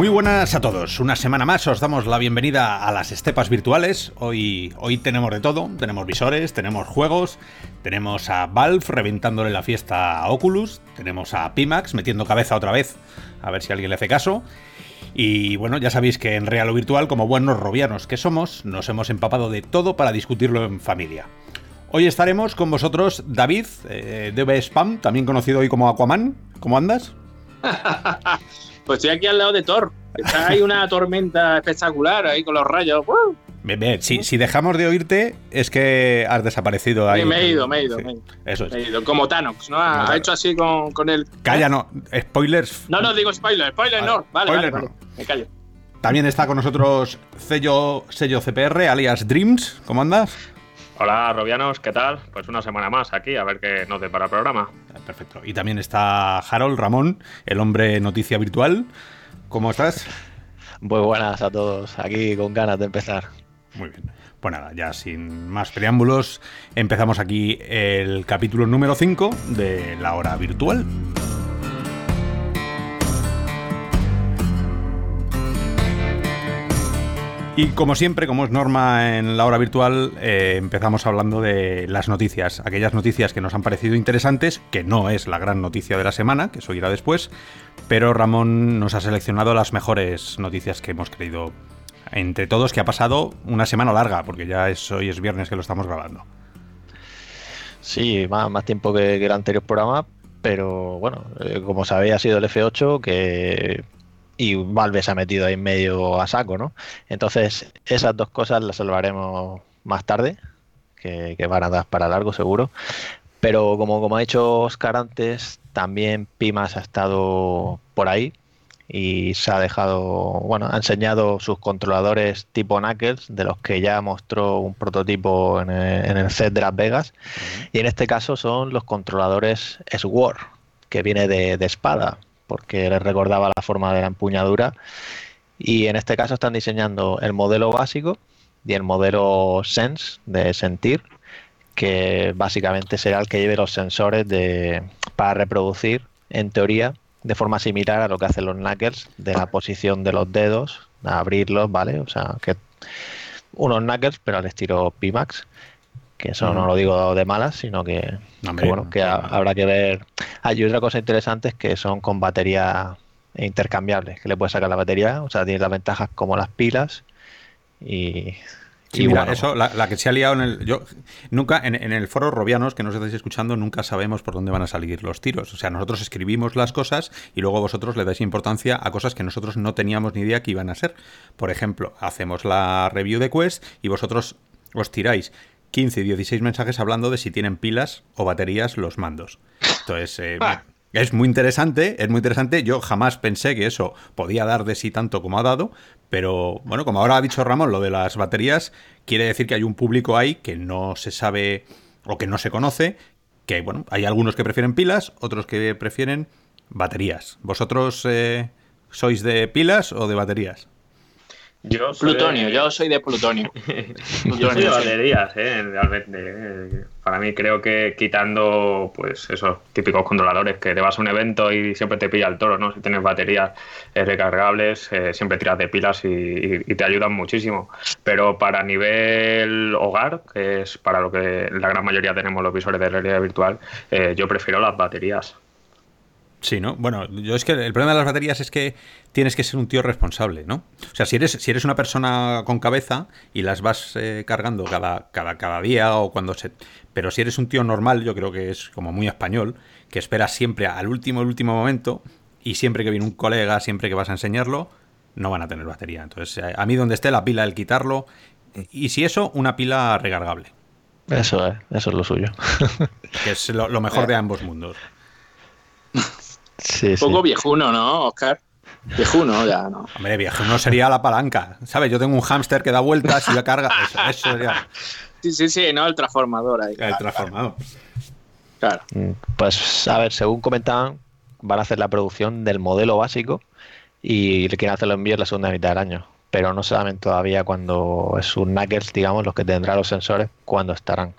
Muy buenas a todos. Una semana más os damos la bienvenida a las estepas virtuales. Hoy, hoy tenemos de todo. Tenemos visores, tenemos juegos, tenemos a Valve reventándole la fiesta a Oculus, tenemos a Pimax metiendo cabeza otra vez, a ver si alguien le hace caso. Y bueno, ya sabéis que en Real o Virtual, como buenos robianos que somos, nos hemos empapado de todo para discutirlo en familia. Hoy estaremos con vosotros David, eh, DB Spam, también conocido hoy como Aquaman. ¿Cómo andas? Pues estoy aquí al lado de Thor. Está ahí una tormenta espectacular ahí con los rayos. si, dejamos de oírte, es que has desaparecido ahí. Sí, me he ido, me he ido. Eso es. Me he ido. Como Thanos, ¿no? Ha, hecho así con, con el. Calla, no. Spoilers. No, no, digo spoiler. Spoiler no. Vale, vale, vale. Me callo. También está con nosotros sello, sello CPR, alias Dreams. ¿Cómo andas? Hola, Robianos, ¿qué tal? Pues una semana más aquí, a ver qué nos depara el programa. Perfecto. Y también está Harold Ramón, el hombre noticia virtual. ¿Cómo estás? Muy buenas a todos, aquí con ganas de empezar. Muy bien. Pues nada, ya sin más preámbulos, empezamos aquí el capítulo número 5 de la hora virtual. Y como siempre, como es norma en la hora virtual, eh, empezamos hablando de las noticias, aquellas noticias que nos han parecido interesantes, que no es la gran noticia de la semana, que eso irá después, pero Ramón nos ha seleccionado las mejores noticias que hemos creído entre todos, que ha pasado una semana larga, porque ya hoy es viernes que lo estamos grabando. Sí, más, más tiempo que, el anterior programa, pero bueno, eh, como sabéis ha sido el F8, que y Valve se ha metido ahí en medio a saco, ¿no? Entonces, esas dos cosas las salvaremos más tarde, que, van a dar para largo seguro. Pero como, como ha dicho Oscar antes, también Pimas ha estado por ahí y se ha dejado, bueno, ha enseñado sus controladores tipo Knuckles, de los que ya mostró un prototipo en el, set de Las Vegas. Y en este caso son los controladores Sword, que viene de, de espada porque les recordaba la forma de la empuñadura. Y en este caso están diseñando el modelo básico y el modelo Sense de sentir, que básicamente será el que lleve los sensores de, para reproducir, en teoría, de forma similar a lo que hacen los knuckles, de la posición de los dedos, abrirlos, ¿vale? O sea, que unos knuckles, pero al estilo Pimax que eso no lo digo de malas, sino que, bueno, que habrá que ver. Hay otra cosa interesante es que son con batería intercambiables, que le puedes sacar la batería, o sea, tiene las ventajas como las pilas y Sí, mira, eso, la, que se ha liado en el. Yo, nunca, en, el foro Robianos, que nos estáis escuchando, nunca sabemos por dónde van a salir los tiros. O sea, nosotros escribimos las cosas y luego vosotros le dais importancia a cosas que nosotros no teníamos ni idea que iban a ser. Por ejemplo, hacemos la review de Quest y vosotros os tiráis 15 y 16 mensajes hablando de si tienen pilas o baterías los mandos. Entonces, eh, es muy interesante, es muy interesante. Yo jamás pensé que eso podía dar de sí tanto como ha dado, pero bueno, como ahora ha dicho Ramón, lo de las baterías quiere decir que hay un público ahí que no se sabe o que no se conoce, que bueno, hay algunos que prefieren pilas, otros que prefieren baterías. ¿Vosotros eh, sois de pilas o de baterías? Yo plutonio, yo soy de plutonio. yo soy de baterías, ¿eh? realmente. ¿eh? Para mí creo que quitando pues esos típicos controladores que te vas a un evento y siempre te pilla el toro, ¿no? Si tienes baterías recargables, eh, siempre tiras de pilas y, te ayudan muchísimo. Pero para nivel hogar, que es para lo que la gran mayoría tenemos los visores de realidad virtual, eh, yo prefiero las baterías. Sí, ¿no? Bueno, yo es que el problema de las baterías es que tienes que ser un tío responsable, ¿no? O sea, si eres, si eres una persona con cabeza y las vas eh, cargando cada, cada, cada día o cuando se... Pero si eres un tío normal, yo creo que es como muy español, que esperas siempre al último, último momento y siempre que viene un colega, siempre que vas a enseñarlo, no van a tener batería. Entonces, a mí donde esté la pila, el quitarlo, y si eso, una pila recargable. Eso es, eso es lo suyo. que es lo, lo mejor de ambos mundos. un poco viejuno, ¿no, Oscar? Viejuno, ya, ¿no? Hombre, viejuno sería la palanca. ¿Sabes? Yo tengo un hámster que da vueltas y la carga. Eso, sería. Sí, sí, sí, ¿no? El transformador ahí. El transformador. Claro. Mm, pues, a ver, según comentaban, van a hacer la producción del modelo básico y le quieren hacer los envíos la segunda mitad del año. Pero no saben todavía cuando es un Knuckles, digamos, los que tendrán los sensores, cuándo estarán.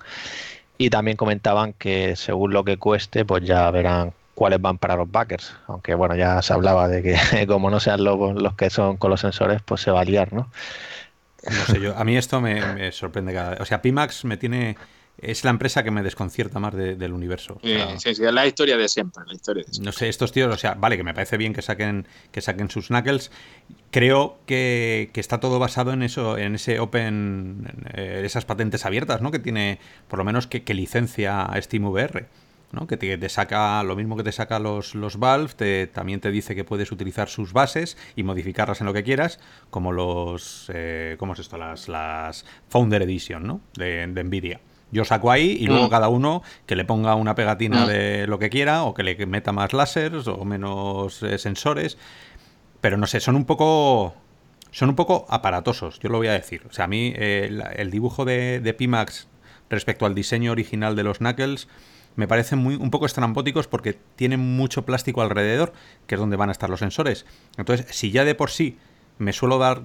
Y también comentaban que según lo que cueste, pues ya verán cuáles van para los backers. Aunque bueno, ya se hablaba de que como no sean los, los que son con los sensores, pues se va a liar, ¿no? No sé, yo, a mí esto me, sorprende cada vez. O sea, Pimax me tiene. Es la empresa que me desconcierta más del universo. sí, sí, es la historia de siempre, la historia No sé, estos tíos, o sea, vale, que me parece bien que saquen, que saquen sus knuckles. Creo que, está todo basado en eso, en ese open, eh, esas patentes abiertas, ¿no? Que tiene, por lo menos, que, que licencia a SteamVR. ¿No? que te, saca lo mismo que te saca los, los Valve, te, también te dice que puedes utilizar sus bases y modificarlas en lo que quieras, como los, eh, ¿cómo es esto? Las, las Founder Edition ¿no? de, Nvidia. Yo saco ahí y luego mm. cada uno que le ponga una pegatina mm. de lo que quiera o que le meta más láseres o menos eh, sensores. Pero no sé, son un poco son un poco aparatosos, yo lo voy a decir. O sea, a mí eh, el, dibujo de, de Pimax respecto al diseño original de los Knuckles me parecen muy, un poco estrambóticos porque tienen mucho plástico alrededor, que es donde van a estar los sensores. Entonces, si ya de por sí me suelo dar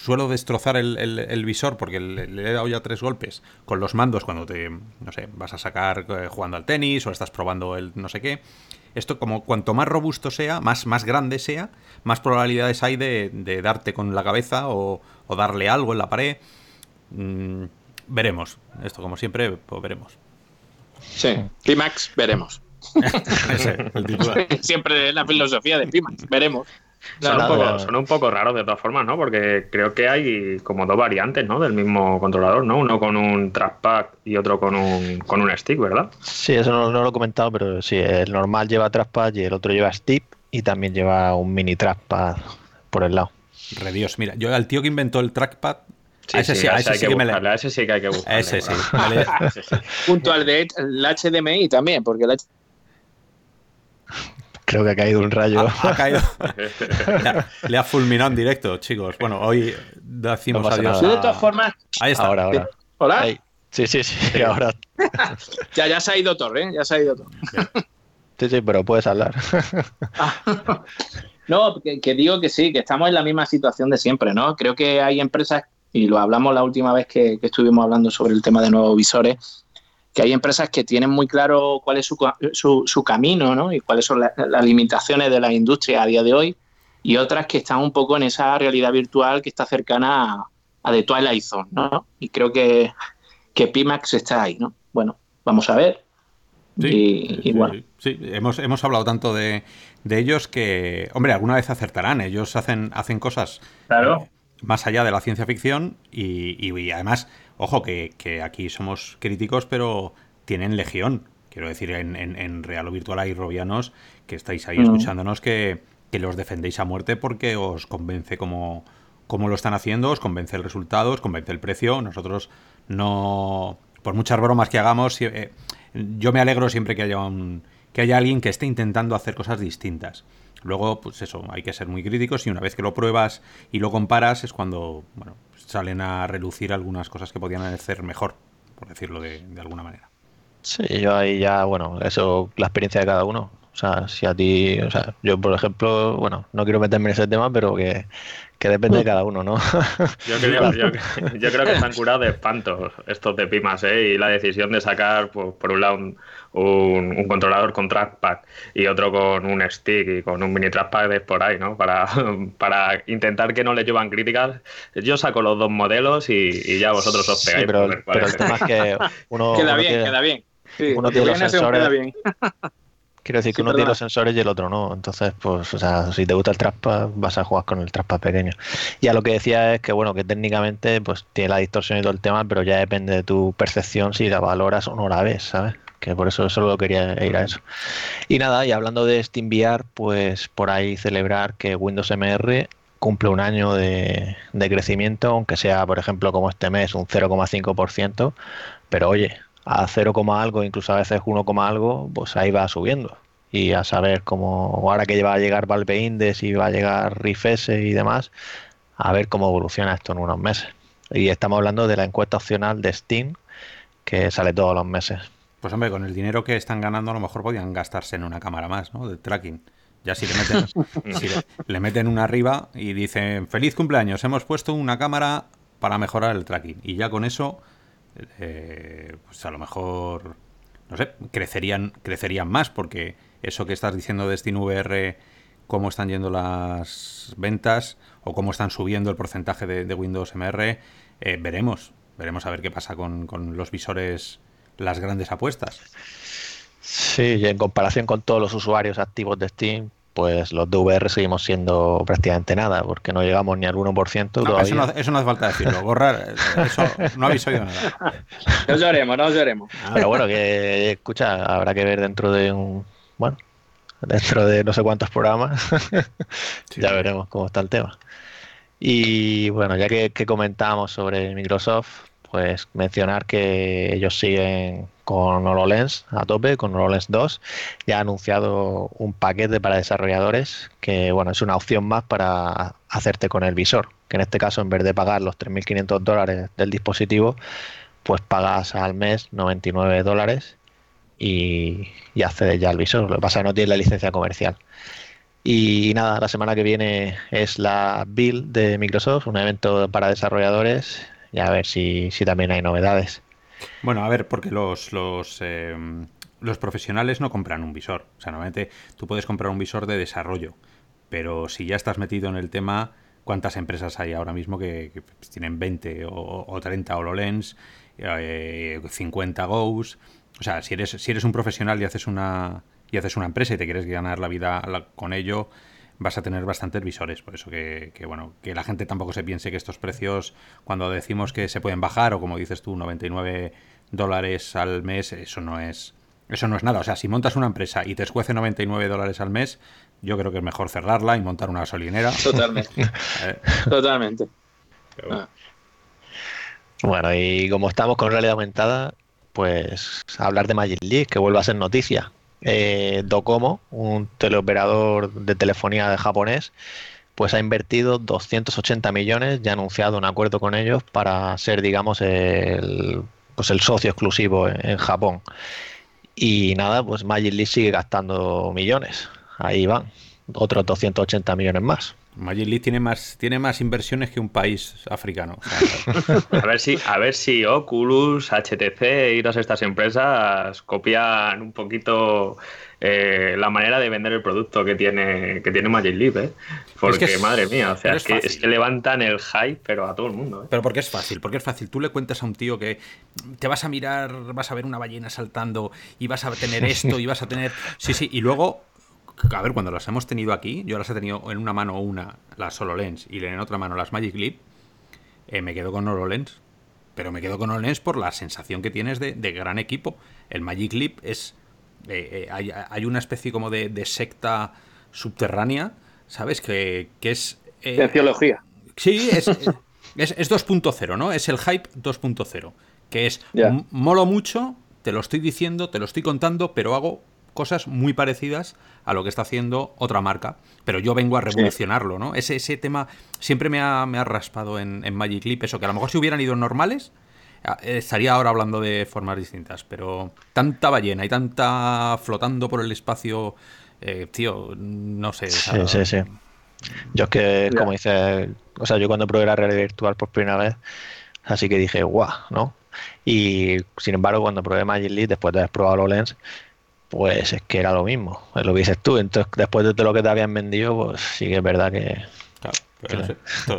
suelo destrozar el, visor porque le, he dado ya tres golpes con los mandos cuando te, no sé, vas a sacar eh, jugando al tenis o estás probando el no sé qué. Esto como cuanto más robusto sea, más, más grande sea, más probabilidades hay de, darte con la cabeza o, darle algo en la pared. Mm, veremos. Esto como siempre, pues veremos. Sí, Pimax, veremos. Siempre la filosofía de Pimax, veremos. Son, un poco, raros de todas formas, ¿no? Porque creo que hay como dos variantes, ¿no? Del mismo controlador, ¿no? Uno con un trackpad y otro con un, con un stick, ¿verdad? Sí, eso no, lo he comentado, pero sí, el normal lleva trackpad y el otro lleva stick y también lleva un mini trackpad por el lado. Re Dios, mira, yo al tío que inventó el trackpad Sí, ese sí, ese, sí que, me ese sí que hay que buscarle. Ese sí. Junto al de el HDMI también, porque el Creo que ha caído un rayo. Ha, caído. le, ha, fulminado en directo, chicos. Bueno, hoy decimos adiós. De todas formas. Ahí está. Ahora, ahora. Hola. Sí, sí, sí, ahora. ya, ya se ha ido Thor, ¿eh? Ya se ha ido Thor. sí, sí, pero puedes hablar. no, que, que, digo que sí, que estamos en la misma situación de siempre, ¿no? Creo que hay empresas y lo hablamos la última vez que, estuvimos hablando sobre el tema de nuevos visores, que hay empresas que tienen muy claro cuál es su, su, camino ¿no? y cuáles son las limitaciones de la industria a día de hoy, y otras que están un poco en esa realidad virtual que está cercana a, a The Twilight Zone. ¿no? Y creo que, que Pimax está ahí. ¿no? Bueno, vamos a ver. Sí, y, bueno. sí, hemos, hemos hablado tanto de, de, ellos que, hombre, alguna vez acertarán. Ellos hacen, hacen cosas claro más allá de la ciencia ficción y, además, ojo, que, aquí somos críticos, pero tienen legión. Quiero decir, en, en, Real o Virtual hay robianos que estáis ahí escuchándonos que, los defendéis a muerte porque os convence como, como lo están haciendo, os convence el resultado, os convence el precio. Nosotros no... Por muchas bromas que hagamos, eh, yo me alegro siempre que haya, un, que haya alguien que esté intentando hacer cosas distintas. Luego, pues eso, hay que ser muy críticos y una vez que lo pruebas y lo comparas es cuando, bueno, salen a relucir algunas cosas que podían hacer mejor, por decirlo de, alguna manera. Sí, yo ahí ya, bueno, eso, la experiencia de cada uno. O sea, si a ti, o sea, yo por ejemplo, bueno, no quiero meterme en ese tema, pero que, depende de cada uno, ¿no? Yo creo, yo, creo que están curados de espanto estos de Pimas, ¿eh? Y la decisión de sacar, pues, por un lado, un, un, controlador con trackpad y otro con un stick y con un mini trackpad por ahí, ¿no? Para, para intentar que no le llevan críticas. Yo saco los dos modelos y, ya vosotros os pegáis. pero, el tema es que uno. Queda bien, queda bien. uno tiene los sensores. Quiero decir que uno tiene los sensores y el otro no. Entonces, pues, o sea, si te gusta el trackpad, vas a jugar con el trackpad pequeño. Y a lo que decía es que, bueno, que técnicamente, pues tiene la distorsión y todo el tema, pero ya depende de tu percepción si la valoras o no la ves, ¿sabes? Que por eso solo quería ir a eso. Y nada, y hablando de SteamVR, pues por ahí celebrar que Windows MR cumple un año de, crecimiento, aunque sea, por ejemplo, como este mes, un 0,5%, pero oye, a 0, algo, incluso a veces 1, algo, pues ahí va subiendo. Y a saber cómo, ahora que va a llegar Valve Index y va a llegar RIFS y demás, a ver cómo evoluciona esto en unos meses. Y estamos hablando de la encuesta opcional de Steam, que sale todos los meses. Pues hombre, con el dinero que están ganando a lo mejor podían gastarse en una cámara más, ¿no? De tracking. Ya si le meten, le, meten una arriba y dicen, feliz cumpleaños, hemos puesto una cámara para mejorar el tracking. Y ya con eso, eh, pues a lo mejor, no sé, crecerían, crecerían más porque eso que estás diciendo de SteamVR, cómo están yendo las ventas o cómo están subiendo el porcentaje de, Windows MR, eh, veremos. Veremos a ver qué pasa con, con los visores, las grandes apuestas. Sí, y en comparación con todos los usuarios activos de Steam, pues los VR seguimos siendo prácticamente nada, porque no llegamos ni al 1% todavía. Eso no, eso no hace falta decirlo, borrar, eso no habéis oído nada. No lloremos, no lloremos. Pero bueno, que escucha, habrá que ver dentro de un, bueno, dentro de no sé cuántos programas, ya veremos cómo está el tema. Y bueno, ya que, que comentábamos sobre Microsoft, pues mencionar que ellos siguen con HoloLens a tope, con HoloLens 2, ya ha anunciado un paquete para desarrolladores que bueno, es una opción más para hacerte con el visor, que en este caso en vez de pagar los 3.500 dólares del dispositivo, pues pagas al mes 99 dólares y, y accedes ya al visor. Lo que pasa es que no tienes la licencia comercial. Y nada, la semana que viene es la Build de Microsoft, un evento para desarrolladores y a ver si, si también hay novedades. Bueno, a ver, porque los, los, em, los profesionales no compran un visor. O sea, normalmente tú puedes comprar un visor de desarrollo, pero si ya estás metido en el tema, ¿cuántas empresas hay ahora mismo que, pues, tienen 20 o, o 30 HoloLens, eh, 50 Go's? O sea, si eres, si eres un profesional y haces una y haces una empresa y te quieres ganar la vida con ello, vas a tener bastantes visores. Por eso que, bueno, que la gente tampoco se piense que estos precios, cuando decimos que se pueden bajar, o como dices tú, 99 dólares al mes, eso no es. Eso no es nada. O sea, si montas una empresa y te escuece 99 dólares al mes, yo creo que es mejor cerrarla y montar una gasolinera. Totalmente. Eh. Totalmente. Ah. Bueno, y como estamos con realidad aumentada, pues hablar de Magic League, que vuelve a ser noticia eh, Docomo, un teleoperador de telefonía de japonés, pues ha invertido 280 millones y ha anunciado un acuerdo con ellos para ser, digamos, el, pues el socio exclusivo en, Japón. Y nada, pues Magic League sigue gastando millones. Ahí van, otros 280 millones más. Magic League tiene más, tiene más inversiones que un país africano. a ver si, a ver si Oculus, HTC y todas estas empresas copian un poquito eh, la manera de vender el producto que tiene, que tiene Magic Leap, ¿eh? Porque, madre mía, o sea, es, que, levantan el hype, pero a todo el mundo. ¿eh? Pero porque es fácil, porque es fácil. Tú le cuentas a un tío que te vas a mirar, vas a ver una ballena saltando y vas a tener esto y vas a tener. Sí, sí, y luego a ver, cuando las hemos tenido aquí, yo las he tenido en una mano una, las HoloLens, y en otra mano las Magic Leap, eh, me quedo con HoloLens. Pero me quedo con HoloLens por la sensación que tienes de, gran equipo. El Magic Leap es... Eh, eh, hay, una especie como de, secta subterránea, ¿sabes? Que, que es... Cienciología. Sí, es, es, 2.0, ¿no? Es el hype 2.0. Que es, molo mucho, te lo estoy diciendo, te lo estoy contando, pero hago cosas muy parecidas a lo que está haciendo otra marca. Pero yo vengo a revolucionarlo, ¿no? Ese, ese tema siempre me ha, me ha raspado en, Magic Leap, eso que a lo mejor si hubieran ido normales, ah, estaría ahora hablando de formas distintas. Pero tanta ballena y tanta flotando por el espacio, eh, tío, no sé. Sí, sí, sí. Yo es que, como dice, o sea, yo cuando probé la realidad virtual por primera vez, así que dije, guau, ¿no? Y sin embargo, cuando probé Magic Leap, después de haber probado Lens pues es que era lo mismo, es lo que dices tú. Entonces, después de todo lo que te habían vendido, pues sí que es verdad que.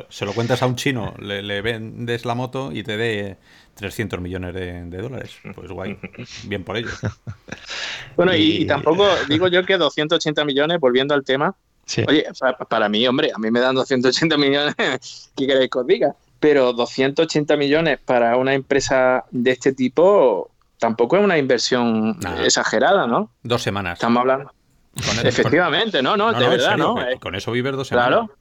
se, lo cuentas a un chino, le, vendes la moto y te dé 300 millones de, dólares. Pues guay, bien por ello. Bueno, y, tampoco digo yo que 280 millones, volviendo al tema. Oye, para, mí, hombre, a mí me dan 280 millones, ¿qué queréis que os diga? Pero 280 millones para una empresa de este tipo, tampoco es una inversión exagerada, ¿no? Dos semanas. Estamos hablando. Efectivamente, no, no, de verdad, ¿no? Con eso vives dos semanas. Claro,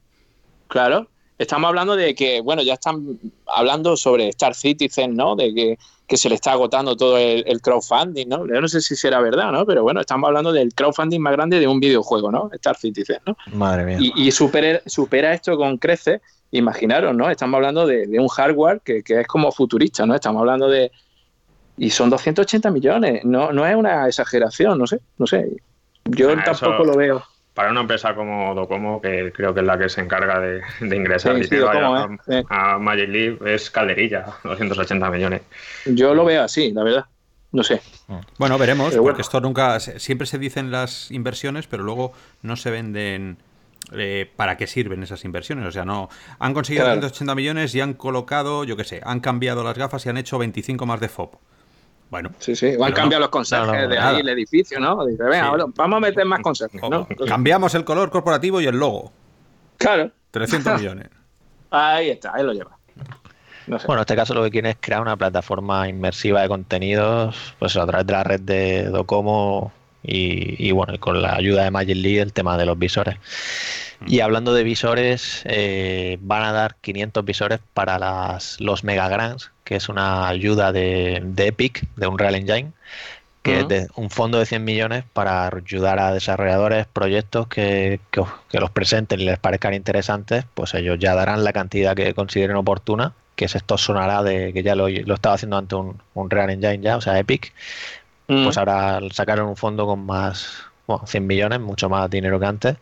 claro. Estamos hablando de que, bueno, ya están hablando sobre Star Citizen, ¿no? De que, se le está agotando todo el, crowdfunding, ¿no? Yo no sé si será verdad, ¿no? Pero bueno, estamos hablando del crowdfunding más grande de un videojuego, ¿no? Star Citizen, ¿no? Madre mía. Y, supera, supera esto con crece. Imaginaros, ¿no? Estamos hablando de, un hardware que, que, es como futurista, ¿no? Estamos hablando de, y son 280 millones, no, no es una exageración, no sé, no sé. Yo ah, tampoco lo veo. Para una empresa como Docomo, que creo que es la que se encarga de, ingresar a, Magic Leap, es calderilla, 280 millones. Yo lo veo así, la verdad. no sé. Bueno, veremos, porque esto nunca, siempre se dicen las inversiones, pero luego no se venden eh, para qué sirven esas inversiones. O sea, no han conseguido 180 millones y han colocado, yo qué sé, han cambiado las gafas y han hecho 25 más de FOB. Bueno. Sí, sí, o han cambiado los conserjes de ahí el edificio, ¿no? Dice, venga, vamos a meter más conserjes, ¿no? Cambiamos el color corporativo y el logo. Claro. 300 millones. Ahí está, ahí lo lleva. Bueno, en este caso lo que quieren es crear una plataforma inmersiva de contenidos, pues a través de la red de Docomo y, bueno, con la ayuda de Magic Lead el tema de los visores. Y hablando de visores, eh, van a dar 500 visores para las, los Megagrants, que es una ayuda de, Epic, de Unreal Engine, que es de un fondo de 100 millones para ayudar a desarrolladores, proyectos que, que, los presenten y les parezcan interesantes, pues ellos ya darán la cantidad que consideren oportuna, que es esto sonará de que ya lo, lo estaba haciendo ante un, un Real Engine ya, o sea, Epic, pues ahora sacaron un fondo con más, bueno, 100 millones, mucho más dinero que antes.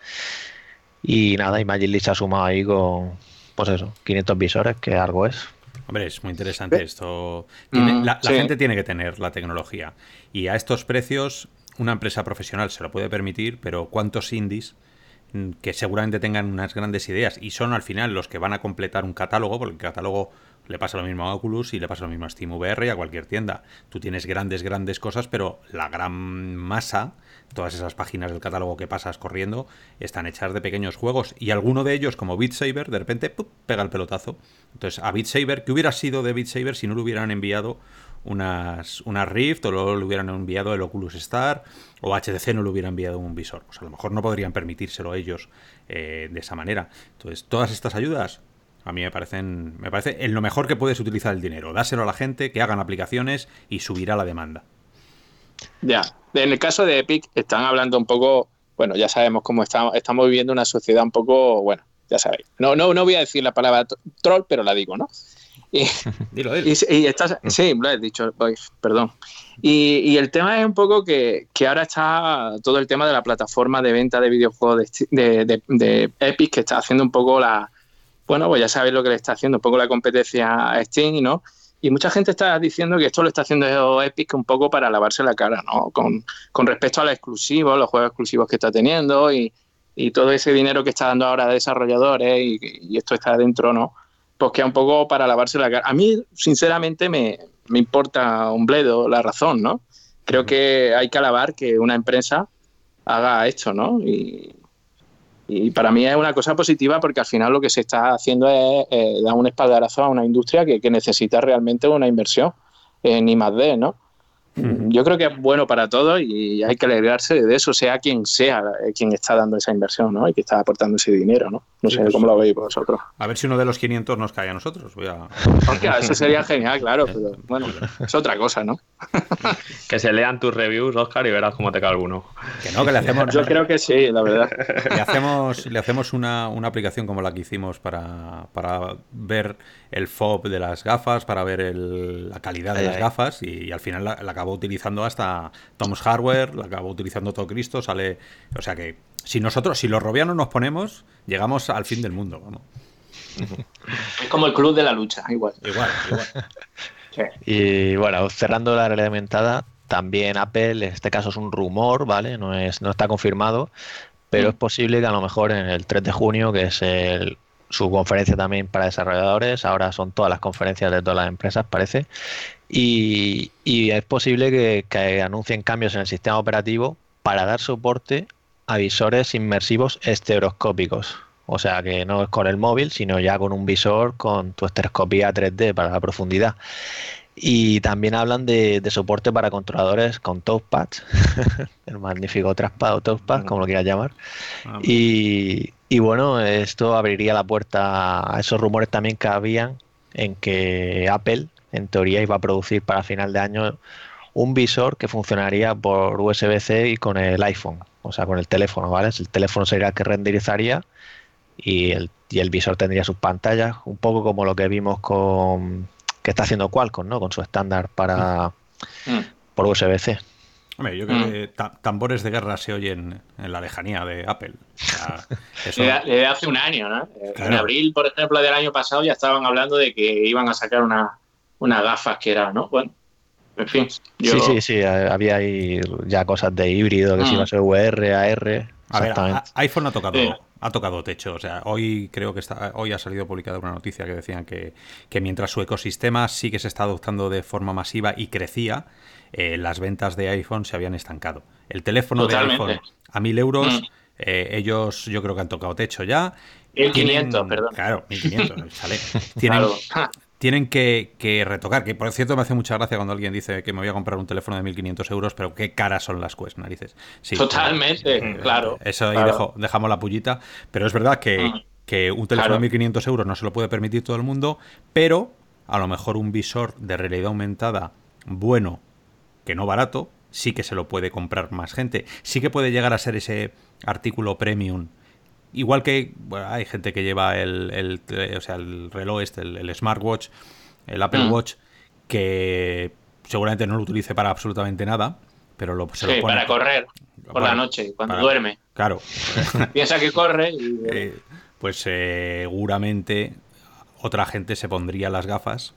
Y nada, y Magic se ha sumado ahí con, pues eso, 500 visores, que algo es. Hombre, es muy interesante esto. Mm, la, gente tiene que tener la tecnología. Y a estos precios, una empresa profesional se lo puede permitir, pero ¿cuántos indies mm, que seguramente tengan unas grandes ideas y son al final los que van a completar un catálogo, porque el catálogo le pasa lo mismo a Oculus y le pasa lo mismo a SteamVR y a cualquier tienda. Tú tienes grandes, grandes cosas, pero la gran masa, todas esas páginas del catálogo que pasas corriendo, están hechas de pequeños juegos. Y alguno de ellos, como Beat Saber, de repente pega el pelotazo. Entonces, a Beat Saber, ¿qué hubiera sido de Beat Saber si no le hubieran enviado unas, unas Rift o luego le hubieran enviado el Oculus Star o HTC no le hubiera enviado un visor? Pues a lo mejor no podrían permitírselo ellos eh, de esa manera. Entonces, todas estas ayudas a mí me parecen, me parece en lo mejor que puedes utilizar el dinero. Dáselo a la gente, que hagan aplicaciones y subirá la demanda. Ya, en el caso de Epic están hablando un poco, bueno, ya sabemos cómo estamos, estamos viviendo una sociedad un poco, bueno, ya sabéis. No, no, no voy a decir la palabra troll, pero la digo, ¿no? Y, dilo, dilo. Y, estás, sí, lo he dicho, perdón. Y, el tema es un poco que, ahora está todo el tema de la plataforma de venta de videojuegos de, de Epic que está haciendo un poco la, bueno, pues ya sabéis lo que le está haciendo un poco la competencia a Steam, ¿no? Y mucha gente está diciendo que esto lo está haciendo Epic un poco para lavarse la cara, ¿no? Con, respecto a los exclusivos, los juegos exclusivos que está teniendo y, todo ese dinero que está dando ahora a desarrolladores y, esto está dentro, ¿no? Pues que un poco para lavarse la cara. A mí, sinceramente, me, me importa un bledo la razón, ¿no? Creo que hay que alabar que una empresa haga esto, ¿no? Y, y para mí es una cosa positiva porque al final lo que se está haciendo es eh, dar un espaldarazo a una industria que, que necesita realmente una inversión en I más D, ¿no? Yo creo que es bueno para todos y hay que alegrarse de eso, sea quien sea eh, quien está dando esa inversión ¿no? y que está aportando ese dinero. No, no sé pues cómo lo veis vosotros. A ver si uno de los 500 nos cae a nosotros. Voy a... eso sería genial, claro, pero bueno, es otra cosa, ¿no? que se lean tus reviews, Oscar, y verás cómo te cae alguno. Que no, que le hacemos. Yo creo que sí, la verdad. Le hacemos, le hacemos una, una aplicación como la que hicimos para, para ver el FOB de las gafas, para ver el, la calidad de las gafas y, al final la, acabó utilizando hasta Tom's Hardware, la acabó utilizando todo Cristo, sale... O sea que si nosotros, si los robianos nos ponemos, llegamos al fin del mundo, vamos. Es como el club de la lucha, igual. Igual, igual. Y bueno, cerrando la realidad aumentada, también Apple, en este caso es un rumor, ¿vale? No, es, no está confirmado, pero mm. es posible que a lo mejor en el 3 de junio, que es el su conferencia también para desarrolladores, ahora son todas las conferencias de todas las empresas, parece, y, es posible que, anuncien cambios en el sistema operativo para dar soporte a visores inmersivos estereoscópicos. O sea que no es con el móvil, sino ya con un visor con tu estereoscopía 3D para la profundidad. Y también hablan de, soporte para controladores con touchpads, el magnífico trackpad o touchpad, como lo quieras llamar. Ah, y, y bueno, esto abriría la puerta a esos rumores también que habían en que Apple, en teoría, iba a producir para final de año un visor que funcionaría por USB-C y con el iPhone, o sea, con el teléfono, ¿vale? El teléfono sería el que renderizaría y el, y el visor tendría sus pantallas, un poco como lo que vimos con que está haciendo Qualcomm, ¿no? Con su estándar para mm. por USB-C. Hombre, yo creo mm. que tambores de guerra se oyen en la lejanía de Apple. de, hace un año, ¿no? En abril, por ejemplo, del año pasado ya estaban hablando de que iban a sacar una, unas gafas que eran, ¿no? Bueno, En fin. Sí, sí, sí. Había ahí ya cosas de híbrido, que si iba a ser VR, AR. A ver, iPhone ha tocado, ha tocado techo. O sea, hoy creo que está, hoy ha salido publicada una noticia que decían que, que mientras su ecosistema sí que se está adoptando de forma masiva y crecía, eh, las ventas de iPhone se habían estancado. El teléfono de iPhone a mil euros, mm. eh, ellos yo creo que han tocado techo ya. 1500, perdón. Claro, 1500, sale. Tienen, tienen que, retocar, que por cierto me hace mucha gracia cuando alguien dice que me voy a comprar un teléfono de 1.500 euros, pero qué caras son las Quest, narices. Totalmente, eh, claro. Eso ahí dejamos la pullita, pero es verdad que, mm. un teléfono de 1.500 euros no se lo puede permitir todo el mundo, pero a lo mejor un visor de realidad aumentada bueno, que no barato, sí que se lo puede comprar más gente. Sí que puede llegar a ser ese artículo premium Igual que hay gente que lleva el, o sea, el reloj este, el, smartwatch, el Apple mm. Watch, que seguramente no lo utilice para absolutamente nada, pero lo, se lo pone para correr por la noche, cuando duerme. Claro. Piensa que corre y... Eh, pues seguramente otra gente se pondría las gafas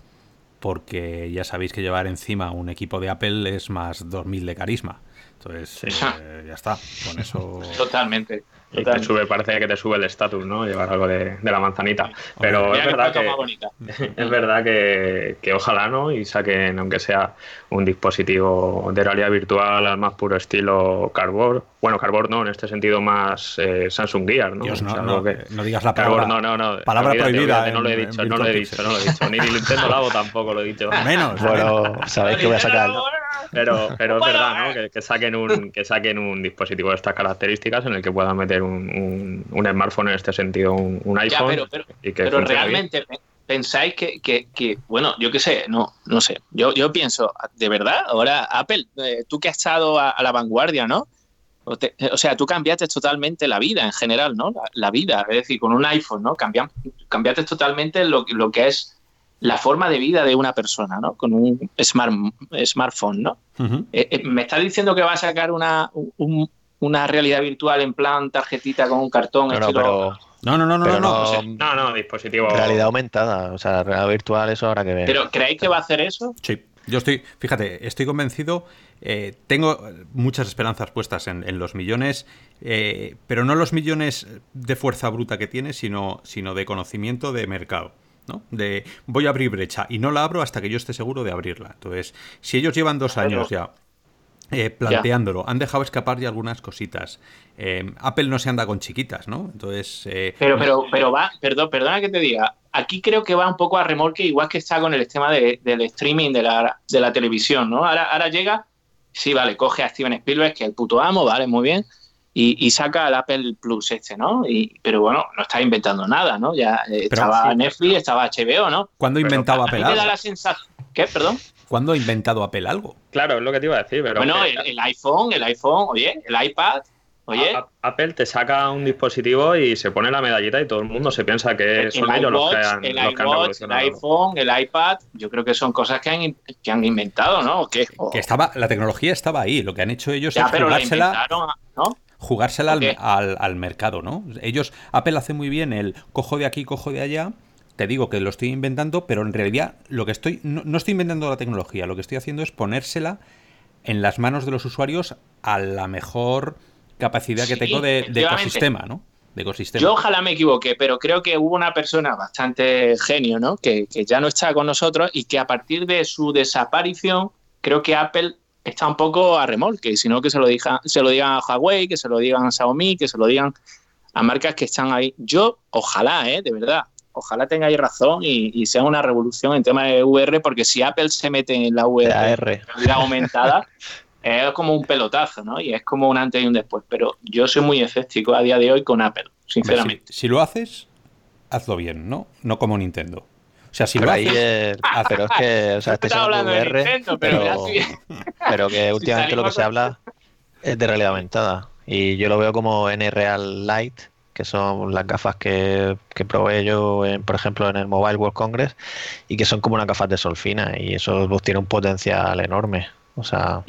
porque ya sabéis que llevar encima un equipo de Apple es más 2000 de carisma. Entonces, eh, ya está, con eso... Totalmente. Y te sube, parece que te sube el estatus, ¿no? Llevar algo de, la manzanita. Pero es verdad, que, es verdad que, que, ojalá, ¿no? Y saquen, aunque sea un dispositivo de realidad virtual al más puro estilo Cardboard. Bueno, Cardboard no, en este sentido más eh, Samsung Gear, ¿no? no, no, digas la palabra. no, no, no. Palabra prohibida. no lo he dicho, no lo he dicho, no lo he dicho. Ni Nintendo Labo tampoco lo he dicho. Menos. Bueno, sabéis que voy a sacar. Pero, pero es verdad, ¿no? Que, que, saquen un, que saquen un dispositivo de estas características en el que puedan meter un, un, smartphone en este sentido, un, iPhone. pero, pero realmente pensáis que, que, bueno, yo qué sé, no, no sé. Yo, yo pienso, de verdad, ahora Apple, eh, tú que has estado a, la vanguardia, ¿no? O, sea, tú cambiaste totalmente la vida en general, ¿no? La, vida, es decir, con un iPhone, ¿no? Cambiam, cambiaste totalmente lo, lo, que es la forma de vida de una persona, ¿no? Con un smart, smartphone, ¿no? Eh, eh, ¿Me estás diciendo que va a sacar una, un, una realidad virtual en plan tarjetita con un cartón? No, estilo, no, pero... No, no, no, no, no, no, o sea, no, no, dispositivo. Realidad aumentada, o sea, realidad virtual, eso habrá que ver. ¿Pero creéis que va a hacer eso? Sí, yo estoy, fíjate, estoy convencido eh, tengo muchas esperanzas puestas en, los millones, pero no los millones de fuerza bruta que tiene, sino, sino de conocimiento de mercado. De voy a abrir brecha y no la abro hasta que yo esté seguro de abrirla. Entonces, si ellos llevan dos años ya eh, planteándolo, han dejado escapar ya algunas cositas. Eh, Apple no se anda con chiquitas, ¿no? Entonces. Eh, pero, pero, pero va, perdón, perdona que te diga. Aquí creo que va un poco a remolque, igual que está con el tema del streaming de la, de la televisión, ¿no? Ahora, ahora llega, sí, vale, coge a Steven Spielberg, que es el puto amo, vale, muy bien y, saca el Apple Plus este, ¿no? Y, pero bueno, no está inventando nada, ¿no? Ya eh, estaba Netflix, estaba HBO, ¿no? ¿Cuándo ha inventado Apple algo? la sensación... ¿Qué? Perdón. ¿Cuándo ha inventado Apple algo? Claro, es lo que te iba a decir. Pero bueno, el, iPhone, el iPhone, oye, el iPad, Oye, Apple te saca un dispositivo y se pone la medallita y todo el mundo se piensa que son ellos los que han, el los El iPhone, el iPad, yo creo que son cosas que han, que han inventado, ¿no? Que estaba, la tecnología estaba ahí, lo que han hecho ellos es jugársela, ¿no? jugársela al, al, mercado, ¿no? Ellos, Apple hace muy bien el cojo de aquí, cojo de allá. Te digo que lo estoy inventando, pero en realidad lo que estoy no, estoy inventando la tecnología, lo que estoy haciendo es ponérsela en las manos de los usuarios a la mejor capacidad que tengo de, ecosistema, ¿no? De ecosistema. Yo ojalá me equivoque, pero creo que hubo una persona bastante genio, ¿no? Que, que ya no está con nosotros y que a partir de su desaparición, creo que Apple está un poco a remolque, sino que se lo, diga, se lo digan a Huawei, que se lo digan a Xiaomi, que se lo digan a marcas que están ahí. Yo, ojalá, ¿eh? de verdad, ojalá tengáis razón y, sea una revolución en tema de VR, porque si Apple se mete en la VR aumentada, es como un pelotazo, ¿no? Y es como un antes y un después. Pero yo soy muy escéptico a día de hoy con Apple, sinceramente. si lo haces, hazlo bien, ¿no? No como Nintendo. O sea, si pero ahí ah, pero es que, o sea, este hablando de VR, pero, pero, que últimamente lo que se habla es de realidad aumentada. Y yo lo veo como N-Real Light, que son las gafas que, que probé yo, por ejemplo, en el Mobile World Congress, y que son como unas gafas de sol fina, y eso pues, tiene un potencial enorme. O sea,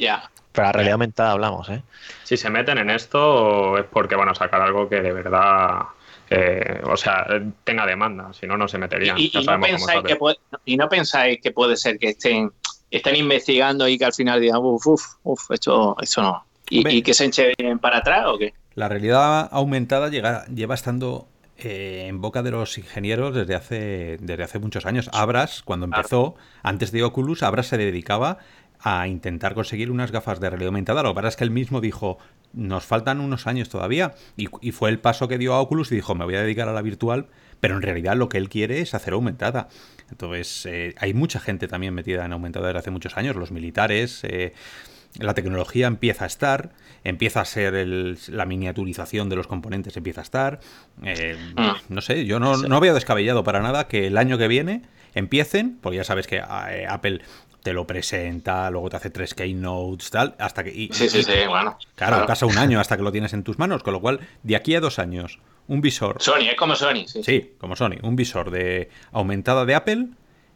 para realidad aumentada hablamos, ¿eh? Si se meten en esto es porque van a sacar algo que de verdad eh, o sea, tenga demanda, si no, no se meterían. Y, no pensáis que puede, y, no pensáis que puede ser que estén estén investigando y que al final digan, uff, uff, uff, esto, esto no. ¿Y, que se echen para atrás o qué? La realidad aumentada llega, lleva estando eh, en boca de los ingenieros desde hace, desde hace muchos años. Abras, cuando empezó, antes de Oculus, Abras se dedicaba a intentar conseguir unas gafas de realidad aumentada. Lo que pasa es que él mismo dijo, nos faltan unos años todavía. Y, fue el paso que dio a Oculus y dijo, me voy a dedicar a la virtual, pero en realidad lo que él quiere es hacer aumentada. Entonces, eh, hay mucha gente también metida en aumentada desde hace muchos años, los militares. Eh, la tecnología empieza a estar, empieza a ser la miniaturización de los componentes, empieza a estar. Eh, ah. No sé, yo no, no veo descabellado para nada que el año que viene empiecen, porque ya sabes que Apple te lo presenta, luego te hace tres keynotes, tal, hasta que... sí, sí, sí, bueno. Claro, pasa un año hasta que lo tienes en tus manos, con lo cual, de aquí a dos años, un visor... Sony, es como Sony, sí. Sí, como Sony, un visor de aumentada de Apple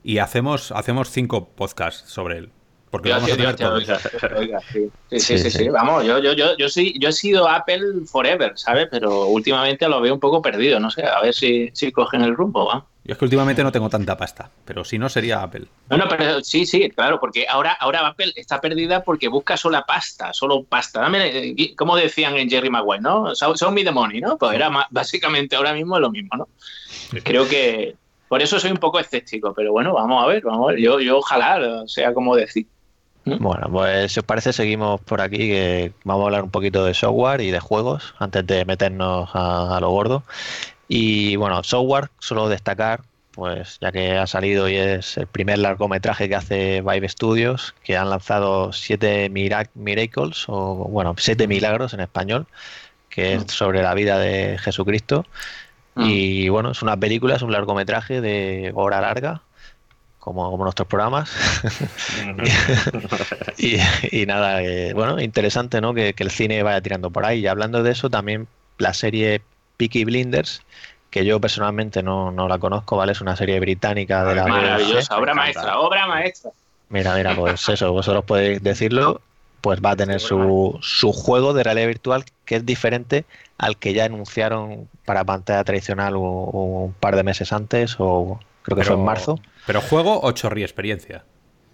y hacemos, hacemos cinco podcasts sobre él. Porque vamos a sí. Sí, sí, sí, Vamos, yo, yo, yo, yo, sí, yo he sido Apple forever, ¿sabes? Pero últimamente lo veo un poco perdido, no sé, a ver si, si cogen el rumbo, ¿va? Yo es que últimamente no tengo tanta pasta, pero si no sería Apple. No, no, pero sí, sí, claro, porque ahora, ahora Apple está perdida porque busca sola pasta, solo pasta. Dame, como decían en Jerry Maguire, ¿no? Son me the money, ¿no? Pues era básicamente ahora mismo lo mismo, ¿no? Creo que por eso soy un poco escéptico, pero bueno, vamos a ver, vamos a ver. Yo, yo ojalá sea como decir. Bueno, pues si os parece, seguimos por aquí, que vamos a hablar un poquito de software y de juegos antes de meternos a, lo gordo. Y bueno, software, solo destacar, pues ya que ha salido y es el primer largometraje que hace Vive Studios, que han lanzado siete Miracles, o bueno, siete milagros en español, que es sobre la vida de Jesucristo. Y bueno, es una película, es un largometraje de hora larga, como, nuestros programas. y, nada, eh, bueno, interesante ¿no? Que, el cine vaya tirando por ahí. Y hablando de eso, también la serie Peaky Blinders, que yo personalmente no, la conozco, ¿vale? Es una serie británica de la... Maravillosa, obra maestra, obra maestra. Mira, mira, pues eso, vosotros podéis decirlo, pues va a tener su, su juego de realidad virtual que es diferente al que ya anunciaron para pantalla tradicional un, par de meses antes o creo que fue en marzo. ¿Pero juego o chorri experiencia?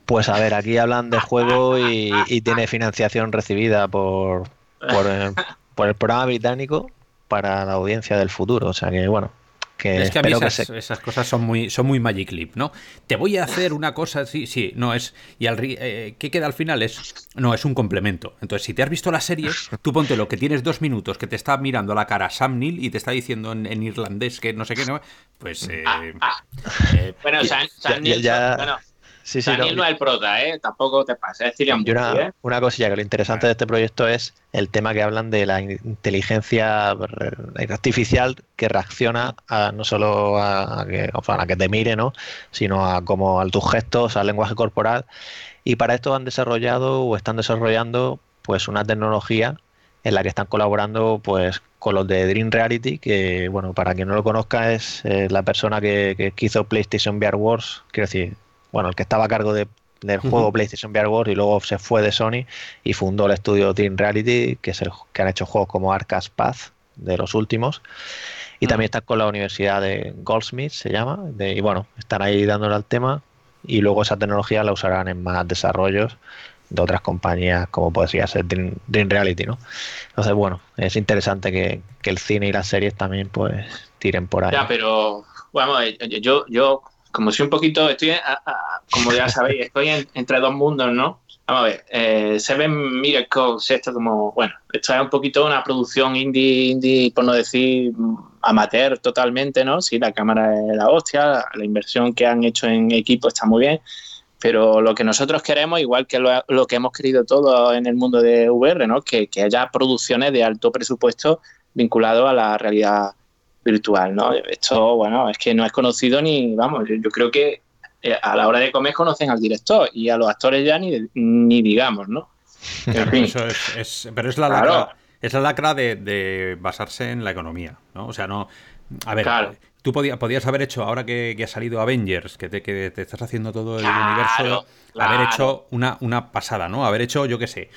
Pues a ver, aquí hablan de juego y, tiene financiación recibida por, por, por el programa británico para la audiencia del futuro. O sea que, bueno, es que a mí esas, cosas son muy, son muy Magic Clip, ¿no? Te voy a hacer una cosa sí, sí, no es. ¿Y al, eh, qué queda al final? Es. No, es un complemento. Entonces, si te has visto la serie, tú ponte lo que tienes dos minutos, que te está mirando a la cara Sam Neill y te está diciendo en, irlandés que no sé qué, no, pues. Eh, ah, ah. Eh, bueno, Sam, Neill. Bueno, Sí, sí, Daniel no, es el prota, ¿eh? Tampoco te pasa, es una, ¿eh? una cosilla que lo interesante de este proyecto es el tema que hablan de la inteligencia artificial que reacciona a, no solo a, que, a que te mire, ¿no? sino a como a tus gestos, al lenguaje corporal. Y para esto han desarrollado o están desarrollando pues una tecnología en la que están colaborando pues con los de Dream Reality, que bueno, para quien no lo conozca es eh, la persona que, que, hizo PlayStation VR Wars, quiero decir, bueno, el que estaba a cargo del juego PlayStation VR Wars y luego se fue de Sony y fundó el estudio Team Reality, que es el que han hecho juegos como Arcas Path, de los últimos. Y también está con la Universidad de Goldsmith, se llama, y bueno, están ahí dándole al tema y luego esa tecnología la usarán en más desarrollos de otras compañías como podría ser Dream, Reality, ¿no? Entonces, bueno, es interesante que, que, el cine y las series también pues tiren por ahí. Ya, pero, bueno, yo, yo como soy un poquito, estoy, como ya sabéis, estoy entre dos mundos, ¿no? Vamos a ver, eh, Seven Miracles, esto como, bueno, esto es un poquito una producción indie, indie, por no decir amateur totalmente, ¿no? Sí, la cámara es la hostia, la inversión que han hecho en equipo está muy bien, pero lo que nosotros queremos, igual que lo, que hemos querido todos en el mundo de VR, ¿no? Que, que haya producciones de alto presupuesto vinculado a la realidad virtual, ¿no? Esto, bueno, es que no es conocido ni, vamos, yo, creo que eh, a la hora de comer conocen al director y a los actores ya ni, ni digamos, ¿no? pero es la lacra, es la lacra de, basarse en la economía, ¿no? O sea, no... A ver, Tú podías, haber hecho, ahora que, ha salido Avengers, que te, que te estás haciendo todo el universo, haber hecho una, una pasada, ¿no? Haber hecho, yo qué sé,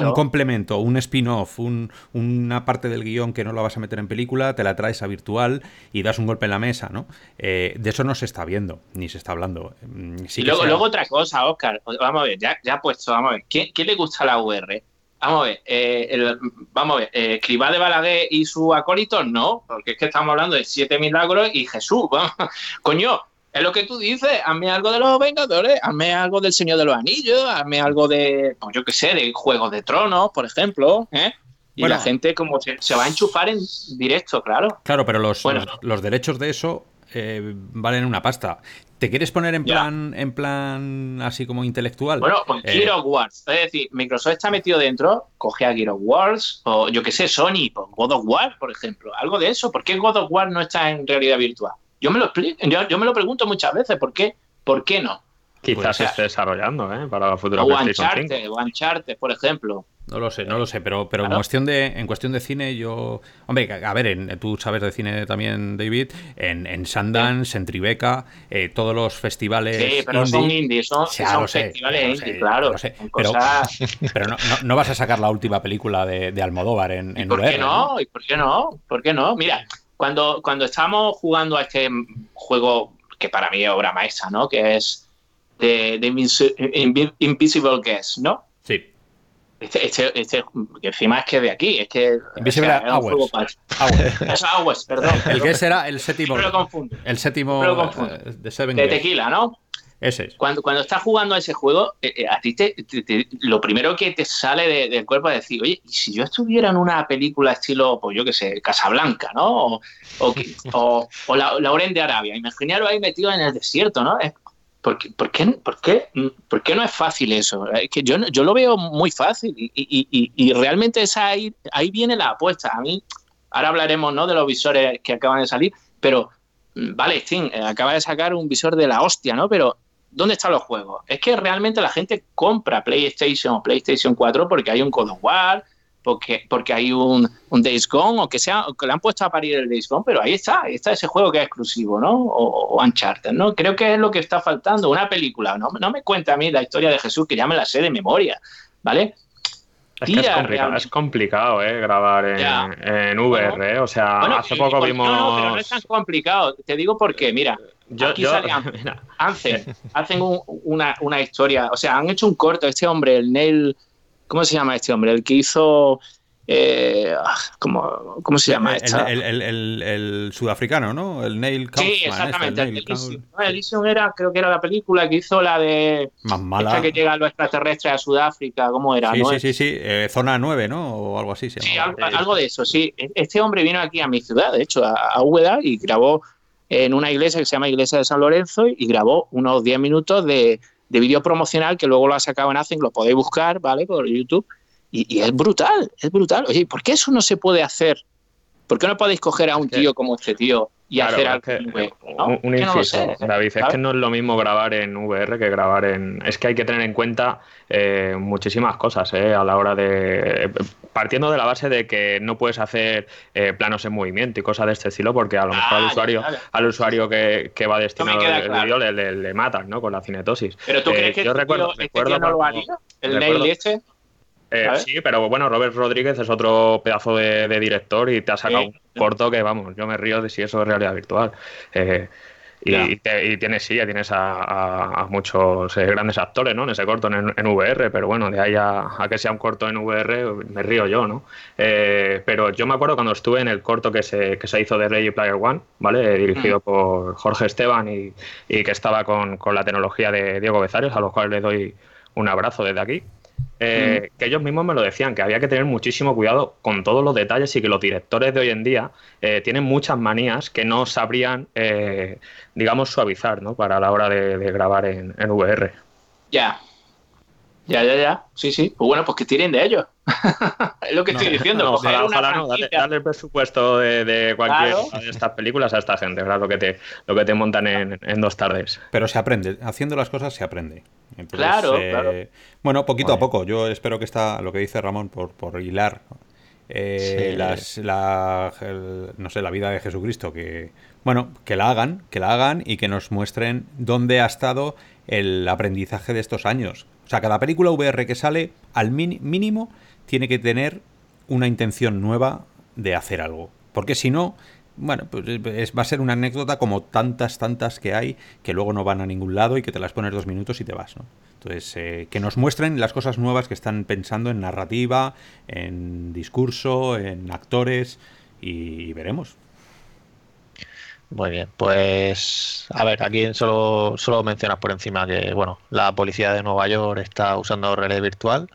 un, complemento, un spin-off, un, una parte del guion que no lo vas a meter en película, te la traes a virtual y das un golpe en la mesa, ¿no? Eh, de eso no se está viendo, ni se está hablando. Mm, y luego, luego otra cosa, Oscar, vamos a ver, ya, ya puesto, vamos a ver, ¿quién, le gusta la VR? Vamos a ver, eh, vamos a ver, eh, de Balaguer y su acólito, no, porque es que estamos hablando de siete milagros y Jesús, vamos, coño, es lo que tú dices, hazme algo de los Vengadores, hazme algo del Señor de los Anillos, hazme algo de, pues yo qué sé, de Juegos de Tronos, por ejemplo, ¿eh? Y la gente como se, va a enchufar en directo, claro. Claro, pero los, los, derechos de eso eh, valen una pasta. ¿Te quieres poner en plan, en plan así como intelectual? Bueno, pues eh, Gear of Wars. Es decir, Microsoft está metido dentro, coge a Gear of Wars, o yo qué sé, Sony, pues God of War, por ejemplo. Algo de eso. ¿Por qué God of War no está en realidad virtual? Yo me lo, yo, me lo pregunto muchas veces, ¿por qué? ¿Por qué no? Quizás se esté desarrollando, ¿eh? Para la futura o Uncharted, o Uncharted, por ejemplo. No lo sé, no lo sé, pero, pero en, cuestión de, en cuestión de cine yo... Hombre, a ver, en, tú sabes de cine también, David, en, en Sundance, en Tribeca, eh, todos los festivales... Sí, pero son indies, son, festivales indies, claro. pero, pero no, no, vas a sacar la última película de, de Almodóvar en, en ¿Por qué no? ¿Y por qué no? ¿Por qué no? Mira, cuando, cuando estábamos jugando a este juego que para mí es obra maestra, ¿no? Que es The, Invisible Guest, ¿no? Este, este, este, que encima es que de aquí, es que. Invisible o sea, Hours. Es Hours, perdón. El que será el séptimo. lo confundo. El séptimo eh, de, Seven de tequila, ¿no? Ese es. Cuando, cuando estás jugando a ese juego, eh, eh, a ti te, lo primero que te sale del cuerpo es decir, oye, ¿y si yo estuviera en una película estilo, pues yo qué sé, Casablanca, ¿no? O, o, o, la, Lauren de Arabia. Imaginaros ahí metido en el desierto, ¿no? Es, ¿Por qué, por, qué, por, qué, ¿Por qué no es fácil eso? Es que yo, yo lo veo muy fácil y, y, y, realmente esa ahí, ahí viene la apuesta. A mí, ahora hablaremos ¿no? de los visores que acaban de salir, pero mm, vale, Steam eh, acaba de sacar un visor de la hostia, ¿no? Pero ¿dónde están los juegos? Es que realmente la gente compra PlayStation o PlayStation 4 porque hay un of War, porque, porque hay un, un Days Gone o que, sea, que le han puesto a parir el Days Gone, pero ahí está, ahí está ese juego que es exclusivo, ¿no? O, Uncharted, ¿no? Creo que es lo que está faltando, una película. No, no me cuenta a mí la historia de Jesús, que ya me la sé de memoria, ¿vale? Es, que es, complicado, es complicado, ¿eh? Grabar en, VR, ¿eh? O sea, hace poco vimos... No, pero no es tan complicado. Te digo porque, mira, yo, aquí yo, hacen una, una historia, o sea, han hecho un corto, este hombre, el Neil ¿Cómo se llama este hombre? El que hizo. Eh, ¿cómo, ¿cómo, se llama? El, el, el, el, sudafricano, ¿no? El Neil Kaufman. Sí, exactamente. el Elysium. Elysium era, creo que era la película que hizo la de. Más mala. Esta que llega a los extraterrestres a Sudáfrica, ¿cómo era? Sí, sí, sí, sí. Eh, zona 9, ¿no? O algo así. Se sí, algo, de eso, sí. Este hombre vino aquí a mi ciudad, de hecho, a, a Úbeda, y grabó en una iglesia que se llama Iglesia de San Lorenzo y grabó unos 10 minutos de de vídeo promocional que luego lo ha sacado en Azen, lo podéis buscar, ¿vale? Por YouTube. Y, es brutal, es brutal. Oye, ¿por qué eso no se puede hacer? ¿Por qué no podéis coger a un tío como este tío y hacer algo? un, inciso, David, es que no es lo mismo grabar en VR que grabar en. Es que hay que tener en cuenta eh, muchísimas cosas eh, a la hora de. Partiendo de la base de que no puedes hacer eh, planos en movimiento y cosas de este estilo, porque a lo mejor al ah, usuario, al usuario que, va destinado el vídeo le, le, matan ¿no? con la cinetosis. Pero tú crees que yo este recuerdo, este recuerdo, no lo haría, el nail este. sí, pero bueno, Robert Rodríguez es otro pedazo de, director y te ha sacado un corto que, vamos, yo me río de si eso es realidad virtual. Eh, y, tienes, sí, ya tienes a, muchos eh, grandes actores, ¿no? En ese corto en, VR, pero bueno, de ahí a, que sea un corto en VR, me río yo, ¿no? Eh, pero yo me acuerdo cuando estuve en el corto que se, que se hizo de Ready Player One, ¿vale? Dirigido mm. por Jorge Esteban y, que estaba con, con, la tecnología de Diego Bezares, a los cuales le doy un abrazo desde aquí. Eh, mm. que ellos mismos me lo decían, que había que tener muchísimo cuidado con todos los detalles y que los directores de hoy en día eh, tienen muchas manías que no sabrían, eh, digamos, suavizar ¿no? para la hora de, grabar en, VR. Ya, ya, ya, ya. Sí, sí. Pues bueno, pues que tiren de ellos. es lo que estoy diciendo. ojalá, ojalá no. Dale, el presupuesto de, cualquier de estas películas a esta gente, ¿verdad? Lo que te, lo que te montan en, dos tardes. Pero se aprende. Haciendo las cosas se aprende. claro, eh, claro. Bueno, poquito a poco. Yo espero que está, lo que dice Ramón, por, por hilar eh, las, la, no sé, la vida de Jesucristo, que Bueno, que la hagan, que la hagan y que nos muestren dónde ha estado el aprendizaje de estos años. O sea, cada película VR que sale, al mínimo, tiene que tener una intención nueva de hacer algo. Porque si no, bueno, pues va a ser una anécdota como tantas, tantas que hay que luego no van a ningún lado y que te las pones dos minutos y te vas, ¿no? Entonces, eh, que nos muestren las cosas nuevas que están pensando en narrativa, en discurso, en actores y veremos. Muy bien, pues a ver, aquí solo, solo mencionas por encima que, bueno, la policía de Nueva York está usando realidad virtual,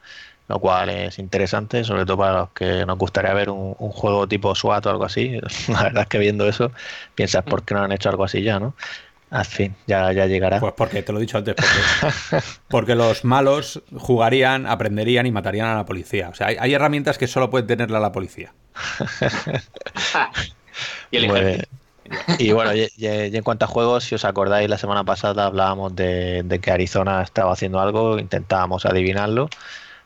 lo cual es interesante, sobre todo para los que nos gustaría ver un, juego tipo SWAT o algo así. La verdad es que viendo eso piensas, ¿por qué no han hecho algo así ya, no? Al fin, ya, ya llegará. Pues porque, te lo he dicho antes, porque, porque los malos jugarían, aprenderían y matarían a la policía. O sea, hay, herramientas que solo puede tenerla la policía. y el ejército. Y bueno, en cuanto a juegos, si os acordáis, la semana pasada hablábamos de, que Arizona estaba haciendo algo, intentábamos adivinarlo,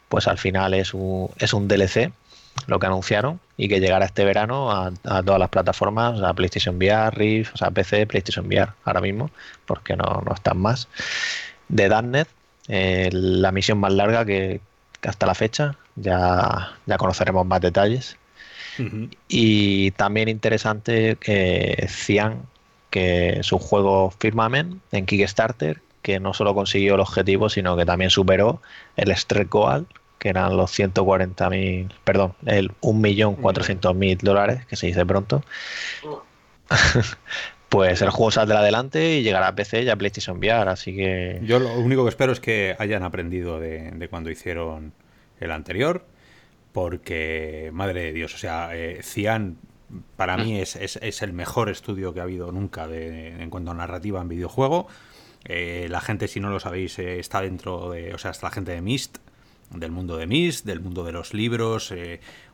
pues al final es un, es un DLC lo que anunciaron y que llegará este verano a, todas las plataformas, a PlayStation VR, Rift, o sea, PC, PlayStation VR ahora mismo, porque no, no están más. De Darknet, eh, la misión más larga que, que, hasta la fecha, ya, ya conoceremos más detalles. Y también interesante que Cian, que su juego Firmament en Kickstarter, que no solo consiguió el objetivo, sino que también superó el Stretch Goal, que eran los 140.000, perdón, el 1.400.000 dólares, que se dice pronto. pues el juego saldrá adelante y llegará a PC y a PlayStation VR, así que... Yo lo único que espero es que hayan aprendido de, de cuando hicieron el anterior porque, madre de Dios, o sea, eh, Cian para mí mm. es, es, el mejor estudio que ha habido nunca de, en cuanto a narrativa en videojuego. Eh, la gente, si no lo sabéis, eh, está dentro de, o sea, está la gente de Mist, del mundo de Mist, del mundo de los libros,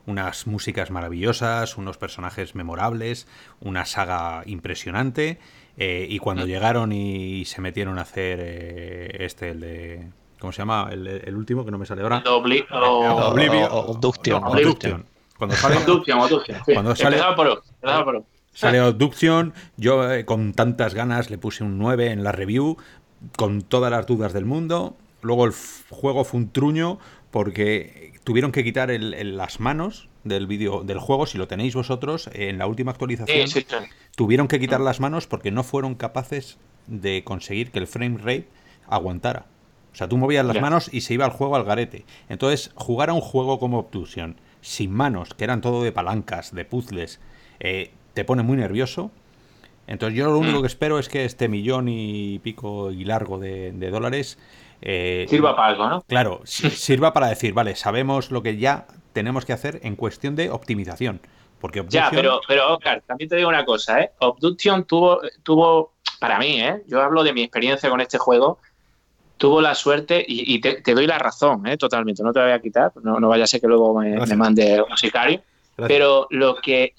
unas músicas maravillosas, unos personajes memorables, una saga impresionante. y cuando mm. llegaron y se metieron a hacer este, el de ¿Cómo se llama? El, último que no me sale ahora. Oblivion. Obduction. Cuando sale. Cuando sale. Sale Obduction. Yo eh, con tantas ganas le puse un 9 en la review. Con todas las dudas del mundo. Luego el juego fue un truño porque tuvieron que quitar las manos del vídeo del juego, si lo tenéis vosotros, en la última actualización, tuvieron que quitar las manos porque no fueron capaces de conseguir que el frame rate aguantara. O sea, tú movías las manos y se iba el juego al garete. Entonces, jugar a un juego como Obtusion, sin manos, que eran todo de palancas, de puzzles, eh, te pone muy nervioso. Entonces, yo lo único mm. que espero es que este millón y pico y largo de, dólares. Eh, sirva para algo, ¿no? Claro, sirva para decir, vale, sabemos lo que ya tenemos que hacer en cuestión de optimización. Porque Ya, pero, pero Oscar, también te digo una cosa, ¿eh? Obduction tuvo, tuvo, para mí, ¿eh? Yo hablo de mi experiencia con este juego, tuvo la suerte, y, te, doy la razón, ¿eh? totalmente, no te la voy a quitar, no, no vaya a ser que luego me, mande un sicario, pero lo que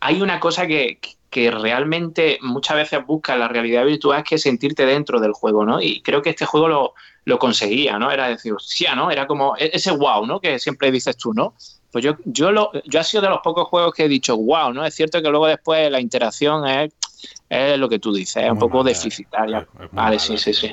hay una cosa que, que realmente muchas veces busca la realidad virtual es que sentirte dentro del juego, ¿no? Y creo que este juego lo, lo conseguía, ¿no? Era decir, sí, ¿no? Era como e, ese wow, ¿no? Que siempre dices tú, ¿no? Pues yo, yo, lo, yo ha sido de los pocos juegos que he dicho, wow, ¿no? Es cierto que luego después la interacción es, es lo que tú dices, es un poco deficitaria. vale, sí, sí, sí.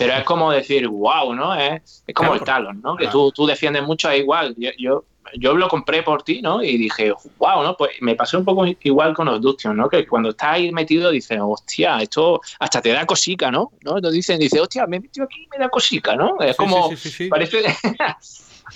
Pero es como decir, wow, ¿no? Es, es como el talón, ¿no? Que tú, tú defiendes mucho, es igual. Yo, yo, lo compré por ti, ¿no? Y dije, wow, ¿no? Pues me pasó un poco igual con los Duction, ¿no? Que cuando estás ahí metido dices, hostia, esto hasta te da cosica, ¿no? ¿No? Entonces dicen, dice, hostia, me he metido aquí y me da cosica, ¿no? Es como, parece...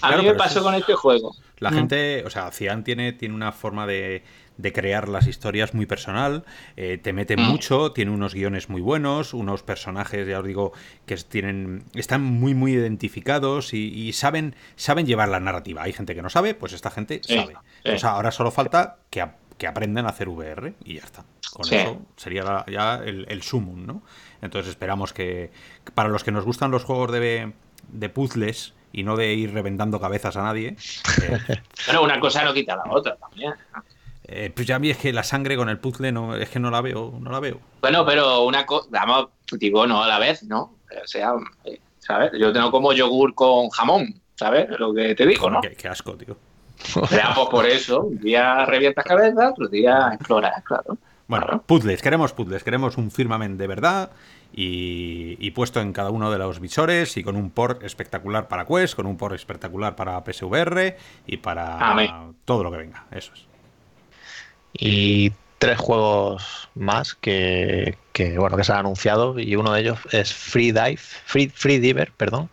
A mí me pasó con este juego. La mm. gente, o sea, Cian tiene, tiene una forma de de crear las historias muy personal, eh, te mete mm. mucho, tiene unos guiones muy buenos, unos personajes, ya os digo, que tienen, están muy muy identificados y, saben, saben llevar la narrativa. Hay gente que no sabe, pues esta gente sabe. O sea, ahora solo falta que, que, aprendan a hacer VR y ya está. Con eso sería ya el, el sumum, ¿no? Entonces esperamos que, para los que nos gustan los juegos de, de puzzles, y no de ir reventando cabezas a nadie. Pero una cosa no quita la otra también. Eh, pues ya a mí es que la sangre con el puzzle no, es que no la veo, no la veo. Bueno, pero una cosa, vamos, digo, no a la vez, ¿no? O sea, eh, ¿sabes? Yo tengo como yogur con jamón, ¿sabes? Lo que te digo, ¿no? Qué, asco, tío. Veamos pues por eso, un día revientas cabeza, otro día exploras, claro. Bueno, puzzles, queremos puzzles, queremos un firmament de verdad y, puesto en cada uno de los visores y con un port espectacular para Quest, con un port espectacular para PSVR y para todo lo que venga. Eso es. Y tres juegos más que, bueno que se han anunciado y uno de ellos es Free Dive, Free, Free Diver, perdón,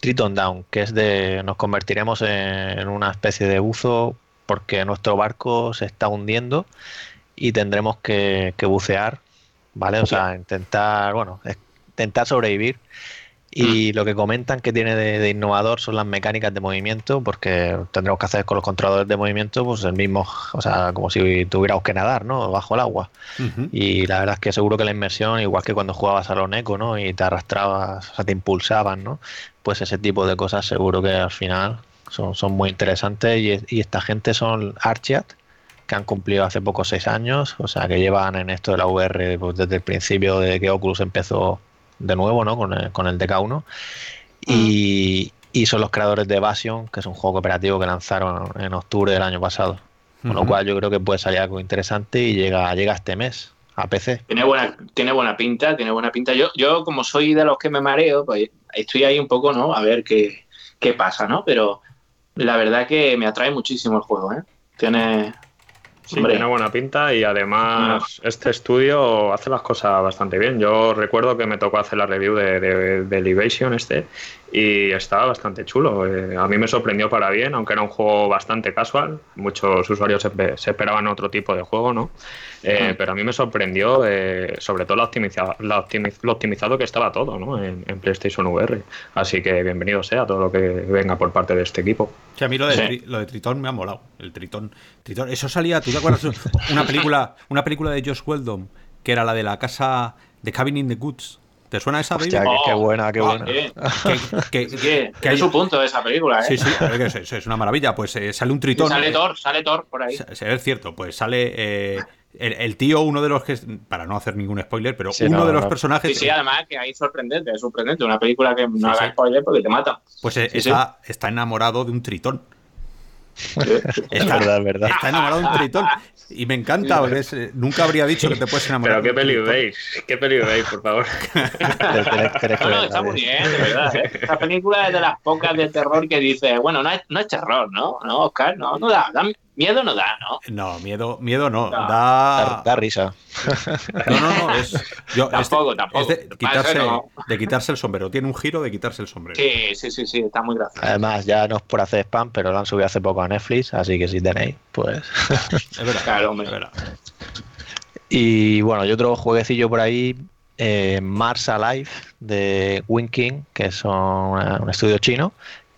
Triton Down, que es de nos convertiremos en una especie de buzo porque nuestro barco se está hundiendo y tendremos que, que bucear, ¿vale? O sea, intentar, bueno, intentar sobrevivir y lo que comentan que tiene de, innovador son las mecánicas de movimiento, porque tendremos que hacer con los controladores de movimiento, pues el mismo, o sea, como si tuviéramos que nadar, ¿no? Bajo el agua. Y la verdad es que seguro que la inmersión, igual que cuando jugabas a los Neko, ¿no? Y te arrastrabas, o sea, te impulsaban, ¿no? Pues ese tipo de cosas seguro que al final son, son muy interesantes. Y, esta gente son Archiat, que han cumplido hace poco seis años, o sea, que llevan en esto de la VR pues, desde el principio de que Oculus empezó de nuevo, ¿no? Con el, con el DK1. Y, y, son los creadores de Evasion, que es un juego cooperativo que lanzaron en octubre del año pasado. Con lo cual yo creo que puede salir algo interesante y llega, llega este mes a PC. Tiene buena, tiene buena pinta, tiene buena pinta. Yo, yo como soy de los que me mareo, pues estoy ahí un poco, ¿no? A ver qué, qué pasa, ¿no? Pero la verdad que me atrae muchísimo el juego, ¿eh? Tiene, Sí, tiene buena pinta y además este estudio hace las cosas bastante bien. Yo recuerdo que me tocó hacer la review de, de, de Elevation este y estaba bastante chulo. Eh, a mí me sorprendió para bien, aunque era un juego bastante casual. Muchos usuarios se, esperaban otro tipo de juego, ¿no? Eh, hmm. Pero a mí me sorprendió, eh, sobre todo lo, optimizado que estaba todo, ¿no? En, PlayStation VR. Así que bienvenido sea todo lo que venga por parte de este equipo. Sí, a mí lo de, lo de Tritón me ha molado. El Tritón, Tritón. Eso salía, ¿tú te acuerdas? Una película, una película de Josh Weldon, que era la de la casa de Cabin in the Goods ¿Te suena esa película? qué, buena, qué buena. que, es su punto de esa película, ¿eh? Sí, sí, es, es, una maravilla. Pues eh, sale un tritón. sale Thor, sale Thor por ahí. Es cierto, pues sale eh, el, tío, uno de los que. Para no hacer ningún spoiler, pero uno de los personajes. Sí, sí, además que ahí sorprendente, es sorprendente. Una película que no haga spoiler porque te mata. Pues está, está enamorado de un tritón. Está, verdad, verdad. está enamorado de un tritón. Y me encanta, eh, nunca habría dicho que te puedes enamorar. Pero qué peli veis, qué peli veis, por favor. no, no, está muy bien, de verdad. ¿eh? Esta película es de las pocas de terror que dice, bueno, no es, no es terror, ¿no? No, Oscar, no, no da, da Miedo no da, ¿no? No, miedo, miedo no. Da... da... risa. No, no, no. Es, yo, tampoco, tampoco. de, quitarse, de quitarse el sombrero. Tiene un giro de quitarse el sombrero. Sí, sí, sí, sí. Está muy gracioso. Además, ya no es por hacer spam, pero lo han subido hace poco a Netflix, así que si tenéis, pues. es verdad. Claro, hombre. Es verdad. Y bueno, y otro jueguecillo por ahí, eh, Mars Alive de Winking, que es un estudio chino,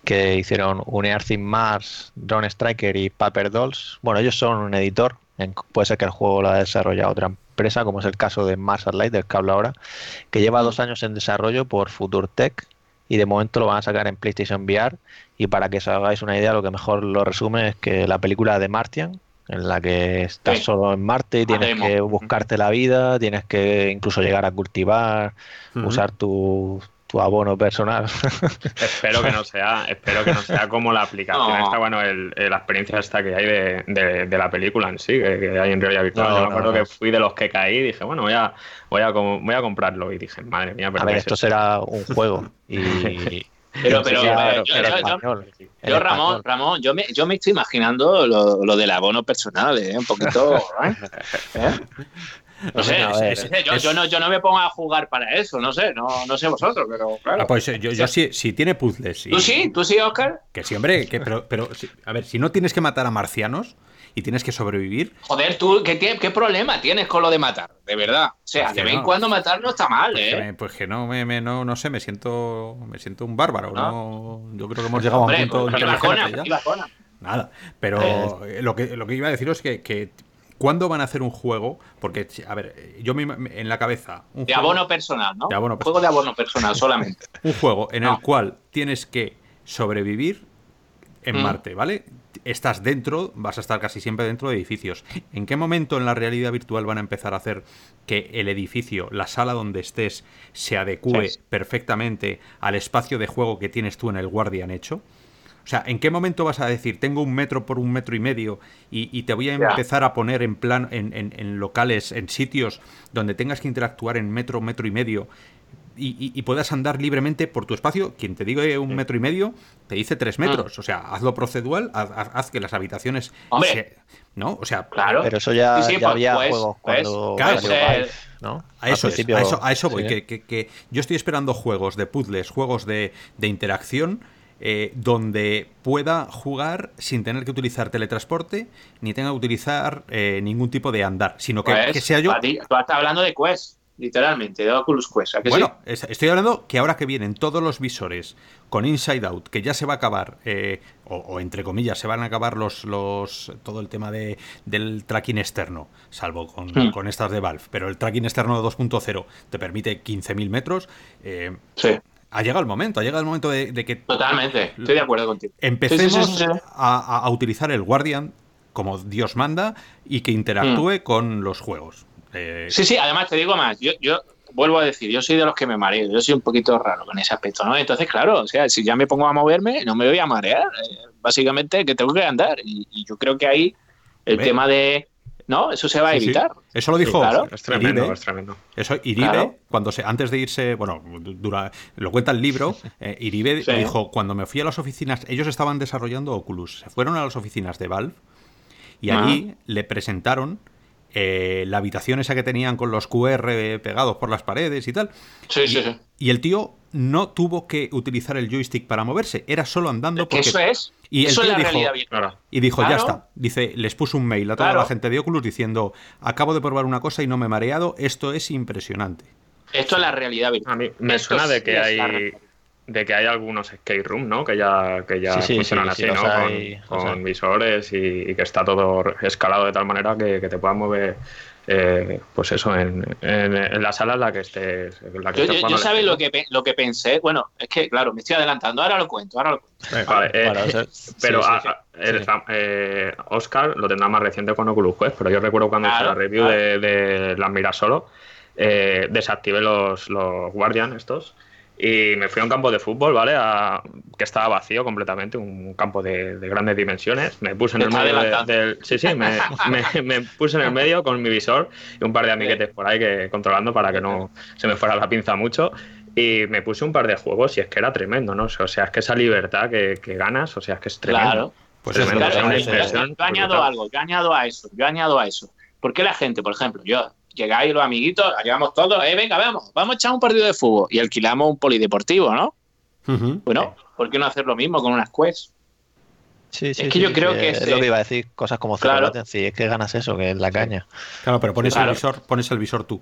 que hicieron Unearth in Mars, Drone Striker y Paper Dolls. Bueno, ellos son un editor, puede ser que el juego lo haya desarrollado otra empresa, como es el caso de Mars Light, del que hablo ahora, que lleva dos años en desarrollo por Future Tech y de momento lo van a sacar en PlayStation VR. Y para que os hagáis una idea, lo que mejor lo resume es que la película de Martian, en la que estás solo en Marte y tienes que buscarte la vida, tienes que incluso llegar a cultivar, usar tu, tu abono personal. espero que no sea, espero que no sea como la aplicación esta, bueno, el, la experiencia esta que hay de, de, la película en sí, que, hay en realidad virtual. Yo me acuerdo que fui de los que caí y dije, bueno, voy a, voy a, voy a comprarlo. Y dije, madre mía, pero. A ver, esto será un juego. Y. Pero, pero, yo, Ramón, Ramón, yo me, yo me estoy imaginando lo, lo del abono personal, ¿eh? un poquito. ¿eh? ¿Eh? No sé, yo, no, yo no me pongo a jugar para eso, no sé, no, no sé vosotros, pero claro. Ah, pues yo, yo sí, si tiene puzzles. ¿Tú sí? ¿Tú sí, Oscar? Que sí, hombre, que, pero, pero a ver, si no tienes que matar a marcianos y tienes que sobrevivir. Joder, tú, ¿qué, qué problema tienes con lo de matar? De verdad. O sea, de vez en cuando matar no está mal, pues ¿eh? Que pues que no, me, no, no sé, me siento, me siento un bárbaro. ¿no? Yo creo que hemos llegado a un punto. Pues, ya. Nada, pero eh. lo, que, lo que iba a deciros es que, que ¿Cuándo van a hacer un juego? Porque, a ver, yo me, en la cabeza. de abono personal, ¿no? De abono Juego de abono personal solamente. un juego en el cual tienes que sobrevivir en mm. Marte, ¿vale? Estás dentro, vas a estar casi siempre dentro de edificios. ¿En qué momento en la realidad virtual van a empezar a hacer que el edificio, la sala donde estés, se adecue perfectamente al espacio de juego que tienes tú en el Guardian hecho? O sea, ¿en qué momento vas a decir, tengo un metro por un metro y medio y, te voy a empezar a poner en plan, en, en, locales, en sitios donde tengas que interactuar en metro, metro y medio y, puedas andar libremente por tu espacio? Quien te diga un metro y medio, te dice tres metros. Mm. O sea, hazlo procedual, haz, que las habitaciones... ¿No? O sea, claro. Pero eso ya, pues, había pues, juegos pues, cuando... ¿no? A eso, a eso, voy, que, que, yo estoy esperando juegos de puzzles, juegos de, de interacción eh, donde pueda jugar sin tener que utilizar teletransporte ni tenga que utilizar eh, ningún tipo de andar, sino que, pues, sea yo. tú estás hablando de Quest, literalmente, de Oculus Quest. bueno, estoy hablando que ahora que vienen todos los visores con Inside Out, que ya se va a acabar, eh, o, entre comillas, se van a acabar los, los todo el tema de, del tracking externo, salvo con, hmm. con estas de Valve, pero el tracking externo de 2.0 te permite 15.000 metros. sí ha llegado el momento, ha llegado el momento de, que... Totalmente, estoy de acuerdo contigo. Empecemos a, utilizar el Guardian como Dios manda y que interactúe mm. con los juegos. Eh, sí, sí, además te digo más, yo, yo vuelvo a decir, yo soy de los que me mareo, yo soy un poquito raro con ese aspecto, ¿no? Entonces, claro, o sea, si ya me pongo a moverme, no me voy a marear, eh, básicamente que tengo que andar. Y, y yo creo que ahí el tema de ¿no? Eso se va a evitar. Eso lo dijo es tremendo, es tremendo. Eso, Iribe, cuando se, antes de irse, bueno, dura, lo cuenta el libro, eh, Iribe dijo, cuando me fui a las oficinas, ellos estaban desarrollando Oculus, se fueron a las oficinas de Valve y allí le presentaron eh, la habitación esa que tenían con los QR pegados por las paredes y tal. Sí, sí, sí. Y el tío no tuvo que utilizar el joystick para moverse, era solo andando porque... Eso es. Y eso es la dijo, realidad Y dijo, ya está. Dice, les puso un mail a toda la gente de Oculus diciendo, acabo de probar una cosa y no me he mareado, esto es impresionante. Esto es la realidad virtual. A mí me suena de que hay de que hay algunos skate room, ¿no? Que ya, que ya funcionan así, ¿no? con, visores y, que está todo escalado de tal manera que, que te puedan mover eh, pues eso, en, en, la sala en la que estés. La que yo, yo, sabes lo que, lo que pensé. Bueno, es que, claro, me estoy adelantando. Ahora lo cuento, ahora lo cuento. Vale, eh, pero eh, Oscar lo tendrá más reciente con Oculus Quest, pero yo recuerdo cuando hice la review de, de las miras solo, desactivé los, los Guardian estos y me fui a un campo de fútbol, ¿vale? que estaba vacío completamente, un campo de, grandes dimensiones. Me puse en el medio del. Sí, sí, me, me, puse en el medio con mi visor y un par de amiguetes por ahí que controlando para que no se me fuera la pinza mucho. Y me puse un par de juegos y es que era tremendo, ¿no? O sea, es que esa libertad que, ganas, o sea, es que es tremendo. Claro. Pues es tremendo, yo añado algo, yo añado a eso, yo añado a eso. ¿Por qué la gente, por ejemplo, yo llegáis los amiguitos, llegamos todos, eh, venga, vamos, vamos a echar un partido de fútbol y alquilamos un polideportivo, ¿no? Bueno, ¿por qué no hacer lo mismo con unas quests? Sí, sí, es que yo creo que es, lo que iba a decir, cosas como claro. sí, es que ganas eso, que es la caña. Claro, pero pones el visor, pones el visor tú.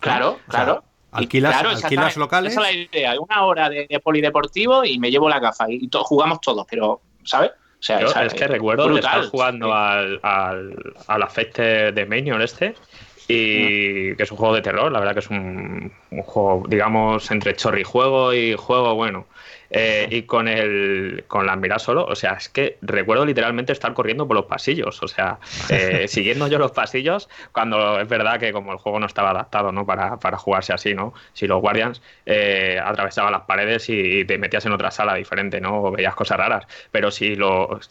Claro, claro. alquilas, alquilas locales. Esa es la idea, una hora de, polideportivo y me llevo la gafa y, jugamos todos, pero, ¿sabes? O sea, es que recuerdo estar jugando al, al, al afecte de Minion este y que es un juego de terror, la verdad que es un, juego, digamos, entre chorrijuego y juego bueno. Eh, y con el con la mira solo, o sea, es que recuerdo literalmente estar corriendo por los pasillos, o sea, eh, siguiendo yo los pasillos, cuando es verdad que como el juego no estaba adaptado ¿no? para, para jugarse así, ¿no? Si los Guardians eh, atravesaban las paredes y, te metías en otra sala diferente, ¿no? O veías cosas raras, pero si los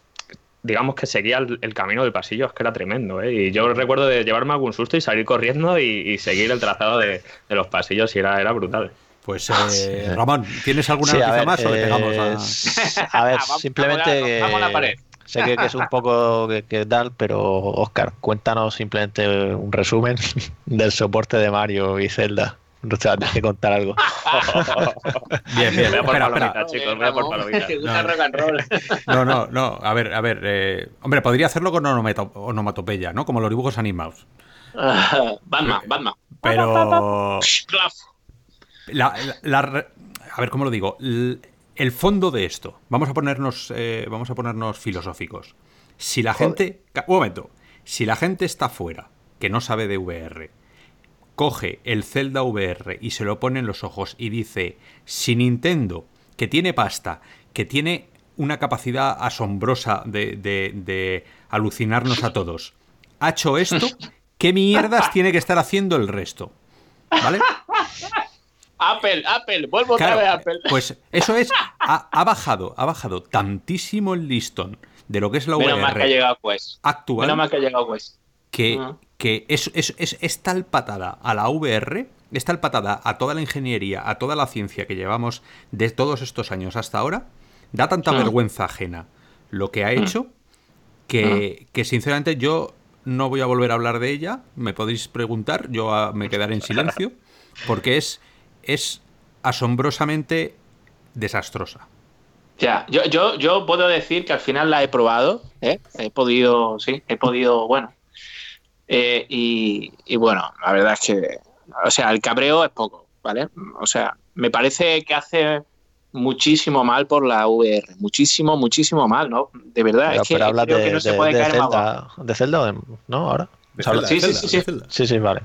digamos que seguía el, camino del pasillo, es que era tremendo, ¿eh? Y yo recuerdo de llevarme algún susto y salir corriendo y, seguir el trazado de, los pasillos y era, era brutal. Pues eh, Ramón, ¿tienes alguna noticia más o le pegamos a... a ver, simplemente... Vamos a la pared. Sé que, es un poco que, tal, pero Oscar, cuéntanos simplemente un resumen del soporte de Mario y Zelda. O sea, tienes que contar algo. bien, bien. Voy a por espera, chicos. Voy a por palomitas. No. no, no, no. A ver, a ver. Eh, hombre, podría hacerlo con onomatopeya, ¿no? Como los dibujos animados. Batman, Batman. Pero... La, a ver, ¿cómo lo digo? El fondo de esto. Vamos a ponernos, eh, vamos a ponernos filosóficos. Si la gente... Un momento. Si la gente está fuera, que no sabe de VR coge el Zelda VR y se lo pone en los ojos y dice, si Nintendo, que tiene pasta, que tiene una capacidad asombrosa de, alucinarnos a todos, ha hecho esto, ¿qué mierdas tiene que estar haciendo el resto? ¿Vale? Apple, Apple, vuelvo otra vez a Apple. Pues eso es, ha, bajado, ha bajado tantísimo el listón de lo que es la Menos VR que ha llegado Quest. actual. Menos mal que ha llegado Quest. Que, que es, es, es, tal patada a la VR, es tal patada a toda la ingeniería, a toda la ciencia que llevamos de todos estos años hasta ahora, da tanta vergüenza ajena lo que ha hecho que, que sinceramente yo no voy a volver a hablar de ella, me podéis preguntar, yo me quedaré en silencio, porque es, es asombrosamente desastrosa. Ya, yo, yo, yo puedo decir que al final la he probado, ¿eh? he podido, sí, he podido, bueno, eh, y, y, bueno, la verdad es que, o sea, el cabreo es poco, ¿vale? O sea, me parece que hace muchísimo mal por la VR, muchísimo, muchísimo mal, ¿no? De verdad, es que de, que no se puede caer Zelda, ¿De Zelda no? Ahora. sí, sí, sí, sí, sí, vale.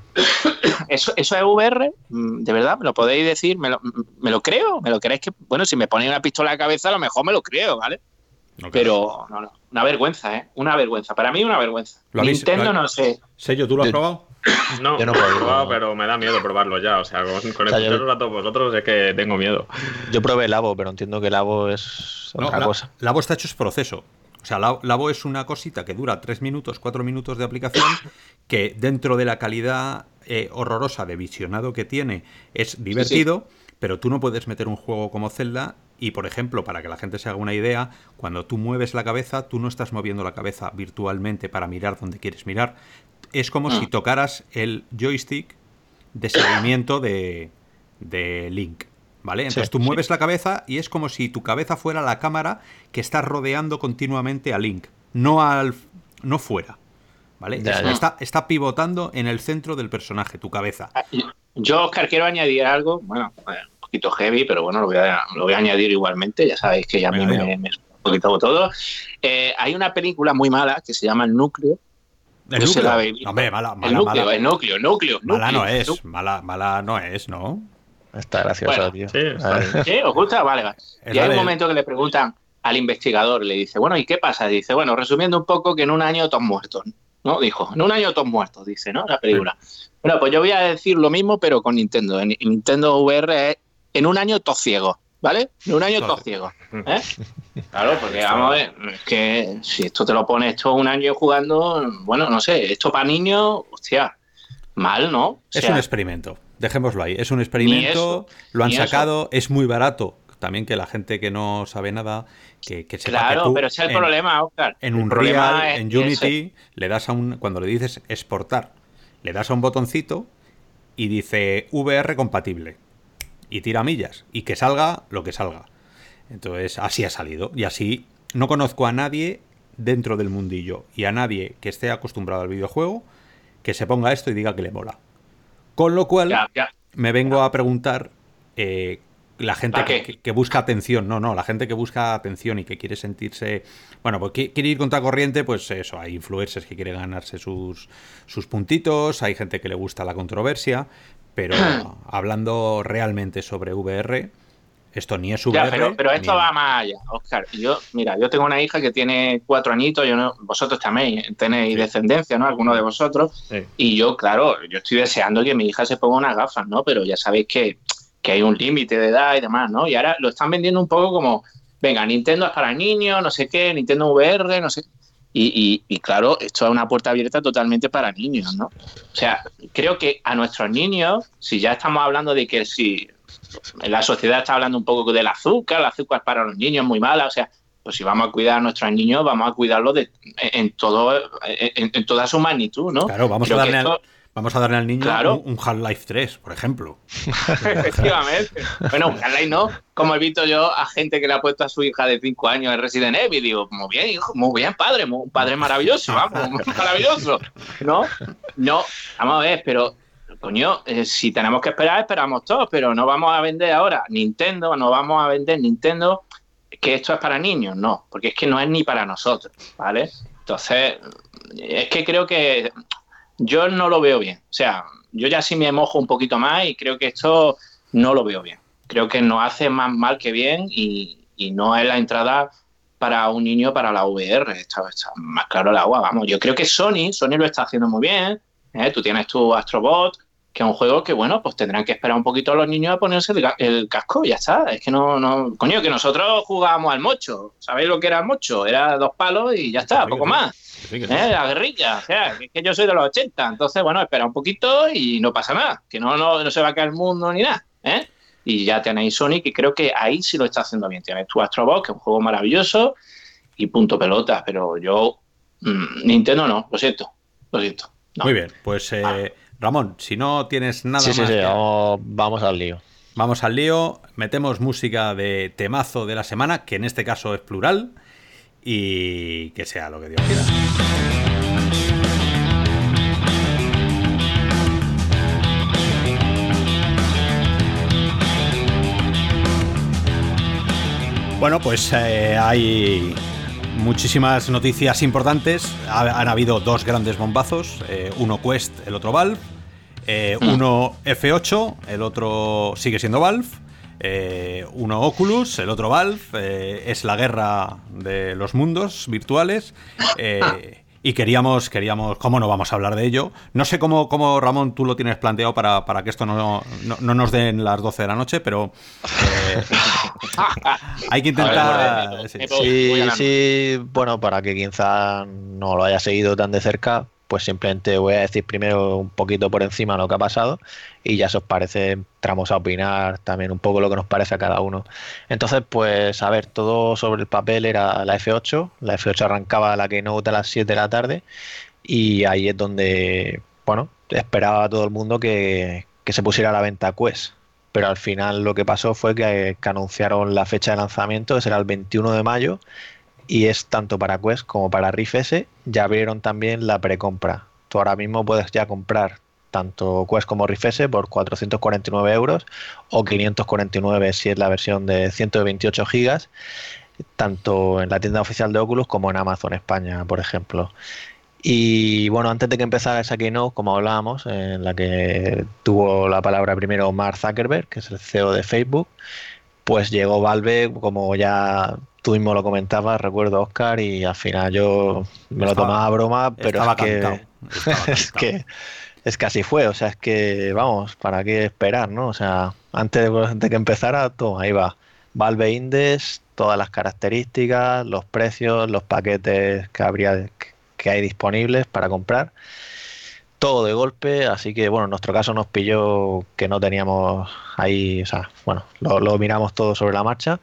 Eso, eso es VR, mm, de verdad, me lo podéis decir, me lo, me lo creo, me lo creéis que, bueno, si me ponéis una pistola en la cabeza, a lo mejor me lo creo, ¿vale? Pero no, no, una vergüenza, ¿eh? Una vergüenza. Para mí una vergüenza. Nintendo no sé. Sello, ¿tú lo has probado? No, yo no lo he probado, pero me da miedo probarlo ya. O sea, con, con a todos vosotros es que tengo miedo. Yo probé el Avo, pero entiendo que el Avo es otra la, cosa. El Avo está hecho es proceso. O sea, la, Avo es una cosita que dura 3 minutos, 4 minutos de aplicación, que dentro de la calidad eh, horrorosa de visionado que tiene es divertido, pero tú no puedes meter un juego como Zelda y, por ejemplo, para que la gente se haga una idea, cuando tú mueves la cabeza, tú no estás moviendo la cabeza virtualmente para mirar donde quieres mirar. Es como si ah. tocaras el joystick de seguimiento de, de Link. ¿Vale? Entonces tú mueves la cabeza y es como si tu cabeza fuera la cámara que está rodeando continuamente a Link, no al no fuera. ¿Vale? Está, está, pivotando en el centro del personaje, tu cabeza. Ah, yo, Oscar, quiero añadir algo. Bueno, heavy, pero bueno, lo voy a, lo voy a añadir igualmente. Ya sabéis que ya a mí me, me, un poquito todo. Eh, hay una película muy mala que se llama El Núcleo. ¿El núcleo? Hombre, mala, mala, el núcleo, el núcleo, núcleo, Mala no es, mala, mala no es, ¿no? Está gracioso, tío. Sí, ¿Sí? ¿Os gusta? Vale, vale. Y hay un momento que le preguntan al investigador, le dice, bueno, ¿y qué pasa? Dice, bueno, resumiendo un poco, que en un año todos muertos, ¿no? Dijo, en un año todos muertos, dice, ¿no? La película. Bueno, pues yo voy a decir lo mismo, pero con Nintendo. En Nintendo VR es en un año todo ciego, ¿vale? En un año todo ciego. ¿eh? Claro, porque vamos a ver, es que si esto te lo pones esto un año jugando, bueno, no sé, esto para niños, hostia, mal, ¿no? es un experimento, dejémoslo ahí, es un experimento, lo han sacado, es muy barato. También que la gente que no sabe nada, que, que sepa Claro, que tú pero ese es el problema, Oscar. En un Real, en Unity, le das a un. Cuando le dices exportar, le das a un botoncito y dice VR compatible y tira millas y que salga lo que salga. Entonces, así ha salido. Y así no conozco a nadie dentro del mundillo y a nadie que esté acostumbrado al videojuego que se ponga esto y diga que le mola. Con lo cual, me vengo a preguntar eh, la gente que, busca atención, no, no, la gente que busca atención y que quiere sentirse, bueno, pues quiere ir contra corriente, pues eso, hay influencers que quieren ganarse sus, sus puntitos, hay gente que le gusta la controversia, pero hablando realmente sobre VR, esto ni es VR. pero, esto va más allá, Oscar. Yo, mira, yo tengo una hija que tiene cuatro añitos, yo no, vosotros también tenéis descendencia, ¿no? Algunos de vosotros. Y yo, claro, yo estoy deseando que mi hija se ponga unas gafas, ¿no? Pero ya sabéis que, que hay un límite de edad y demás, ¿no? Y ahora lo están vendiendo un poco como, venga, Nintendo es para niños, no sé qué, Nintendo VR, no sé. Y, claro, esto es una puerta abierta totalmente para niños, ¿no? O sea, creo que a nuestros niños, si ya estamos hablando de que si la sociedad está hablando un poco del azúcar, el azúcar para los niños es muy mala, o sea, pues si vamos a cuidar a nuestros niños, vamos a cuidarlos de, en, todo, en, toda su magnitud, ¿no? Claro, vamos a darle Vamos a darle al niño un, Half-Life 3, por ejemplo. Efectivamente. bueno, un Half-Life no. Como he visto yo a gente que le ha puesto a su hija de 5 años en Resident Evil. Digo, muy bien, hijo, muy bien, padre. Un padre maravilloso, vamos, maravilloso. ¿No? No, vamos a ver, pero coño, eh, si tenemos que esperar, esperamos todos, pero no vamos a vender ahora Nintendo, no vamos a vender Nintendo que esto es para niños, no, porque es que no es ni para nosotros, ¿vale? Entonces, es que creo que yo no lo veo bien. O sea, yo ya sí me mojo un poquito más y creo que esto no lo veo bien. Creo que nos hace más mal que bien y, no es la entrada para un niño para la VR. Está, más claro el agua, vamos. Yo creo que Sony, Sony lo está haciendo muy bien. ¿eh? Tú tienes tu Astrobot, que es un juego que, bueno, pues tendrán que esperar un poquito a los niños a ponerse el, casco y ya está. Es que no, no. Coño, que nosotros jugábamos al mocho. ¿Sabéis lo que era el mocho? Era dos palos y ya está, poco más. ¿Eh? La guerrilla. O sea, que, que yo soy de los 80. Entonces, bueno, espera un poquito y no pasa nada. Que no, no, no se va a caer el mundo ni nada. ¿eh? Y ya tenéis Sonic y creo que ahí sí lo está haciendo bien. Tienes tu Astrobot, que es un juego maravilloso, y punto pelota. Pero yo, mm, Nintendo no, lo siento. Lo siento. Muy bien, pues eh, Ramón, si no tienes nada más. Sí, sí, vamos, vamos al lío. Vamos al lío, metemos música de temazo de la semana, que en este caso es plural, y que sea lo que Dios quiera. Bueno, pues eh, hay muchísimas noticias importantes. han habido dos grandes bombazos, eh, uno Quest, el otro Valve. Eh, mm. Uno F8, el otro sigue siendo Valve. Eh, uno Oculus, el otro Valve. es la guerra de los mundos virtuales. y queríamos, queríamos, ¿cómo no vamos a hablar de ello? No sé cómo, cómo Ramón, tú lo tienes planteado para, que esto no, no, nos den las 12 de la noche, pero hay que intentar... sí, sí, bueno, para que quizá no lo haya seguido tan de cerca, pues simplemente voy a decir primero un poquito por encima lo que ha pasado y ya si os parece entramos a opinar también un poco lo que nos parece a cada uno. Entonces, pues a ver, todo sobre el papel era la F8, la F8 arrancaba la Keynote a las 7 de la tarde y ahí es donde, bueno, esperaba todo el mundo que, se pusiera a la venta Quest. Pero al final lo que pasó fue que, que anunciaron la fecha de lanzamiento, que será el 21 de mayo, y es tanto para Quest como para Rift S. Ya abrieron también la precompra. Tú ahora mismo puedes ya comprar tanto Quest como Rift S por 449 euros o 549 si es la versión de 128 gigas, tanto en la tienda oficial de Oculus como en Amazon España, por ejemplo. Y bueno, antes de que empezara esa keynote, como hablábamos, en la que tuvo la palabra primero Mark Zuckerberg, que es el CEO de Facebook, pues llegó Valve, como ya tú mismo lo comentabas, recuerdo Oscar, y al final yo me lo tomaba a broma, pero es que, es que es que así fue, o sea, es que vamos, ¿para qué esperar, no? O sea, antes de, que empezara, todo, ahí va. Valve Index, todas las características, los precios, los paquetes que habría que hay disponibles para comprar. Todo de golpe, así que bueno, en nuestro caso nos pilló que no teníamos ahí, o sea, bueno, lo, lo miramos todo sobre la marcha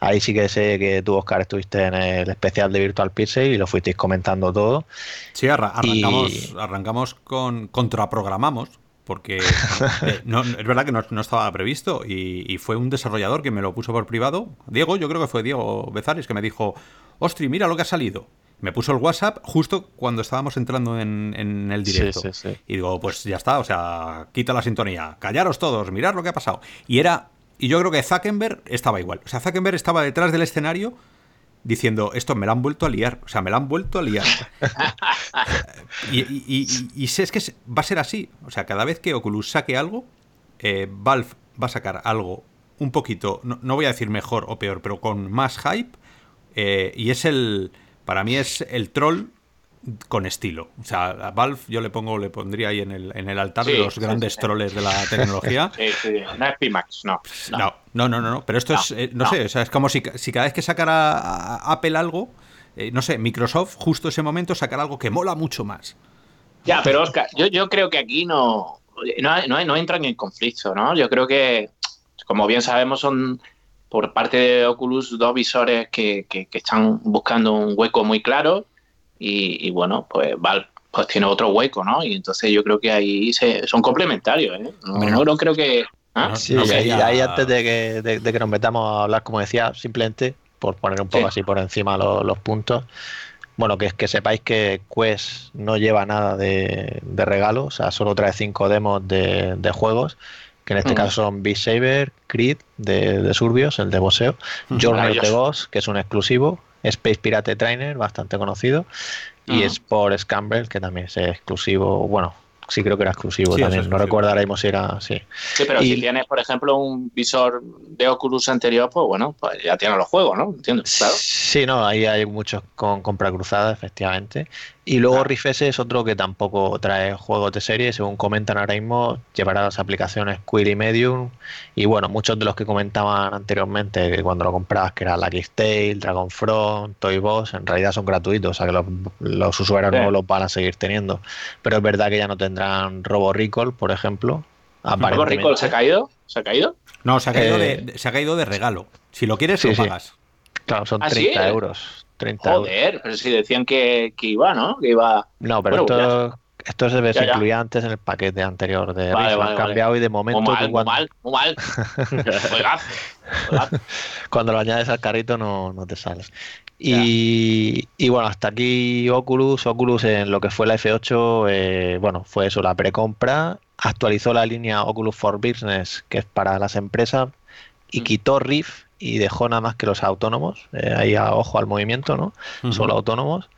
Ahí sí que sé que tú, Oscar, estuviste en el especial de Virtual Pixel y lo fuisteis comentando todo. Sí, arrancamos, arrancamos con contraprogramamos, porque eh, no, es verdad que no, estaba previsto y, fue un desarrollador que me lo puso por privado. Diego, yo creo que fue Diego Bezares, que me dijo, ostri, mira lo que ha salido. Me puso el WhatsApp justo cuando estábamos entrando en, el directo. Y digo, pues ya está, o sea, quita la sintonía, callaros todos, mirad lo que ha pasado. Y era y yo creo que Zuckerberg estaba igual. O sea, Zuckerberg estaba detrás del escenario diciendo, esto me lo han vuelto a liar. O sea, me lo han vuelto a liar. y, sé es que va a ser así. O sea, cada vez que Oculus saque algo, eh, Valve va a sacar algo un poquito, no, voy a decir mejor o peor, pero con más hype. Eh, y es el, para mí es el troll con estilo. O sea, a Valve yo le pongo, le pondría ahí en el, en el altar de los grandes troles de la tecnología. Sí, sí, no es Pimax, no. No, no, no, no, pero esto es, eh, no, sé, o sea, es como si, si, cada vez que sacara Apple algo, eh, no sé, Microsoft justo ese momento sacara algo que mola mucho más. Ya, pero Oscar, yo, yo creo que aquí no, no, no entran en conflicto, ¿no? Yo creo que, como bien sabemos, son por parte de Oculus dos visores que, que, que están buscando un hueco muy claro y, bueno, pues Valve pues tiene otro hueco, ¿no? Y entonces yo creo que ahí se, son complementarios, ¿eh? No, no, creo que... ¿ah? Sí, ahí, antes de que, de, que nos metamos a hablar, como decía, simplemente por poner un poco así por encima los, puntos, bueno, que, que sepáis que Quest no lleva nada de, regalo, o sea, solo trae cinco demos de, juegos, que en este caso son Beat Saber, Creed de, de Surbios, el de boxeo, Journey of the Boss, que es un exclusivo, Space Pirate Trainer, bastante conocido, y Sport Scamble, que también es exclusivo, bueno, sí creo que era exclusivo también, no recuerdo ahora si era, sí. Sí, pero si tienes, por ejemplo, un visor de Oculus anterior, pues bueno, pues ya tienes los juegos, ¿no? Entiendo, claro. Sí, no, ahí hay muchos con compra cruzada, efectivamente. Y luego S es otro que tampoco trae juegos de serie, según comentan ahora mismo, llevará las aplicaciones Query Medium y bueno, muchos de los que comentaban anteriormente cuando lo comprabas, que era Lucky Tale, Dragon Front, Toy Boss, en realidad son gratuitos, o sea que los, usuarios no los van a seguir teniendo. Pero es verdad que ya no tendrán Robo Recall, por ejemplo. ¿Robo Recall se ha caído? ¿Se ha caído? No, se ha caído, de, eh, se ha caído de regalo. Si lo quieres, lo pagas. Claro, son 30 ¿Ah, euros. 30 Joder, pero si decían que, iba, ¿no? Que iba. No, pero esto, esto se, se incluía antes en el paquete anterior de vale, han cambiado y de momento. Muy mal, muy mal, muy mal. cuando lo añades al carrito no, no te sales. Y, y, bueno, hasta aquí Oculus. Oculus en lo que fue la F8, eh, bueno, fue eso, la precompra. Actualizó la línea Oculus for Business, que es para las empresas, y mm. quitó Rift y dejó nada más que los autónomos, eh, ahí a ojo al movimiento, ¿no? Solo autónomos.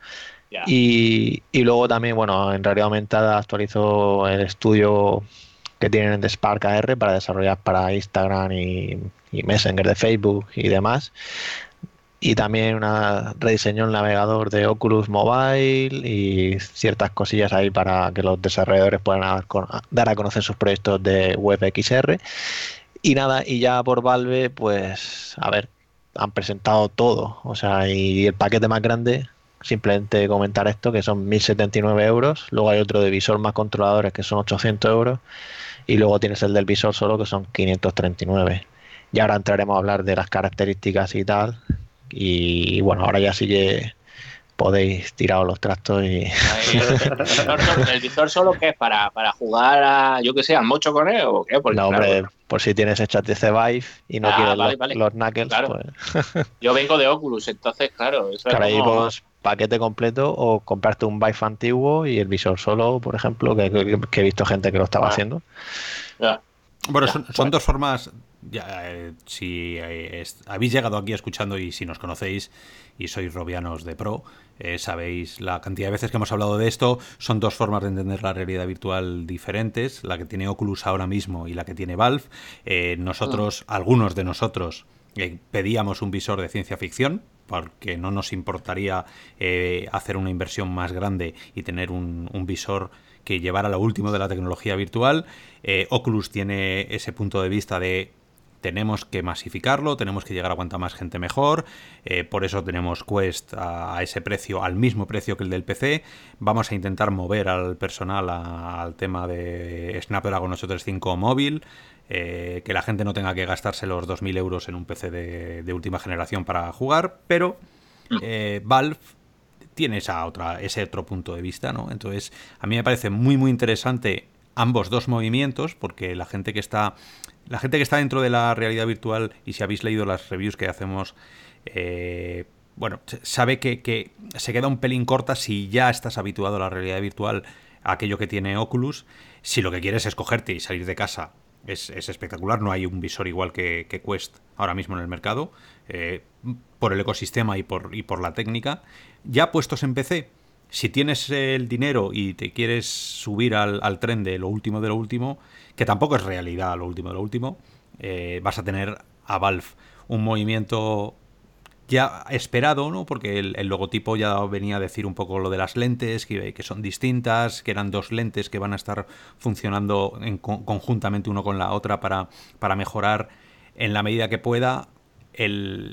Y, y, luego también, bueno, en realidad aumentada actualizó el estudio que tienen de Spark AR para desarrollar para Instagram y, Messenger de Facebook y demás. Y también una, rediseñó el navegador de Oculus Mobile y ciertas cosillas ahí para que los desarrolladores puedan dar a conocer sus proyectos de WebXR. Y nada, y ya por Valve, pues, a ver, han presentado todo. O sea, y el paquete más grande, simplemente comentar esto, que son 1079 euros. Luego hay otro de visor más controladores, que son 800 euros. Y luego tienes el del visor solo, que son 539. Y ahora entraremos a hablar de las características y tal. Y bueno, ahora ya sigue podéis tiraros los trastos y... ¿El visor, solo que es? ¿Para, para jugar a, yo que sé, al mocho con él o qué? no, hombre, por si tienes hecho HTC Vive y no ah, quieres los, knuckles, pues... Yo vengo de Oculus, entonces, claro, eso es ahí pues, paquete completo o comprarte un Vive antiguo y el visor solo, por ejemplo, que, he visto gente que lo estaba ah. haciendo. Bueno, son, dos formas ya, eh, si eh, habéis llegado aquí escuchando y si nos conocéis y sois robianos de pro, eh, sabéis la cantidad de veces que hemos hablado de esto. Son dos formas de entender la realidad virtual diferentes, la que tiene Oculus ahora mismo y la que tiene Valve. Eh, nosotros, ah. algunos de nosotros, eh, pedíamos un visor de ciencia ficción porque no nos importaría hacer una inversión más grande y tener un, un visor que llevara lo último de la tecnología virtual. Oculus tiene ese punto de vista de tenemos que masificarlo, tenemos que llegar a cuanta más gente mejor, eh, por eso tenemos Quest a, ese precio, al mismo precio que el del PC, vamos a intentar mover al personal al tema de Snapdragon 835 móvil, eh, que la gente no tenga que gastarse los 2.000 euros en un PC de, última generación para jugar, pero eh, Valve tiene esa otra, ese otro punto de vista, ¿no? Entonces, a mí me parece muy muy interesante ambos dos movimientos, porque la gente que está la gente que está dentro de la realidad virtual y si habéis leído las reviews que hacemos, eh, bueno, sabe que, se queda un pelín corta si ya estás habituado a la realidad virtual, a aquello que tiene Oculus. Si lo que quieres es cogerte y salir de casa, es, espectacular. No hay un visor igual que, Quest ahora mismo en el mercado, eh, por el ecosistema y por, y por la técnica. Ya puestos en PC, si tienes el dinero y te quieres subir al, tren de lo último de lo último, que tampoco es realidad lo último de lo último, eh, vas a tener a Valve un movimiento ya esperado, ¿no? Porque el, logotipo ya venía a decir un poco lo de las lentes, que, que son distintas, que eran dos lentes que van a estar funcionando en, conjuntamente uno con la otra para, para mejorar en la medida que pueda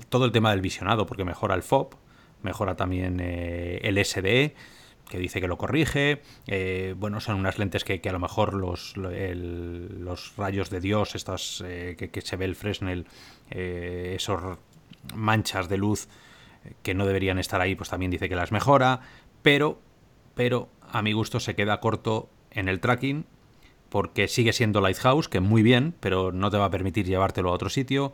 todo el tema del visionado, porque mejora el FOB, mejora también eh, el SDE que dice que lo corrige. Eh, bueno, son unas lentes que, a lo mejor los, los rayos de Dios, estas eh, que, se ve el Fresnel, eh, esos manchas de luz que no deberían estar ahí, pues también dice que las mejora. Pero, pero a mi gusto se queda corto en el tracking porque sigue siendo Lighthouse, que muy bien, pero no te va a permitir llevártelo a otro sitio.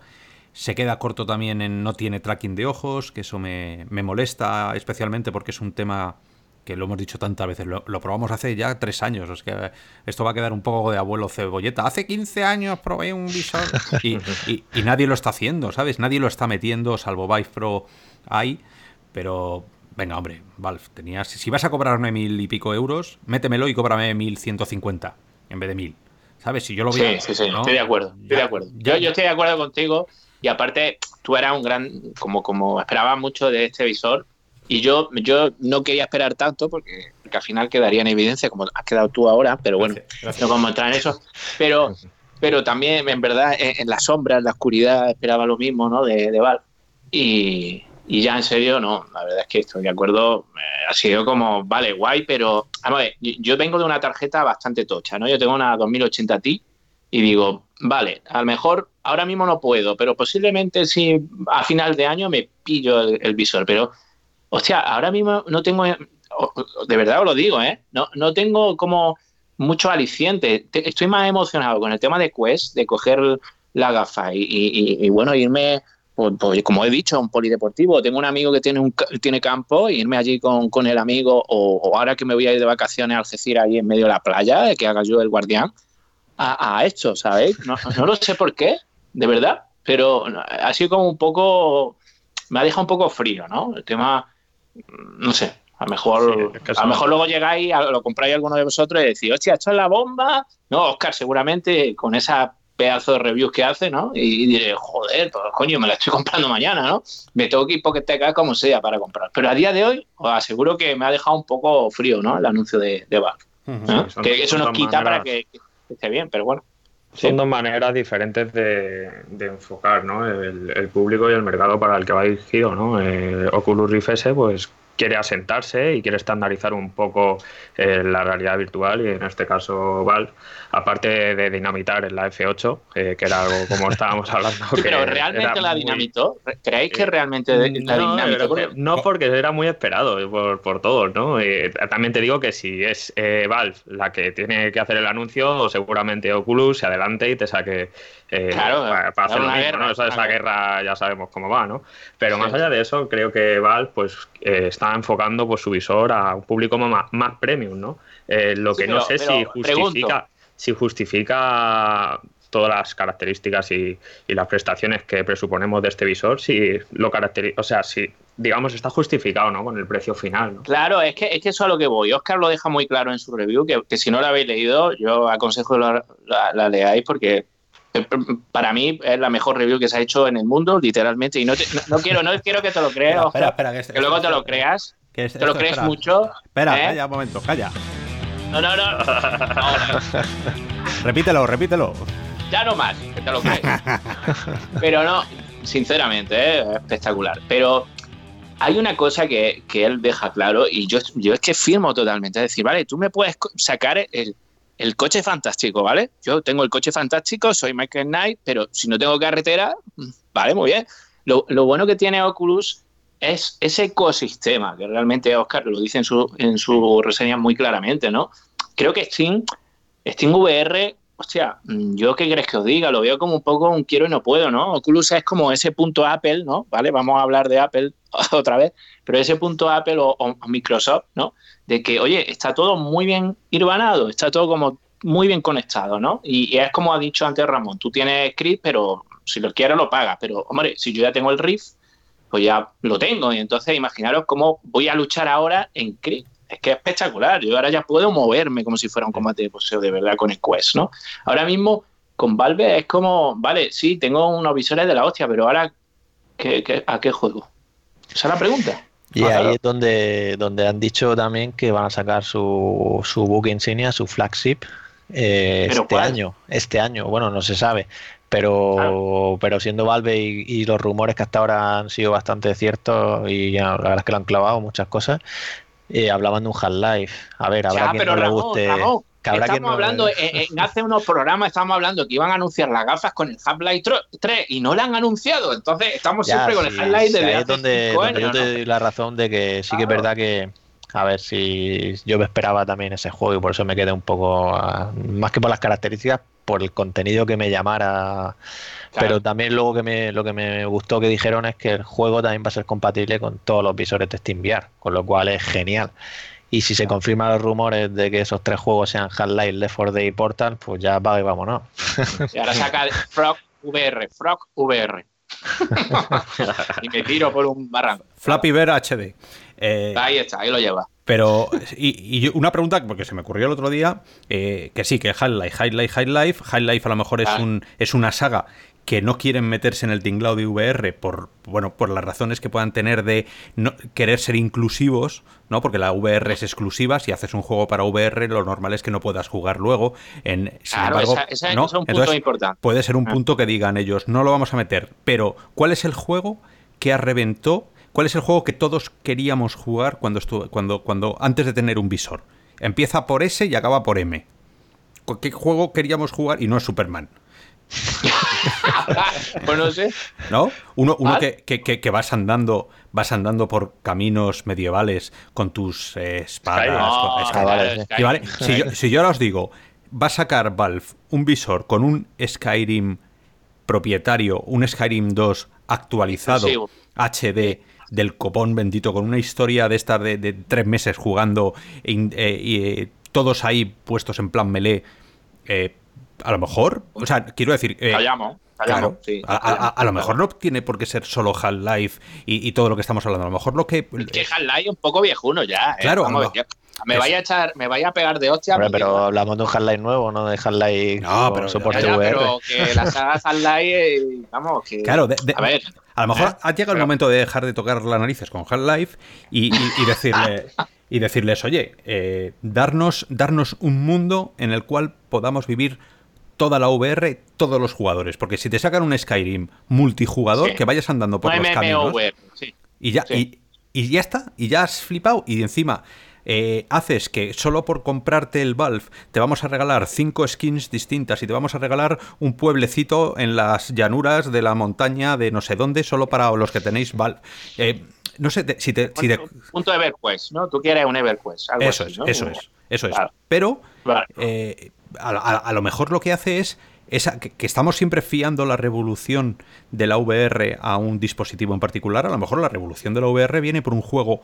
Se queda corto también en no tiene tracking de ojos, que eso me, me molesta especialmente porque es un tema que lo hemos dicho tantas veces, lo, probamos hace ya tres años, es que esto va a quedar un poco de abuelo cebolleta. Hace 15 años probé un visor y, nadie lo está haciendo, ¿sabes? Nadie lo está metiendo, salvo Vive Pro pero venga, hombre, Valve, tenías, si vas a cobrarme mil y pico euros, métemelo y cóbrame mil ciento cincuenta en vez de mil. ¿Sabes? Si yo lo vi. Sí, sí, sí, estoy de acuerdo, estoy de acuerdo. Yo, yo estoy de acuerdo contigo y aparte tú eras un gran, como, como esperaba mucho de este visor, y yo, yo no quería esperar tanto porque porque al final quedaría en evidencia, como has quedado tú ahora, pero bueno, no vamos a entrar en eso. Pero, pero también, en verdad, en, la sombra, en la oscuridad, esperaba lo mismo, ¿no? De, de Val. Y, y ya en serio, no, la verdad es que estoy de acuerdo. Eh, ha sido como, vale, guay, pero vamos a ver, yo vengo de una tarjeta bastante tocha, ¿no? Yo tengo una 2080 Ti y digo, vale, a lo mejor ahora mismo no puedo, pero posiblemente si a final de año me pillo el, visor. Pero, hostia, ahora mismo no tengo, de verdad os lo digo, ¿eh? No, no tengo como mucho aliciente. Estoy más emocionado con el tema de Quest, de coger la gafa y, y, bueno, irme pues, pues, como he dicho, un polideportivo. Tengo un amigo que tiene, un, tiene campo irme allí con, con el amigo o, ahora que me voy a ir de vacaciones a Algeciras ahí en medio de la playa, que haga yo el guardián, a, esto, ¿sabéis? No, no, lo sé por qué, de verdad, pero ha sido como un poco, me ha dejado un poco frío, ¿no? El tema, no sé, a lo mejor, a lo mejor luego llegáis, lo compráis alguno de vosotros y decís, hostia, esto es la bomba. No, Oscar, seguramente con esa pedazo de reviews que hace, ¿no? Y, diré, joder, pues coño, me la estoy comprando mañana, ¿no? Me tengo que ir porque te cae como sea para comprar. Pero a día de hoy, os aseguro que me ha dejado un poco frío, ¿no? El anuncio de, de Valve. que eso nos quita para que, esté bien, pero bueno. Son dos maneras diferentes de, enfocar ¿no? El, público y el mercado para el que va dirigido. ¿no? Eh, Oculus Rift S, pues quiere asentarse y quiere estandarizar un poco eh, la realidad virtual y en este caso Valve, aparte de dinamitar en la F8, eh, que era algo como estábamos hablando. pero realmente la dinamitó. ¿Creéis que eh, realmente la no, dinamitó? no, porque era muy esperado por, por todos, ¿no? también te digo que si es Valve la que tiene que hacer el anuncio, seguramente Oculus se adelante y te saque claro, para, hacer lo mismo, ¿no? Esa, esa guerra ya sabemos cómo va, ¿no? Pero más allá de eso, creo que Valve pues está enfocando pues, su visor a un público más, más premium, ¿no? Eh, lo que no sé si justifica, si justifica todas las características y, las prestaciones que presuponemos de este visor, si lo caracteriza, o sea, si digamos está justificado, ¿no? Con el precio final. Claro, es que, es que eso es a lo que voy. Oscar lo deja muy claro en su review, que, si no la habéis leído, yo aconsejo la, la, leáis porque eh, para mí es la mejor review que se ha hecho en el mundo, literalmente. Y no, no, quiero, no quiero que te lo creas, espera, espera, que, que, luego te lo creas. ¿Te lo crees mucho? Espera, ¿eh? calla un momento, calla. No, no, no. repítelo, repítelo. Ya no más, que te lo crees. Pero no, sinceramente, ¿eh? espectacular. Pero hay una cosa que, que, él deja claro y yo, yo es que firmo totalmente. Es decir, vale, tú me puedes sacar el, el coche fantástico, ¿vale? Yo tengo el coche fantástico, soy Michael Knight, pero si no tengo carretera, vale, muy bien. Lo, bueno que tiene Oculus es ese ecosistema, que realmente Oscar lo dice en su, en su reseña muy claramente, ¿no? Creo que Steam, Steam VR, hostia, yo qué crees que os diga, lo veo como un poco un quiero y no puedo, ¿no? Oculus es como ese punto Apple, ¿no? ¿Vale? Vamos a hablar de Apple otra vez, pero ese punto Apple o, Microsoft, ¿no? De que, oye, está todo muy bien irbanado, está todo como muy bien conectado, ¿no? Y, es como ha dicho antes Ramón, tú tienes script, pero si lo quieres lo pagas, pero hombre, si yo ya tengo el Rift, pues ya lo tengo, y entonces imaginaros cómo voy a luchar ahora en script. Es que es espectacular, yo ahora ya puedo moverme como si fuera un combate de poseo de verdad con el Quest, ¿no? Ahora mismo con Valve es como, vale, sí, tengo unos visores de la hostia, pero ahora, a qué juego? Esa es la pregunta. Y ah, ahí es donde, donde han dicho también que van a sacar su, su book insignia, su flagship, eh, este año. Este año, bueno, no se sabe. Pero, pero siendo Valve y, los rumores que hasta ahora han sido bastante ciertos y la verdad es que lo han clavado muchas cosas, eh, hablaban de un Half-Life. A ver, habrá quien no le guste estamos hablando, en, hace unos programas estábamos hablando que iban a anunciar las gafas con el Half-Life 3 y no la han anunciado. Entonces estamos siempre con el Half-Life de ahí es donde, yo te doy la razón de que sí que es verdad que a ver si yo me esperaba también ese juego y por eso me quedé un poco ah, más que por las características por el contenido que me llamara pero también luego que me, lo que me gustó que dijeron es que el juego también va a ser compatible con todos los visores de SteamVR con lo cual es genial y si se confirman los rumores de que esos tres juegos sean Half-Life, Left 4 Dead y Portal, pues ya va y vámonos. Y ahora saca Frog VR, Frog VR. y me tiro por un barranco. Flappy Bear HD. Eh, ahí está, ahí lo lleva. Pero, y, una pregunta, porque se me ocurrió el otro día, eh, que sí, que Half-Life, Half-Life, Half-Life, Half-Life a lo mejor es, un, es una saga que no quieren meterse en el tinglado de VR por bueno por las razones que puedan tener de no querer ser inclusivos no porque la VR es exclusiva si haces un juego para VR lo normal es que no puedas jugar luego en sin embargo esa, es un punto importante puede ser un ah. punto que digan ellos no lo vamos a meter pero cuál es el juego que ha reventó cuál es el juego que todos queríamos jugar cuando estuvo, cuando cuando antes de tener un visor empieza por S y acaba por M. Qué juego queríamos jugar y no es Superman. Pues no sé. ¿No? Uno, uno que, vas andando vas andando por caminos medievales con tus eh, espadas. si, yo, ahora os digo, va a sacar Valve un visor con un Skyrim propietario, un Skyrim 2 actualizado, HD, del copón bendito, con una historia de estar de, tres meses jugando y eh, todos ahí puestos en plan melee. Eh, a lo mejor, o sea, quiero decir... Eh, callamos, callamos, sí, a, lo mejor no tiene por qué ser solo Half-Life y, todo lo que estamos hablando. A lo mejor lo que... Es que Half-Life es un poco viejuno ya. ¿eh? Claro. Me vaya a echar, me vaya a pegar de hostia. pero hablamos de un Half-Life nuevo, no de Half-Life no, pero, soporte VR. Pero que la saga Half-Life, eh, vamos, que... Claro, a ver... A lo mejor ¿eh? ha llegado el momento de dejar de tocar las narices con Half-Life y, decirle... y decirles, oye, darnos, darnos un mundo en el cual podamos vivir toda la VR, todos los jugadores. Porque si te sacan un Skyrim multijugador, que vayas andando por los caminos. Y ya, y, ya está, y ya has flipado. Y encima. Eh, haces que solo por comprarte el Valve te vamos a regalar cinco skins distintas y te vamos a regalar un pueblecito en las llanuras de la montaña de no sé dónde, solo para los que tenéis Valve. Eh, no sé si te. Si Punto de EverQuest, ¿no? Tú quieres un EverQuest. eso, es, eso es, eso es. Pero eh, a, lo mejor lo que hace es esa, que, estamos siempre fiando la revolución de la VR a un dispositivo en particular. A lo mejor la revolución de la VR viene por un juego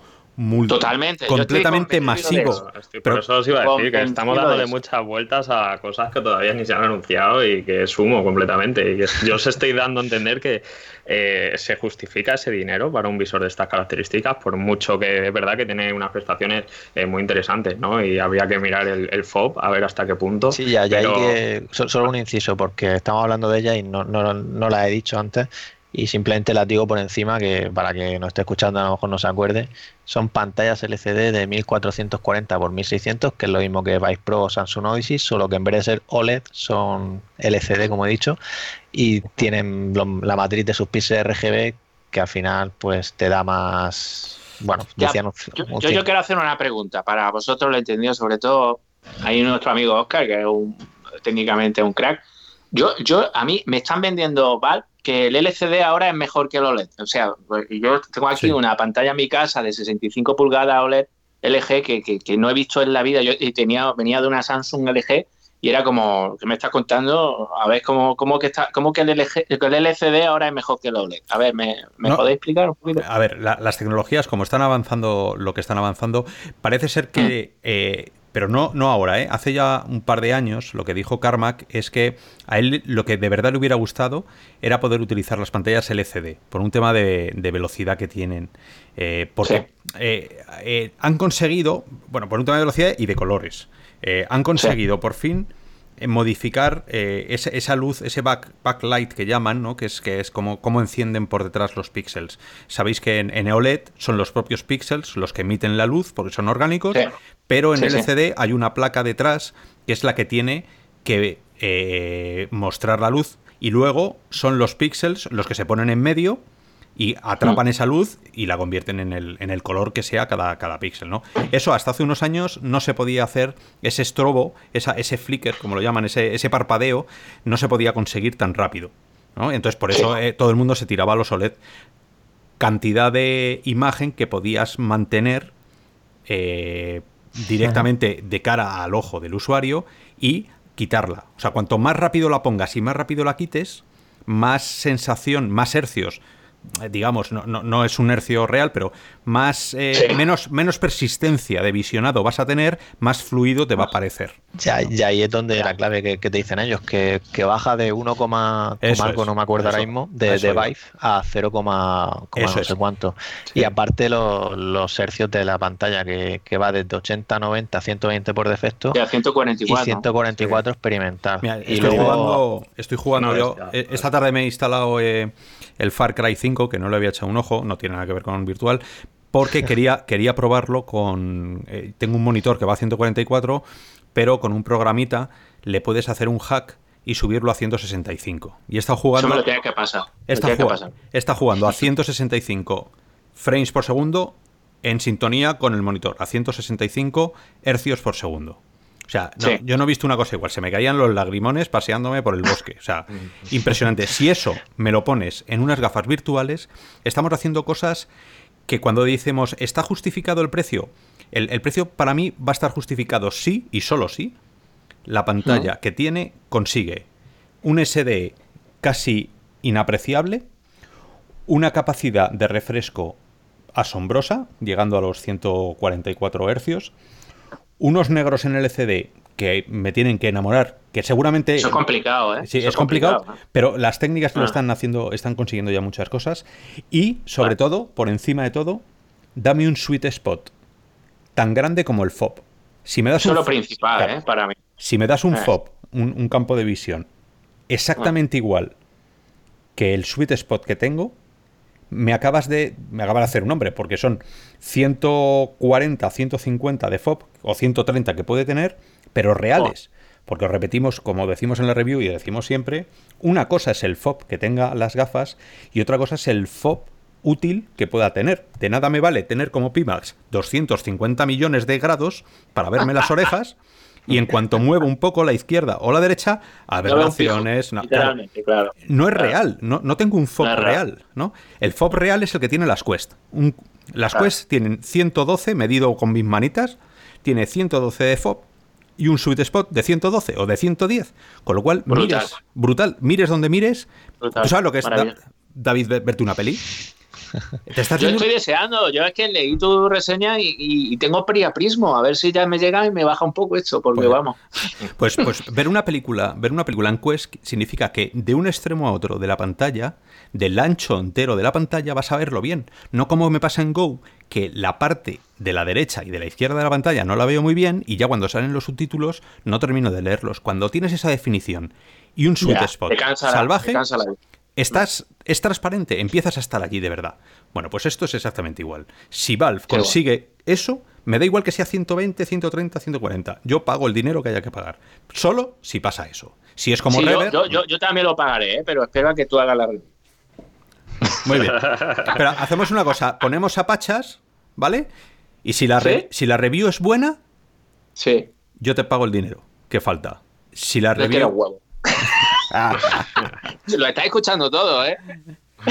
Totalmente. completamente masivo. por eso os iba a decir que estamos dándole muchas vueltas a cosas que todavía ni se han anunciado y que es humo completamente. Y yo os estoy dando a entender que eh, se justifica ese dinero para un visor de estas características, por mucho que es verdad que tiene unas prestaciones eh, muy interesantes, ¿no? Y habría que mirar el, el, FOB a ver hasta qué punto. Sí, ya, ya hay que. Solo un inciso, porque estamos hablando de ella y no, no, no la he dicho antes y simplemente las digo por encima que para que no esté escuchando a lo mejor no se acuerde son pantallas LCD de 1440 x 1600 que es lo mismo que Vice Pro o Samsung Odyssey solo que en vez de ser OLED son LCD como he dicho y tienen la matriz de sus píxeles RGB que al final pues te da más bueno decían yo, yo, quiero hacer una pregunta para vosotros lo he entendido sobre todo hay nuestro amigo Oscar que es un, técnicamente un crack. Yo, yo, a mí me están vendiendo Valve que el LCD ahora es mejor que el OLED. O sea, pues, yo tengo aquí una pantalla en mi casa de 65 pulgadas OLED LG que, no he visto en la vida. Yo tenía, venía de una Samsung LG y era como, que me estás contando? A ver, ¿cómo, cómo que, está, cómo que el, LCD ahora es mejor que el OLED? A ver, ¿me, podéis explicar un poquito? A ver, las tecnologías, como están avanzando lo que están avanzando, parece ser que... Mm. Eh, pero no, no ahora, ¿eh? hace ya un par de años lo que dijo Carmack es que a él lo que de verdad le hubiera gustado era poder utilizar las pantallas LCD por un tema de, velocidad que tienen. Eh, porque eh, eh, han conseguido, bueno, por un tema de velocidad y de colores, han conseguido por fin modificar esa, luz, ese backlight que llaman, ¿no? que es, que es como, como encienden por detrás los píxeles. Sabéis que en, en, OLED son los propios píxeles los que emiten la luz porque son orgánicos, pero en LCD hay una placa detrás que es la que tiene que eh, mostrar la luz y luego son los píxeles los que se ponen en medio y atrapan mm. esa luz y la convierten en el, en el color que sea cada, cada píxel, ¿no? Eso hasta hace unos años no se podía hacer, ese estrobo, esa, ese flicker, como lo llaman, ese, ese parpadeo, no se podía conseguir tan rápido. ¿no? Entonces por eso eh, todo el mundo se tiraba a los OLED. Cantidad de imagen que podías mantener eh, directamente de cara al ojo del usuario y quitarla. O sea, cuanto más rápido la pongas y más rápido la quites, más sensación, más hercios digamos, no, no, no, es un hercio real, pero más eh, sí. menos, menos persistencia de visionado vas a tener, más fluido te va a parecer. Ya, ya ahí es donde la clave que, que te dicen ellos, que, que baja de 1, algo, no me acuerdo eso, ahora mismo, de, de Vive a 0, no sé es. cuánto. Sí. Y aparte los, los hercios de la pantalla, que, que, va desde 80, 90 a 120 por defecto. Y a 144. Y 144 experimental. Mira, y estoy, luego... jugando, estoy jugando no, yo. Está, esta tarde me he instalado eh, el Far Cry 5, que no le había echado un ojo, no tiene nada que ver con virtual, porque quería, quería probarlo con... Eh, tengo un monitor que va a 144, pero con un programita le puedes hacer un hack y subirlo a 165. Y he estado jugando... Eso me lo tiene que pasar. Está, que pasar. está jugando a 165 frames por segundo en sintonía con el monitor, a 165 hercios por segundo. O sea, no, sí. yo no he visto una cosa igual. Se me caían los lagrimones paseándome por el bosque. O sea, impresionante. Si eso me lo pones en unas gafas virtuales, estamos haciendo cosas que cuando decimos, ¿está justificado el precio? El, el precio para mí va a estar justificado sí y solo sí. La pantalla ¿no? que tiene consigue un SD casi inapreciable, una capacidad de refresco asombrosa, llegando a los 144 hercios, unos negros en el LCD que me tienen que enamorar, que seguramente... Eso es complicado, ¿eh? Sí, Eso es complicado, complicado, pero las técnicas que ah. lo están haciendo, están consiguiendo ya muchas cosas. Y, sobre todo, por encima de todo, dame un sweet spot tan grande como el FOB. Si me das Eso un es lo principal, claro, ¿eh? Para mí. Si me das un eh. FOB, un, un, campo de visión, exactamente ah. igual que el sweet spot que tengo, me acabas de me acabas de hacer un nombre porque son 140 150 de FOB o 130 que puede tener pero reales. Porque repetimos como decimos en la review y decimos siempre una cosa es el FOB que tenga las gafas y otra cosa es el FOB útil que pueda tener. De nada me vale tener como Pimax 250 millones de grados para verme las orejas y en cuanto muevo un poco la izquierda o la derecha, aberraciones. No, claro, claro, no es claro. real, no, no, tengo un FOB no real. ¿no? El FOB real es el que tiene las Quest. Un, las Quest tienen 112 medido con mis manitas, tiene 112 de FOB y un sweet spot de 112 o de 110. Con lo cual, brutal, mires, brutal, mires donde mires. Brutal. ¿Tú sabes lo que es, da, David, verte una peli? ¿Te estás yo viendo? estoy deseando, yo es que leí tu reseña y, tengo priaprismo, a ver si ya me llega y me baja un poco esto, porque pues, vamos. Pues, pues ver una película, ver una película en Quest significa que de un extremo a otro de la pantalla, del ancho entero de la pantalla, vas a verlo bien. No como me pasa en Go, que la parte de la derecha y de la izquierda de la pantalla no la veo muy bien y ya cuando salen los subtítulos no termino de leerlos. Cuando tienes esa definición y un sweet ya, spot cansa, salvaje, estás, es transparente, empiezas a estar allí de verdad. Bueno, pues esto es exactamente igual. Si Valve Qué consigue bueno. eso, me da igual que sea 120, 130, 140. Yo pago el dinero que haya que pagar. Solo si pasa eso. Si es como sí, Rever, yo, yo, yo, también lo pagaré, ¿eh? pero espera que tú hagas la review. Muy bien. Pero hacemos una cosa, ponemos a Pachas, ¿vale? Y si la, re, ¿Sí? si la review es buena, sí. yo te pago el dinero. ¿Qué falta? Si la review... huevo. Lo está escuchando todo, ¿eh?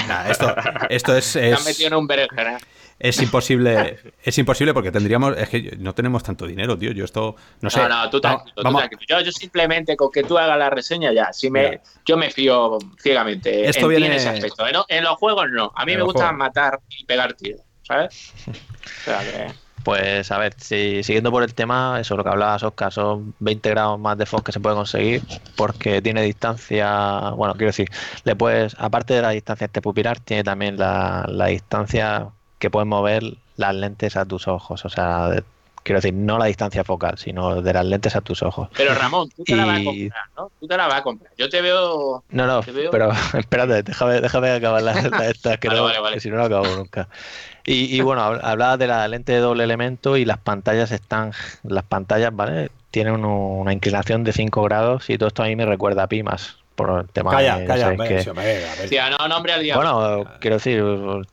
Nah, esto, esto es. es han metido en un berenjena. Es imposible, es imposible porque tendríamos, es que no tenemos tanto dinero, tío. Yo esto, no sé. No, no, tú tranquilo, tú tranquilo. Yo, yo, simplemente con que tú hagas la reseña ya, si me, yo me fío ciegamente esto en, viene... en ese aspecto. En, en, los juegos no, a mí en me gusta juegos. matar y pegar tiros, ¿sabes? O sea que... Pues a ver, si, siguiendo por el tema, eso lo que hablabas, Oscar, son 20 grados más de FOV que se puede conseguir porque tiene distancia, bueno, quiero decir, le puedes, aparte de la distancia este pupilar, tiene también la, la distancia que puedes mover las lentes a tus ojos, o sea, de, quiero decir, no la distancia focal, sino de las lentes a tus ojos. Pero Ramón, tú te y... la vas a comprar, ¿no? Tú te la vas a comprar. Yo te veo... No, no, veo... pero espérate, déjame, déjame acabar la, la esta, que, vale, no, vale, vale. que si no, no acabo nunca. Y, y, bueno, hablaba de la lente de doble elemento y las pantallas están, las pantallas, ¿vale? Tienen uno, una inclinación de 5 grados y todo esto a mí me recuerda a Pimas por el tema calla, de, calla, que... ver. Tía, no, nombre al diablo. Bueno, quiero decir,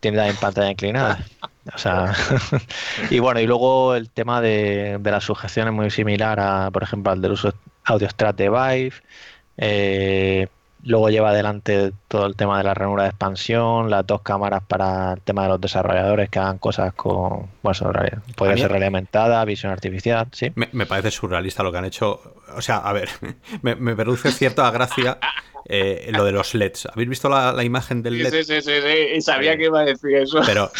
tiene también pantalla inclinada. O sea, y bueno, y luego el tema de, de la sujeción es muy similar a, por ejemplo, al del uso AudioStrat de Vive. Eh, Luego lleva adelante todo el tema de la ranura de expansión, las dos cámaras para el tema de los desarrolladores que hagan cosas con. Bueno, podría ser realidad aumentada, visión artificial, sí. Me, me, parece surrealista lo que han hecho. O sea, a ver, me, me produce cierta gracia eh, lo de los LEDs. ¿Habéis visto la, imagen del LED? Sí, sí, sí, sí, sabía que iba a decir eso. Pero,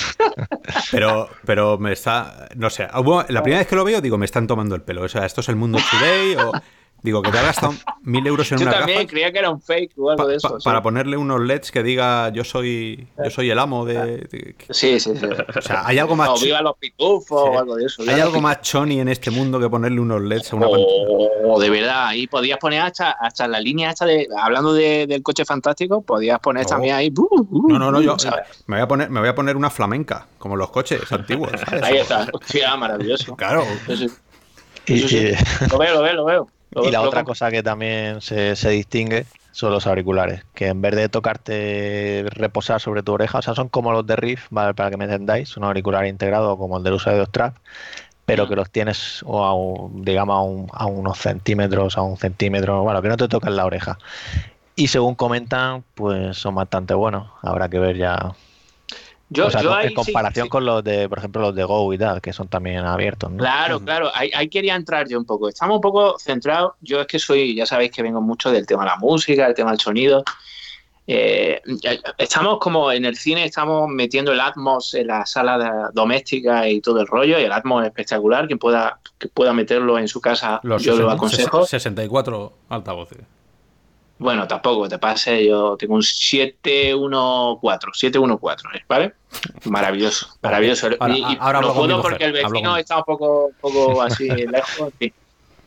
pero, pero me está, no sé, la primera vez que lo veo digo, me están tomando el pelo. O sea, esto es el mundo today o Digo, que te ha gastado mil euros en yo una también creía que era un fake o algo de eso. Para ponerle unos LEDs que diga yo soy yo soy el amo de. sí, sí, sí. O sea, hay algo más. O viva los pitufos o algo de eso. Hay algo más choni en este mundo que ponerle unos LEDs a una oh, de verdad. Ahí podías poner hasta, hasta la línea esta de. Hablando del coche fantástico, podías poner oh. también ahí. no, no, no, yo me voy, a poner, me voy a poner una flamenca, como los coches antiguos. Ahí está. Hostia, maravilloso. Claro. lo veo, lo veo, lo veo y la otra cosa que también se, distingue son los auriculares, que en vez de tocarte reposar sobre tu oreja, o sea, son como los de Riff, para que me entendáis, un auricular integrado como el del uso de dos trap, pero que los tienes digamos a, unos centímetros, a un centímetro, bueno, que no te tocan la oreja. Y según comentan, pues son bastante buenos. Habrá que ver ya yo, en comparación con los de, por ejemplo, los de Go y tal, que son también abiertos. Claro, claro, ahí, quería entrar yo un poco. Estamos un poco centrados, yo es que soy, ya sabéis que vengo mucho del tema de la música, el tema del sonido. Eh, estamos como en el cine, estamos metiendo el Atmos en la sala doméstica y todo el rollo, y el Atmos es espectacular, quien pueda, que pueda meterlo en su casa, yo lo aconsejo. 64 altavoces. Bueno, tampoco te pase, yo tengo un 714, 714, ¿vale? Maravilloso, maravilloso. y, ahora lo puedo porque el vecino está un poco, poco así lejos.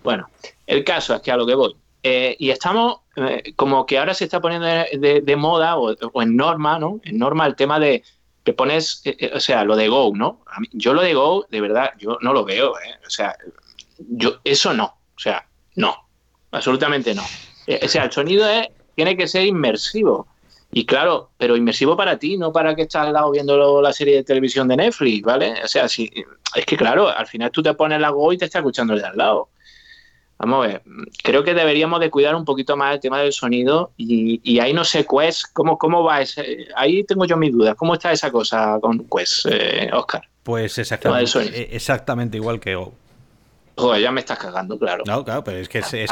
Bueno, el caso es que a lo que voy. Eh, y estamos, eh, como que ahora se está poniendo de, moda o, en norma, ¿no? En norma el tema de que pones, eh, o sea, lo de Go, ¿no? yo lo de Go, de verdad, yo no lo veo, ¿eh? O sea, yo, eso no, o sea, no, absolutamente no. Eh, o sea, el sonido tiene que ser inmersivo. Y claro, pero inmersivo para ti, no para que estás al lado viendo la serie de televisión de Netflix, ¿vale? O sea, si, es que claro, al final tú te pones la Go y te está escuchando el de al lado. Vamos a ver, creo que deberíamos de cuidar un poquito más el tema del sonido y, ahí no sé, Quest, ¿cómo, cómo va ese? Ahí tengo yo mis dudas. ¿Cómo está esa cosa con Quest, eh, Oscar? Pues exactamente, e, exactamente igual que Go. Joder, ya me estás cagando, claro. No, claro, pero es que es, es,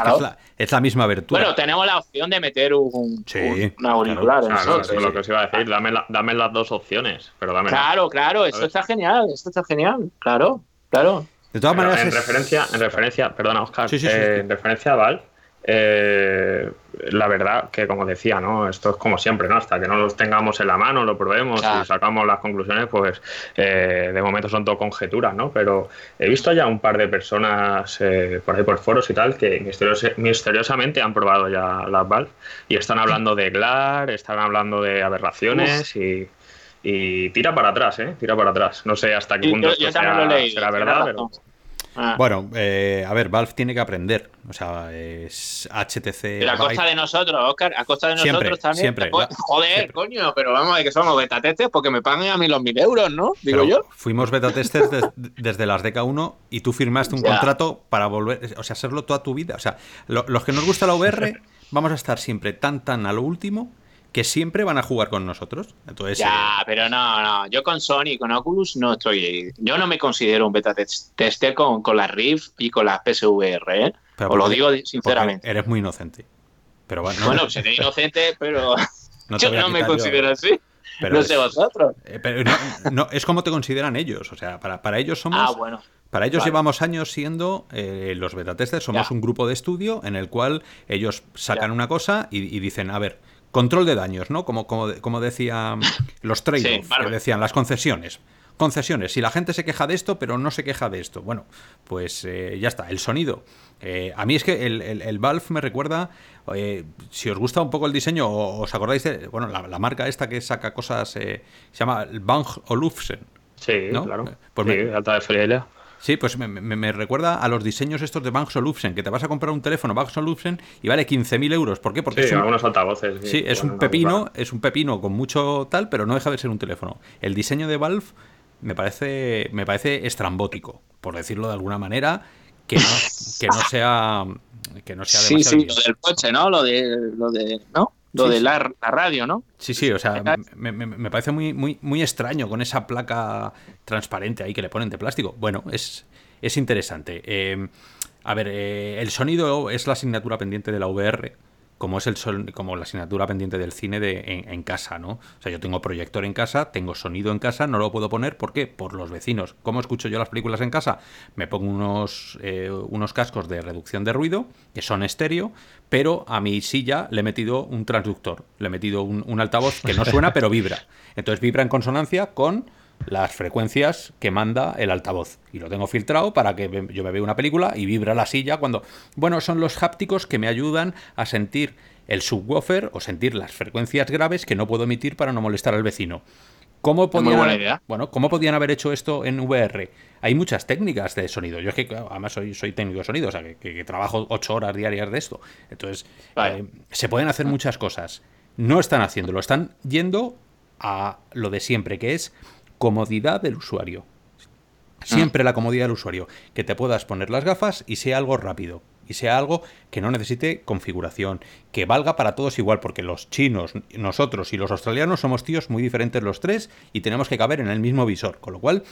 la, misma virtud. Bueno, tenemos la opción de meter un, sí, auricular. Claro, eso es lo que os iba a decir. Dame, dame las dos opciones. Pero dame claro, claro, esto está genial. Esto está genial. Claro, claro. De todas maneras. En, referencia, en referencia, perdona, Oscar. Eh, en referencia a Val, eh, la verdad que, como decía, ¿no? Esto es como siempre, ¿no? Hasta que no los tengamos en la mano, lo probemos y sacamos las conclusiones, pues eh, de momento son todo conjeturas, ¿no? Pero he visto ya un par de personas eh, por ahí por foros y tal que misteriosamente han probado ya las Valve y están hablando de GLAR, están hablando de aberraciones y, tira para atrás, ¿eh? Tira para atrás. No sé hasta qué punto esto será, verdad, pero... Ah. Bueno, eh, a ver, Valve tiene que aprender. O sea, es HTC. Pero a costa de nosotros, Oscar, a costa de nosotros también. Siempre. Joder, coño, pero vamos a ver que somos beta testers porque me pagan a mí los mil euros, ¿no? Digo yo. Fuimos beta testers desde las DK1 y tú firmaste un contrato para volver, o sea, hacerlo toda tu vida. O sea, los que nos gusta la VR, vamos a estar siempre tan, tan a lo último que siempre van a jugar con nosotros. Entonces, ya, eh, pero no, no. Yo con Sony y con Oculus no estoy. Yo no me considero un beta tester con, con la Rift y con las PSVR, ¿eh? Os lo digo sinceramente. Eres muy inocente. Pero bueno, bueno seré inocente, pero yo no me considero así. no sé vosotros. Eh, pero no, es como te consideran ellos. O sea, para, para ellos somos. Ah, bueno. Para ellos llevamos años siendo eh, los beta testers, somos un grupo de estudio en el cual ellos sacan una cosa y, y, dicen, a ver, Control de daños, ¿no? Como, como, como decían los trade que decían las concesiones. Concesiones, si la gente se queja de esto, pero no se queja de esto. Bueno, pues eh, ya está, el sonido. Eh, a mí es que el, el, Valve me recuerda, eh, si os gusta un poco el diseño, os acordáis de, bueno, la, marca esta que saca cosas, se llama Bang Olufsen. Sí, claro. Pues sí, alta de Sí, pues me, recuerda a los diseños estos de Bank Olufsen, que te vas a comprar un teléfono Bank Olufsen y vale 15.000 euros. ¿Por qué? Porque sí, algunos altavoces. Sí, es un pepino, es un pepino con mucho tal, pero no deja de ser un teléfono. El diseño de Valve me parece, me parece estrambótico, por decirlo de alguna manera, que no, que no sea que no sea Sí, sí, lo del coche, ¿no? Lo de, lo de ¿no? Lo de la, radio, ¿no? Sí, sí, o sea, me, parece muy, muy, muy extraño con esa placa transparente ahí que le ponen de plástico. Bueno, es, es interesante. Eh, a ver, eh, el sonido es la asignatura pendiente de la VR. Como es el sol, como la asignatura pendiente del cine de, en, casa, ¿no? O sea, yo tengo proyector en casa, tengo sonido en casa, no lo puedo poner, ¿por qué? Por los vecinos. ¿Cómo escucho yo las películas en casa? Me pongo unos, eh, unos cascos de reducción de ruido, que son estéreo, pero a mi silla le he metido un transductor, le he metido un, un altavoz que no suena, pero vibra. Entonces vibra en consonancia con las frecuencias que manda el altavoz. Y lo tengo filtrado para que yo me vea una película y vibra la silla cuando... Bueno, son los hápticos que me ayudan a sentir el subwoofer o sentir las frecuencias graves que no puedo emitir para no molestar al vecino. ¿Cómo podían, Bueno, ¿cómo podían haber hecho esto en VR? Hay muchas técnicas de sonido. Yo es que además soy, soy técnico de sonido, o sea, que, trabajo ocho horas diarias de esto. Entonces, eh, se pueden hacer muchas cosas. No están haciéndolo, están yendo a lo de siempre, que es comodidad del usuario. Siempre la comodidad del usuario. Que te puedas poner las gafas y sea algo rápido. Y sea algo que no necesite configuración. Que valga para todos igual. Porque los chinos, nosotros y los australianos somos tíos muy diferentes los tres. Y tenemos que caber en el mismo visor. Con lo cual,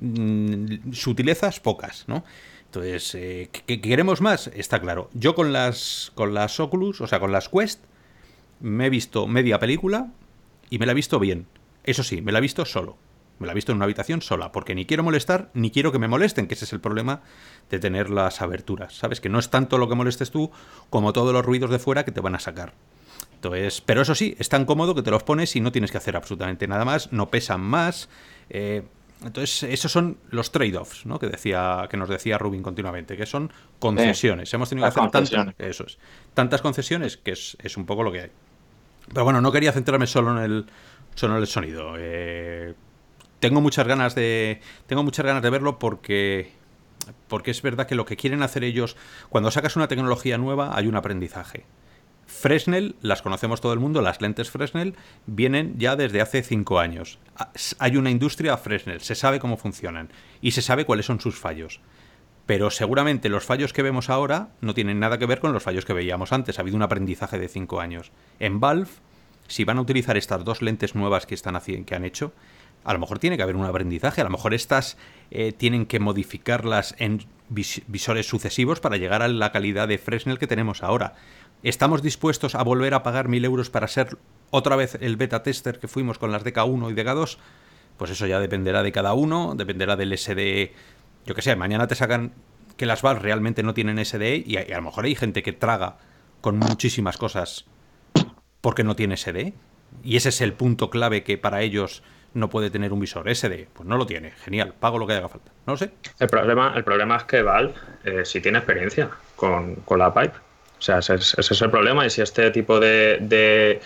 mm, sutilezas pocas, ¿no? Entonces, eh, ¿que, queremos más? Está claro. Yo con las, con las Oculus, o sea, con las Quest, me he visto media película y me la he visto bien. Eso sí, me la he visto solo. Me la he visto en una habitación sola, porque ni quiero molestar, ni quiero que me molesten, que ese es el problema de tener las aberturas. ¿Sabes? Que no es tanto lo que molestes tú como todos los ruidos de fuera que te van a sacar. Entonces, pero eso sí, es tan cómodo que te los pones y no tienes que hacer absolutamente nada más, no pesan más. Eh, entonces, esos son los trade-offs, ¿no? Que decía, que nos decía Rubin continuamente, que son concesiones. Hemos tenido que hacer tantas, eso es, tantas concesiones que es, es, un poco lo que hay. Pero bueno, no quería centrarme solo en el, solo en el sonido. Eh, tengo muchas ganas de tengo muchas ganas de verlo porque porque es verdad que lo que quieren hacer ellos cuando sacas una tecnología nueva hay un aprendizaje. Fresnel, las conocemos todo el mundo, las lentes Fresnel vienen ya desde hace cinco años. Hay una industria Fresnel, se sabe cómo funcionan y se sabe cuáles son sus fallos. Pero seguramente los fallos que vemos ahora no tienen nada que ver con los fallos que veíamos antes. Ha habido un aprendizaje de cinco años. En Valve, si van a utilizar estas dos lentes nuevas que, están que han hecho, a lo mejor tiene que haber un aprendizaje, a lo mejor estas eh, tienen que modificarlas en visores sucesivos para llegar a la calidad de Fresnel que tenemos ahora. ¿Estamos dispuestos a volver a pagar mil euros para ser otra vez el beta tester que fuimos con las DK1 y DK2? Pues eso ya dependerá de cada uno, dependerá del SD. Yo que sé, mañana te sacan que las VALs realmente no tienen SD y a, lo mejor hay gente que traga con muchísimas cosas porque no tiene SD. Y ese es el punto clave que para ellos no puede tener un visor SD. Pues no lo tiene. Genial, pago lo que haga falta. No lo sé. El problema, el problema es que Valve eh, sí tiene experiencia con, la pipe. O sea, ese es, el problema. Y si este tipo de, de,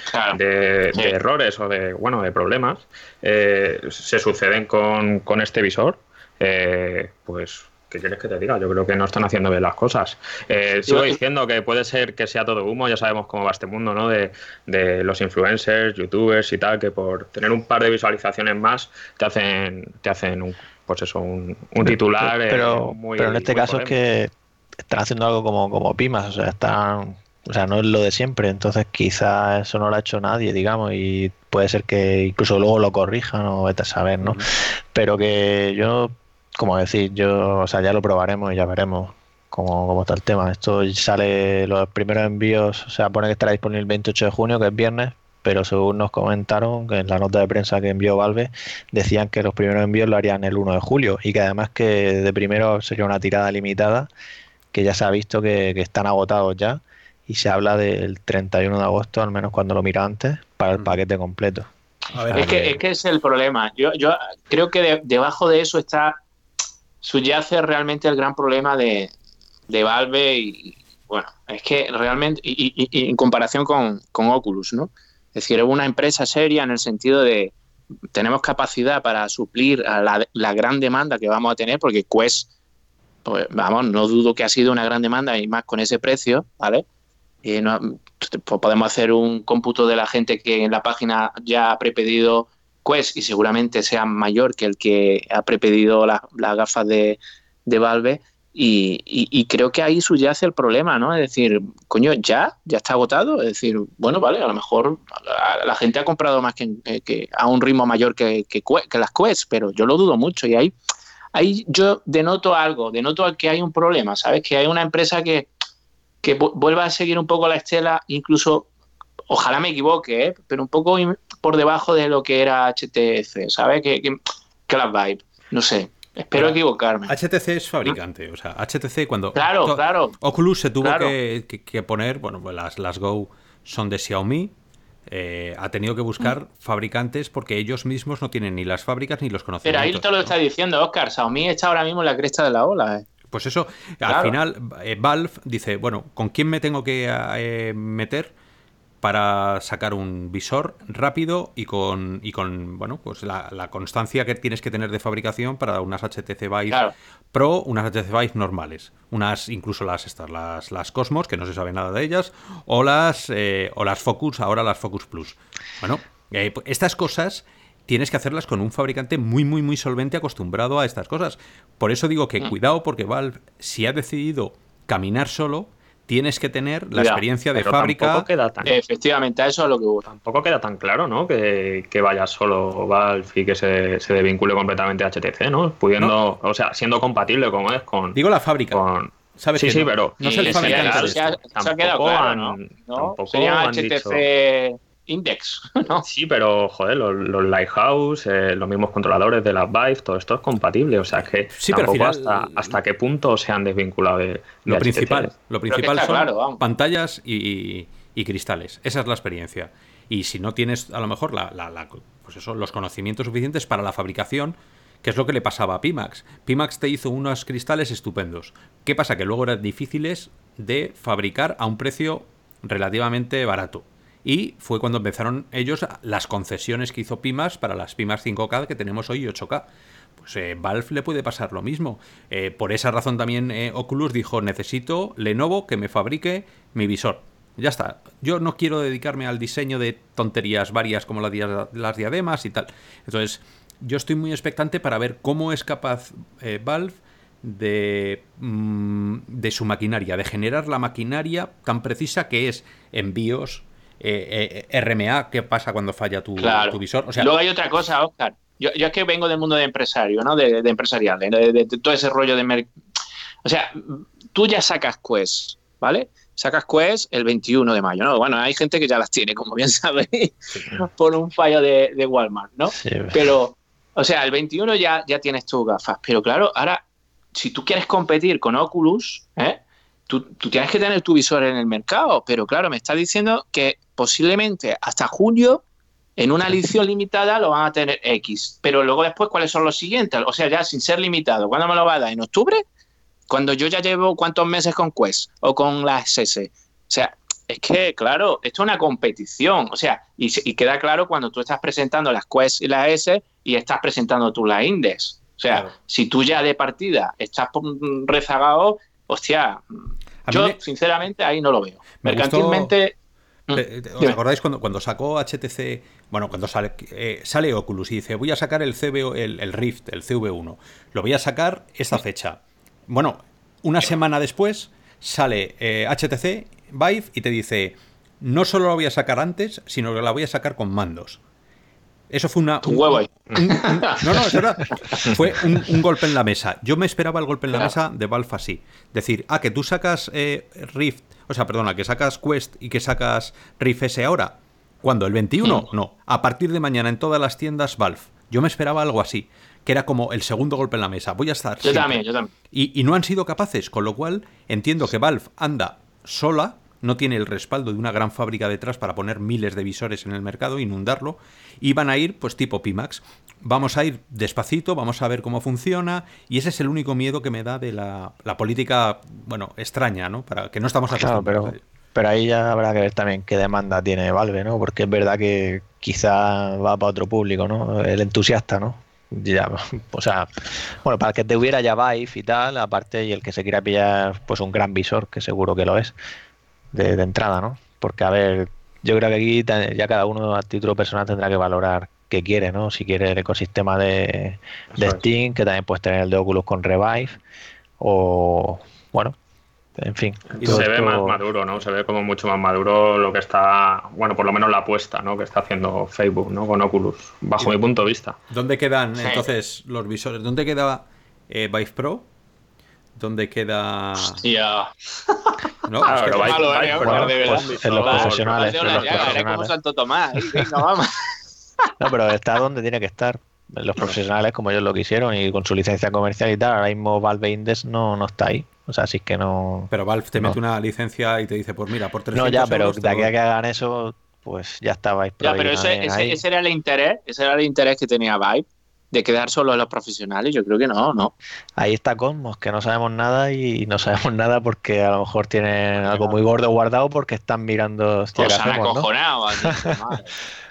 errores o de, bueno, de problemas eh, se suceden con, con este visor, eh, pues ¿qué quieres que te diga? Yo creo que no están haciendo bien las cosas. Eh, sigo diciendo que puede ser que sea todo humo, ya sabemos cómo va este mundo, ¿no? De, los influencers, youtubers y tal, que por tener un par de visualizaciones más te hacen, te hacen un, pues eso, un, titular. Pero, eh, pero en este caso es que están haciendo algo como, como Pimas, o sea, están. O sea, no es lo de siempre, entonces quizás eso no lo ha hecho nadie, digamos, y puede ser que incluso luego lo corrijan o vete a saber, ¿no? Pero que yo como decir, yo, o sea, ya lo probaremos y ya veremos cómo, cómo está el tema. Esto sale, los primeros envíos, o sea, pone que estará disponible el 28 de junio, que es viernes, pero según nos comentaron, que en la nota de prensa que envió Valve, decían que los primeros envíos lo harían el 1 de julio y que además que de primero sería una tirada limitada, que ya se ha visto que, están agotados ya y se habla del 31 de agosto, al menos cuando lo mira antes, para el paquete completo. es, que, es que es el problema. Yo, yo creo que debajo de eso está subyace realmente el gran problema de, de Valve y, bueno, es que realmente, y, en comparación con, Oculus, ¿no? Es decir, es una empresa seria en el sentido de tenemos capacidad para suplir a la, gran demanda que vamos a tener, porque Quest, pues, vamos, no dudo que ha sido una gran demanda y más con ese precio, ¿vale? Eh, pues podemos hacer un cómputo de la gente que en la página ya ha prepedido y seguramente sea mayor que el que ha prepedido las gafas de, Valve. Y, creo que ahí subyace el problema, ¿no? Es decir, coño, ya, ya está agotado. Es decir, bueno, vale, a lo mejor la, gente ha comprado más que, a un ritmo mayor que, que, las Quest, pero yo lo dudo mucho. Y ahí, ahí yo denoto algo, denoto que hay un problema, ¿sabes? Que hay una empresa que, que vuelva a seguir un poco la estela, incluso, ojalá me equivoque, ¿eh? pero un poco por debajo de lo que era HTC, ¿sabes? Que, que, la vibe, no sé. Espero equivocarme. HTC es fabricante, o sea, HTC cuando... Claro, claro. Oculus se tuvo que, poner, bueno, pues las, las Go son de Xiaomi, eh, ha tenido que buscar mm. fabricantes porque ellos mismos no tienen ni las fábricas ni los conocimientos. Pero ahí te lo está diciendo, Oscar. Xiaomi está ahora mismo en la cresta de la ola. Eh. Pues eso, al final, eh, Valve dice, bueno, ¿con quién me tengo que meter? Para sacar un visor rápido y con, y con bueno, pues la, constancia que tienes que tener de fabricación para unas HTC Vive Pro, unas HTC Vive normales, unas incluso las estas, las, las Cosmos, que no se sabe nada de ellas, o las, eh, o las Focus, ahora las Focus Plus. Bueno, eh, pues estas cosas tienes que hacerlas con un fabricante muy, muy, muy solvente acostumbrado a estas cosas. Por eso digo que mm. cuidado porque Valve, si ha decidido caminar solo, tienes que tener la experiencia de fábrica. Queda tan... Efectivamente, a eso es lo que Tampoco queda tan claro, ¿no? Que, vaya solo Valve y que se, se desvincule completamente a HTC, ¿no? Pudiendo, o sea, siendo compatible como es con. Digo la fábrica. Con, ¿Sabes sí, sí, pero. No sé el fabricante. Se ha, quedado claro, ¿no? Sería HTC. Index, ¿no? Sí, pero joder, los, Lighthouse, eh, los mismos controladores de las Vive, todo esto es compatible. O sea, que sí, tampoco hasta, hasta qué punto se han desvinculado de, lo principal. Lo principal son pantallas y, cristales. Esa es la experiencia. Y si no tienes a lo mejor la, pues eso, los conocimientos suficientes para la fabricación, que es lo que le pasaba a Pimax. Pimax te hizo unos cristales estupendos. ¿Qué pasa? Que luego eran difíciles de fabricar a un precio relativamente barato. Y fue cuando empezaron ellos las concesiones que hizo Pimax para las Pimax 5K que tenemos hoy 8K. Pues eh, Valve le puede pasar lo mismo. Eh, por esa razón también eh, Oculus dijo, necesito Lenovo que me fabrique mi visor. Ya está. Yo no quiero dedicarme al diseño de tonterías varias como las diademas y tal. Entonces, yo estoy muy expectante para ver cómo es capaz Valve de, mm, de su maquinaria, de generar la maquinaria tan precisa que es envíos, eh, eh, RMA, ¿qué pasa cuando falla tu, visor? O sea, Luego hay otra cosa, Oscar. Yo, es que vengo del mundo de empresario, ¿no? De, empresarial, de, todo ese rollo de... O sea, tú ya sacas Quest, ¿vale? Sacas Quest el 21 de mayo, ¿no? Bueno, hay gente que ya las tiene, como bien sabéis, por un fallo de, Walmart, ¿no? pero, o sea, el 21 ya, ya tienes tus gafas, pero claro, ahora, si tú quieres competir con Oculus, ¿eh? Tú, tú, tienes que tener tu visor en el mercado, pero claro, me está diciendo que posiblemente hasta junio, en una edición limitada, lo van a tener X. Pero luego después, ¿cuáles son los siguientes? O sea, ya sin ser limitado, ¿cuándo me lo va a dar? ¿En octubre? Cuando yo ya llevo cuántos meses con Quest o con la SS. O sea, es que, claro, esto es una competición. O sea, y, queda claro cuando tú estás presentando las Quest y las S y estás presentando tú la Index. O sea, si tú ya de partida estás rezagado, hostia, yo sinceramente ahí no lo veo. Mercantilmente Mm. Eh, ¿Os acordáis cuando, cuando sacó HTC, bueno, cuando sale, eh, sale Oculus y dice, voy a sacar el, CV, el, Rift, el CV1, lo voy a sacar esta fecha? Bueno, una semana después sale HTC eh, Vive y te dice, no solo lo voy a sacar antes, sino que la voy a sacar con mandos. Eso fue una. Un, huevo ahí. no, no, es verdad. Fue un, golpe en la mesa. Yo me esperaba el golpe en la mesa de Valve así. Decir, ah, que tú sacas Rift o sea, perdona, que sacas Quest y que sacas Rift S ahora. ¿Cuándo? ¿El 21? Mm. No. A partir de mañana en todas las tiendas Valve. Yo me esperaba algo así, que era como el segundo golpe en la mesa. Voy a estar. Yo también, yo también. Y, y no han sido capaces, con lo cual entiendo que Valve anda sola no tiene el respaldo de una gran fábrica detrás para poner miles de visores en el mercado, inundarlo, y van a ir pues tipo Pimax. Vamos a ir despacito, vamos a ver cómo funciona, y ese es el único miedo que me da de la, política, bueno, extraña, ¿no? Para que no estamos acostumbrados. Claro, pero, pero ahí ya habrá que ver también qué demanda tiene Valve, ¿no? Porque es verdad que quizá va para otro público, ¿no? El entusiasta, ¿no? Ya, o sea, bueno, para que te hubiera ya Vive y tal, aparte, y el que se quiera pillar pues un gran visor, que seguro que lo es, de, entrada, ¿no? Porque, a ver, yo creo que aquí ya cada uno a título personal tendrá que valorar qué quiere, ¿no? Si quiere el ecosistema de, Steam, que también puedes tener el de Oculus con Revive, o bueno, en fin. Y se ve más maduro, ¿no? Se ve como mucho más maduro lo que está, bueno, por lo menos la apuesta, ¿no? Que está haciendo Facebook, ¿no? Con Oculus, bajo mi punto de vista. ¿Dónde quedan entonces los visores? ¿Dónde queda eh, Vive Pro? ¿Dónde queda...? Hostia. ¿no? Claro, Es que- malo, eh, Oscar, de en los profesionales, Hace en una los llaga, eres como profesionales. Santo Tomás. ahí, venga, vamos. No, pero está donde tiene que estar. Los profesionales, como ellos lo quisieron, y con su licencia comercial y tal, ahora mismo Valve Index no, no está ahí. O sea, sí que no. Pero Valve te No. mete una licencia y te dice, pues mira, por 300 No, ya, pero euros de aquí a que hagan eso, pues ya estabais. Ya, pero ese, ese, ese era el interés, ese era el interés que tenía Vibe, de quedar solo en los profesionales. Yo creo que no, no. Ahí está Cosmos, que no sabemos nada y no sabemos nada porque a lo mejor tienen algo muy gordo guardado porque están mirando. Hostia, ¿qué han hacemos, no? madre.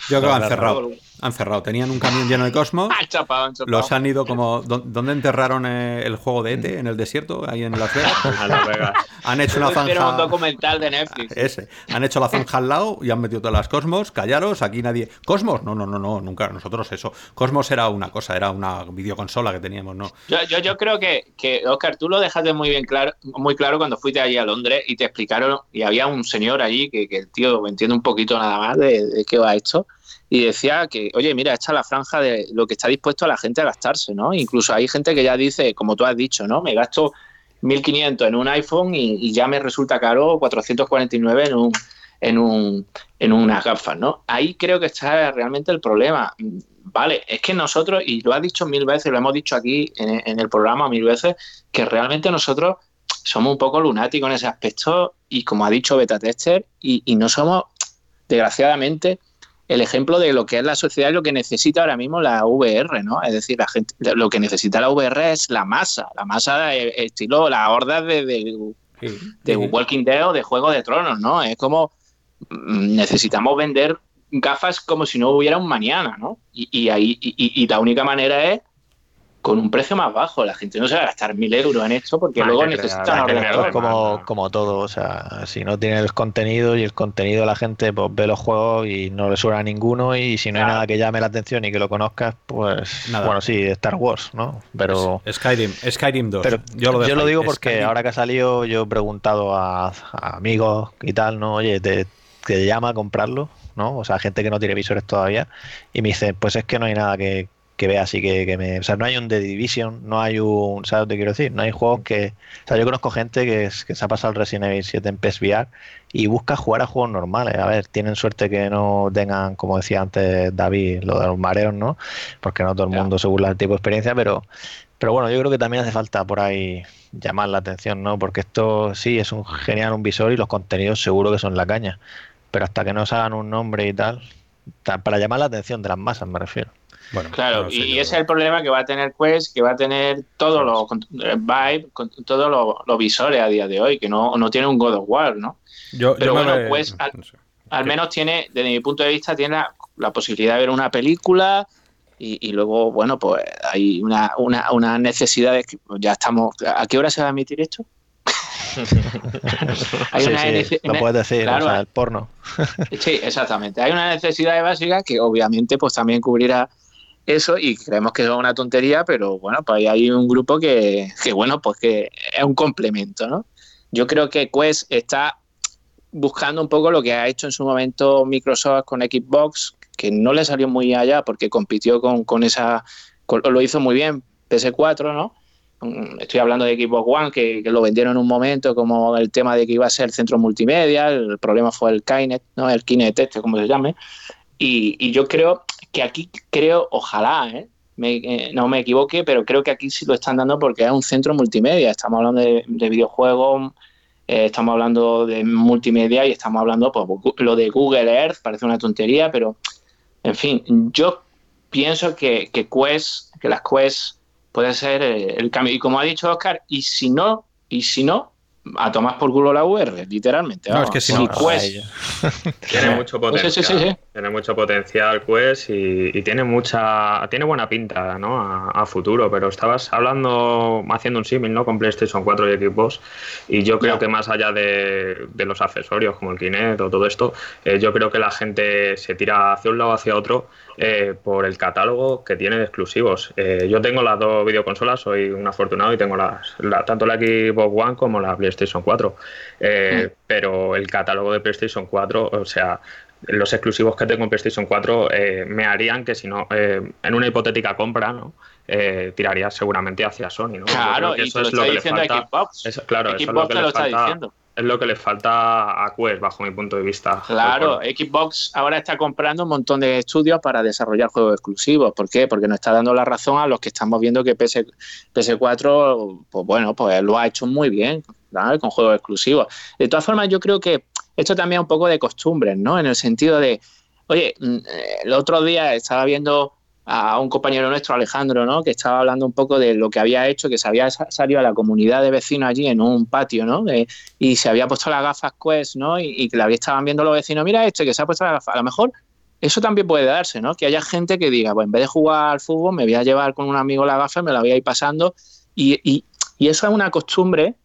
Yo creo que han cerrado. Han cerrado. Tenían un camión lleno de Cosmos. Han chapado, han chapado. Los han ido como. ¿dó- ¿Dónde enterraron eh, el juego de ET? ¿En el desierto? Ahí en Las Vegas. a Las Vegas. Han hecho una Hicieron un zanja. documental de Netflix. Ese. Han hecho la zanja al lado y han metido todas las Cosmos. Callaros, aquí nadie. ¿Cosmos? No, no, no, no, nunca. Nosotros eso. Cosmos era una cosa, era una videoconsola que teníamos, ¿no? Yo, yo, yo creo que, que, Oscar, tú lo dejaste muy bien claro, muy claro cuando fuiste allí a Londres y te explicaron, y había un señor allí que, que el tío entiende un poquito nada más de, de qué va esto, y decía que, oye, mira, esta es la franja de lo que está dispuesto a la gente a gastarse, ¿no? Incluso hay gente que ya dice, como tú has dicho, ¿no? Me gasto 1.500 en un iPhone y, ya me resulta caro 449 en un en un en unas gafas, ¿no? Ahí creo que está realmente el problema. Vale, es que nosotros, y lo has dicho mil veces, lo hemos dicho aquí en, el programa mil veces, que realmente nosotros somos un poco lunáticos en ese aspecto y como ha dicho Beta Tester, y no somos, desgraciadamente, el ejemplo de lo que es la sociedad y lo que necesita ahora mismo la VR, ¿no? Es decir, la gente, lo que necesita la VR es la masa, la masa estilo las hordas de, de, de Walking Dead o de Juego de Tronos, ¿no? Es como mm, necesitamos vender gafas como si no hubiera un mañana, ¿no? Y, y ahí y- y la única manera es con un precio más bajo. La gente no se va a gastar mil euros en esto porque luego que crear- necesita hay un que crear ordenador. Como, como todo, o sea, si no tiene el contenido y el contenido la gente pues ve los juegos y no le suena a ninguno y si no hay nada que llame la atención y que lo conozcas, pues Nada. bueno, sí, Star Wars, ¿no? Pero Skyrim, Skyrim 2. pero yo lo, dejo ahí. digo porque Skyrim. ahora que ha salido yo he preguntado a, a amigos y tal, ¿no? Oye, ¿te, te llama a comprarlo? ¿No? O sea, gente que no tiene visores todavía y me dice, pues es que no hay nada que, que vea así que, que me... O sea, no hay un The Division, no hay un... ¿Sabes lo que quiero decir? No hay juegos que... O sea, yo conozco gente que, es- que se ha pasado el Resident Evil 7 en PSVR y busca jugar a juegos normales. A ver, tienen suerte que no tengan, como decía antes David, lo de los mareos, ¿no? Porque no todo el mundo se burla del tipo de experiencia, pero... Pero bueno, yo creo que también hace falta por ahí llamar la atención, ¿no? Porque esto sí es un genial un visor y los contenidos seguro que son la caña. Pero hasta que no se hagan un nombre y tal, ta- para llamar la atención de las masas me refiero. Bueno, Claro, no lo sé, y yo- ese es el problema que va a tener Quest, que va a tener todos los con- eh, Vive, con todos los, los visores a día de hoy, que no, no tiene un God of War, ¿no? yo- pero yo me bueno, pues, al- no sé. Al ¿Qué? menos tiene, desde mi punto de vista, tiene la, la posibilidad de ver una película y, y luego, bueno, pues hay una, una, una necesidad de que ya estamos. ¿A qué hora se va a emitir esto? hay Sí, una sí, lo puedes decir, claro. o sea, el porno. Sí, exactamente. Hay una necesidad básica que obviamente pues también cubrirá eso y creemos que es una tontería, pero bueno, pues ahí hay un grupo que, que, bueno, pues que es un complemento, ¿no? Yo creo que Quest está buscando un poco lo que ha hecho en su momento Microsoft con Xbox, que no le salió muy allá porque compitió con, con esa, con- lo hizo muy bien PS4, ¿no? Mm, Estoy hablando de Xbox One, que, que lo vendieron en un momento como el tema de que iba a ser centro multimedia, el problema fue el Kinect, ¿no? El Kinect este, como se llame. Y, y yo creo que aquí, creo, ojalá, ¿eh? Me- eh, no me equivoque, pero creo que aquí sí lo están dando porque es un centro multimedia. Estamos hablando de, de videojuegos, eh, estamos hablando de multimedia y estamos hablando, pues, lo de Google Earth, parece una tontería, pero, en fin, yo pienso que, que Quest, que las Quest puede ser eh, el cambio. Y como ha dicho Oscar, y si no, y si no, a tomar por culo la VR, literalmente. No, es que si no- Tiene mucho Pues sí, sí, potencial. sí. Tiene mucho potencial Quest y, y tiene mucha tiene buena pinta ¿no? a, a futuro, pero estabas hablando, haciendo un símil ¿no? con PlayStation 4 y Xbox y yo creo que más allá de, de los accesorios como el Kinect o todo esto, eh, yo creo que la gente se tira hacia un lado o hacia otro eh, por el catálogo que tiene de exclusivos. Eh, yo tengo las dos videoconsolas, soy un afortunado y tengo las, la- tanto la Xbox One como la PlayStation 4. Eh, Pero el catálogo de PlayStation 4, o sea, los exclusivos que tengo en PlayStation 4 eh, me harían que si no, eh, en una hipotética compra, ¿no? Eh, tiraría seguramente hacia Sony, ¿no? Claro, y eso te lo es lo que le diciendo falta. Xbox. Eso- claro, eso es Xbox lo que te le lo está falta diciendo. es lo que le falta a Quest, bajo mi punto de vista. Claro, Xbox ahora está comprando un montón de estudios para desarrollar juegos exclusivos. ¿Por qué? Porque nos está dando la razón a los que estamos viendo que PS, PS4, pues bueno, pues lo ha hecho muy bien, con juegos exclusivos. De todas formas, yo creo que esto también es un poco de costumbres, ¿no? En el sentido de, oye, mm, el otro día estaba viendo a un compañero nuestro, Alejandro, ¿no? que estaba hablando un poco de lo que había hecho, que se había salido a la comunidad de vecinos allí en un patio, ¿no? y se había puesto las gafas Quest, ¿no? Y, que la estaban viendo los vecinos, mira esto, que se ha puesto las gafas. A lo mejor eso también puede darse, ¿no? Que haya gente que diga, pues en vez de jugar al fútbol, me voy a llevar con un amigo la gafa y me la voy a ir pasando. Y, y, y eso es una costumbre,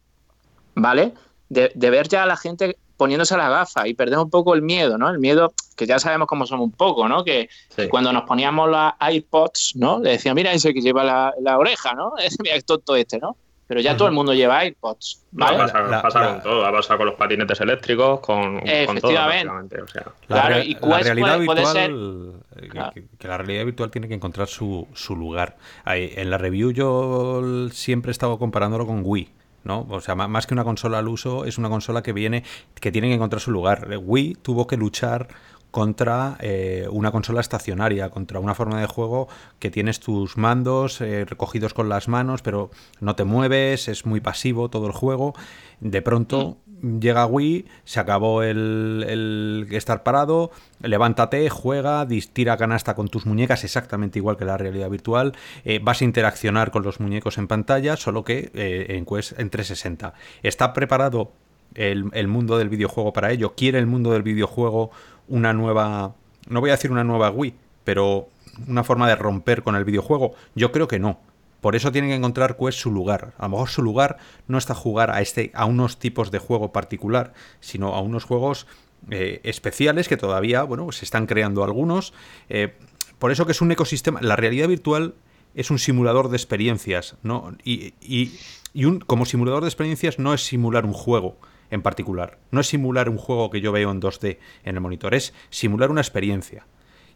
¿vale? De, de, ver ya a la gente poniéndose la gafa y perder un poco el miedo, ¿no? El miedo que ya sabemos cómo son un poco, ¿no? Que, cuando nos poníamos las iPods, ¿no? Le decía, mira ese que lleva la, oreja, ¿no? Mira, es tonto este, ¿no? Pero ya todo el mundo lleva iPods. ¿vale? pasa, con todo, ha pasado con los patinetes eléctricos, con, Efectivamente. o sea. claro, y la realidad virtual, eh, que, la realidad virtual tiene que encontrar su, su lugar. en la review yo siempre he estado comparándolo con Wii. ¿No? O sea, más que una consola al uso, es una consola que viene, que tiene que encontrar su lugar. Wii tuvo que luchar contra eh, una consola estacionaria, contra una forma de juego que tienes tus mandos eh, recogidos con las manos, pero no te mueves, es muy pasivo todo el juego. De pronto mm. Llega Wii, se acabó el, el, estar parado, levántate, juega, tira canasta con tus muñecas, exactamente igual que la realidad virtual. Eh, vas a interaccionar con los muñecos en pantalla, solo que en, Quest en 360. ¿Está preparado el, el mundo del videojuego para ello? ¿Quiere el mundo del videojuego una nueva, no voy a decir una nueva Wii, pero una forma de romper con el videojuego? Yo creo que no. Por eso tienen que encontrar es su lugar. A lo mejor su lugar no está jugar a, este, a unos tipos de juego particular, sino a unos juegos eh, especiales que todavía, bueno, se están creando algunos. Eh, por eso que es un ecosistema. La realidad virtual es un simulador de experiencias, ¿no? Y, y, y un, como simulador de experiencias no es simular un juego en particular. No es simular un juego que yo veo en 2D en el monitor, es simular una experiencia.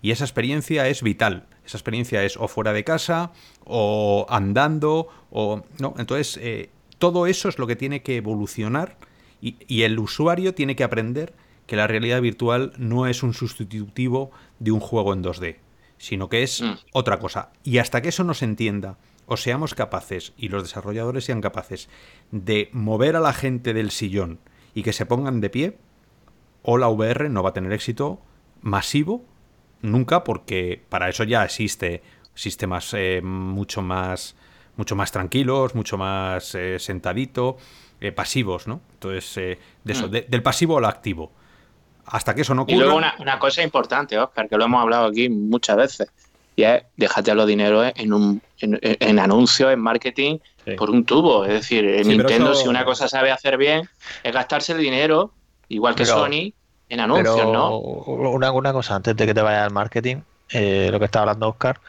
Y esa experiencia es vital. Esa experiencia es o fuera de casa, o andando, o. No, entonces, eh, todo eso es lo que tiene que evolucionar y, el usuario tiene que aprender que la realidad virtual no es un sustitutivo de un juego en 2D, sino que es mm. otra cosa. Y hasta que eso no se entienda, o seamos capaces, y los desarrolladores sean capaces, de mover a la gente del sillón y que se pongan de pie, o la VR no va a tener éxito masivo nunca, porque para eso ya existe sistemas eh, mucho más mucho más tranquilos, mucho más eh, sentadito, eh, pasivos, ¿no? Entonces, de eso, mm. del pasivo al activo. Hasta que eso no ocurra... Y luego una, una cosa importante, Oscar, que lo hemos hablado aquí muchas veces y es déjate los dineros en, un, en, anuncios, en marketing, por un tubo. Es decir, Nintendo, si una cosa sabe hacer bien, es gastarse el dinero, igual que Sony, en anuncios, ¿no? Una, una cosa, antes de que te vayas al marketing, eh, lo que estaba hablando Oscar,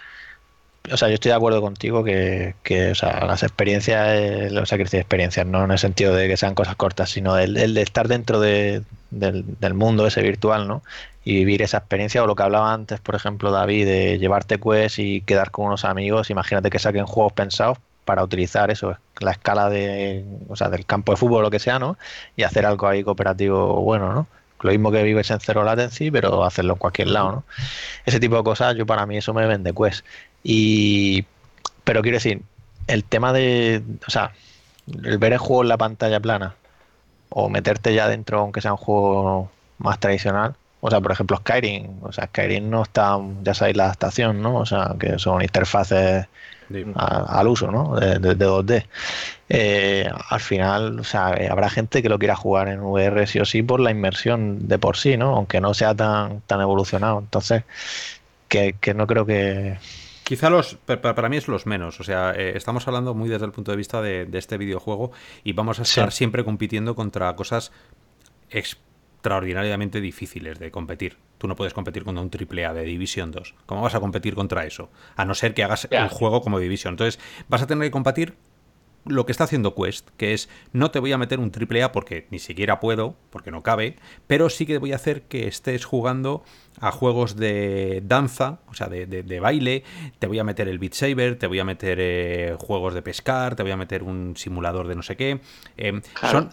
o sea, yo estoy de acuerdo contigo que, que o sea, las experiencias, que experiencias, no en el sentido de que sean cosas cortas, sino el, el de estar dentro de, del, del, mundo ese virtual, ¿no? y vivir esa experiencia o lo que hablaba antes, por ejemplo, David, de llevarte quest y quedar con unos amigos, imagínate que saquen juegos pensados para utilizar eso, la escala de, o sea, del campo de fútbol o lo que sea, ¿no? Y hacer algo ahí cooperativo bueno, ¿no? Lo mismo que vives en cero latency, pero hacerlo en cualquier lado, ¿no? Ese tipo de cosas, yo para mí eso me vende quest. Y, pero quiero decir, el tema de, o sea, el ver el juego en la pantalla plana o meterte ya dentro, aunque sea un juego más tradicional, o sea, por ejemplo, Skyrim. O sea, Skyrim no está, ya sabéis, la adaptación, ¿no? O sea, que son interfaces al uso, ¿no? De, 2D. Eh, al final, o sea, habrá gente que lo quiera jugar en VR sí o sí por la inmersión de por sí, ¿no? Aunque no sea tan, tan evolucionado. Entonces, que, no creo que, Quizá los, para mí es los menos. O sea, eh, estamos hablando muy desde el punto de vista de, este videojuego y vamos a estar siempre compitiendo contra cosas extraordinariamente difíciles de competir. Tú no puedes competir contra un triple A de Division 2. ¿Cómo vas a competir contra eso? A no ser que hagas el juego como Division. Entonces, vas a tener que competir lo que está haciendo Quest, que es no te voy a meter un triple A porque ni siquiera puedo, porque no cabe, pero sí que voy a hacer que estés jugando a juegos de danza, o sea, de, baile, te voy a meter el Beat Saber, te voy a meter eh, juegos de pescar, te voy a meter un simulador de no sé qué. Em,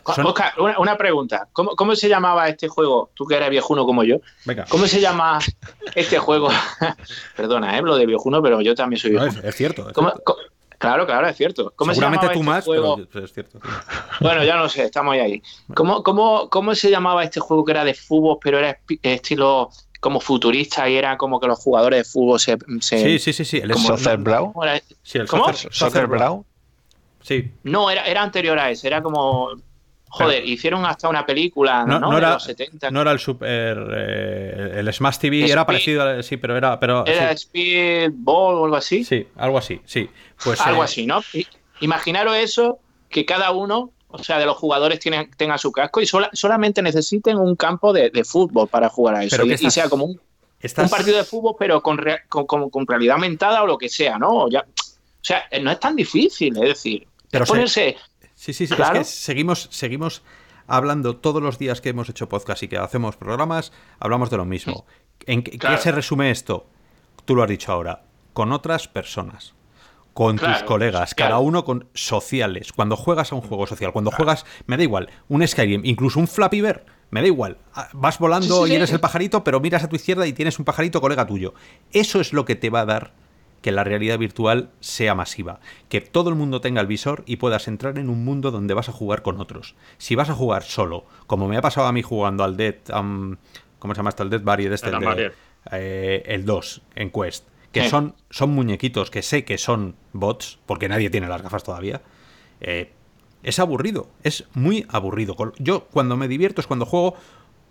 Oscar, una, pregunta, ¿Cómo, se llamaba este juego? Tú que eres viejuno como yo, ¿cómo se llama este juego? Perdona, ¿eh? lo de viejuno, pero yo también soy viejuno. es, cierto. Claro, claro, es cierto. ¿Cómo Seguramente tú este más, pero es cierto. Bueno, ya no sé, estamos ahí. ¿Cómo, cómo, ¿Cómo se llamaba este juego que era de fútbol, pero era estilo como futurista y era como que los jugadores de fútbol se... sí, sí, sí, sí. El Soccer Brawl. Sí, el ¿Cómo? Soccer Brawl. Sí. No, era, era anterior a ese, era como... Joder, hicieron hasta una película, ¿no? No, era, los 70. no era el Super. Eh, el Smash TV era parecido, sí, pero era. Pero, ¿Era Speedball o algo así? Sí, algo así, sí. Pues, algo eh, así, ¿no? Imaginaros eso, que cada uno o sea, de los jugadores tienen, tengan su casco y solamente necesiten un campo de, fútbol para jugar a eso. y, sea como un, partido de fútbol, pero con, con, realidad aumentada o lo que sea, ¿no? Ya, o sea, no es tan difícil, es decir, pero ponerse. Sí, sí, sí, es que seguimos, seguimos hablando todos los días que hemos hecho podcast y que hacemos programas, hablamos de lo mismo. ¿En qué se resume esto? Tú lo has dicho ahora, con otras personas con tus colegas, cada uno con sociales. Cuando juegas a un juego social, cuando juegas, me da igual, un Skyrim, incluso un Flappy Bird, me da igual. Ah, vas volando y eres el pajarito, pero miras a tu izquierda y tienes un pajarito colega tuyo. Eso es lo que te va a dar que la realidad virtual sea masiva, que todo el mundo tenga el visor y puedas entrar en un mundo donde vas a jugar con otros. Si vas a jugar solo, como me ha pasado a mí jugando al Dead, ¿cómo se llama hasta el Dead Barrier este? El, eh, el 2 en Quest que son, son muñequitos que sé que son bots, porque nadie tiene las gafas todavía, eh, es aburrido, es muy aburrido. Yo cuando me divierto es cuando juego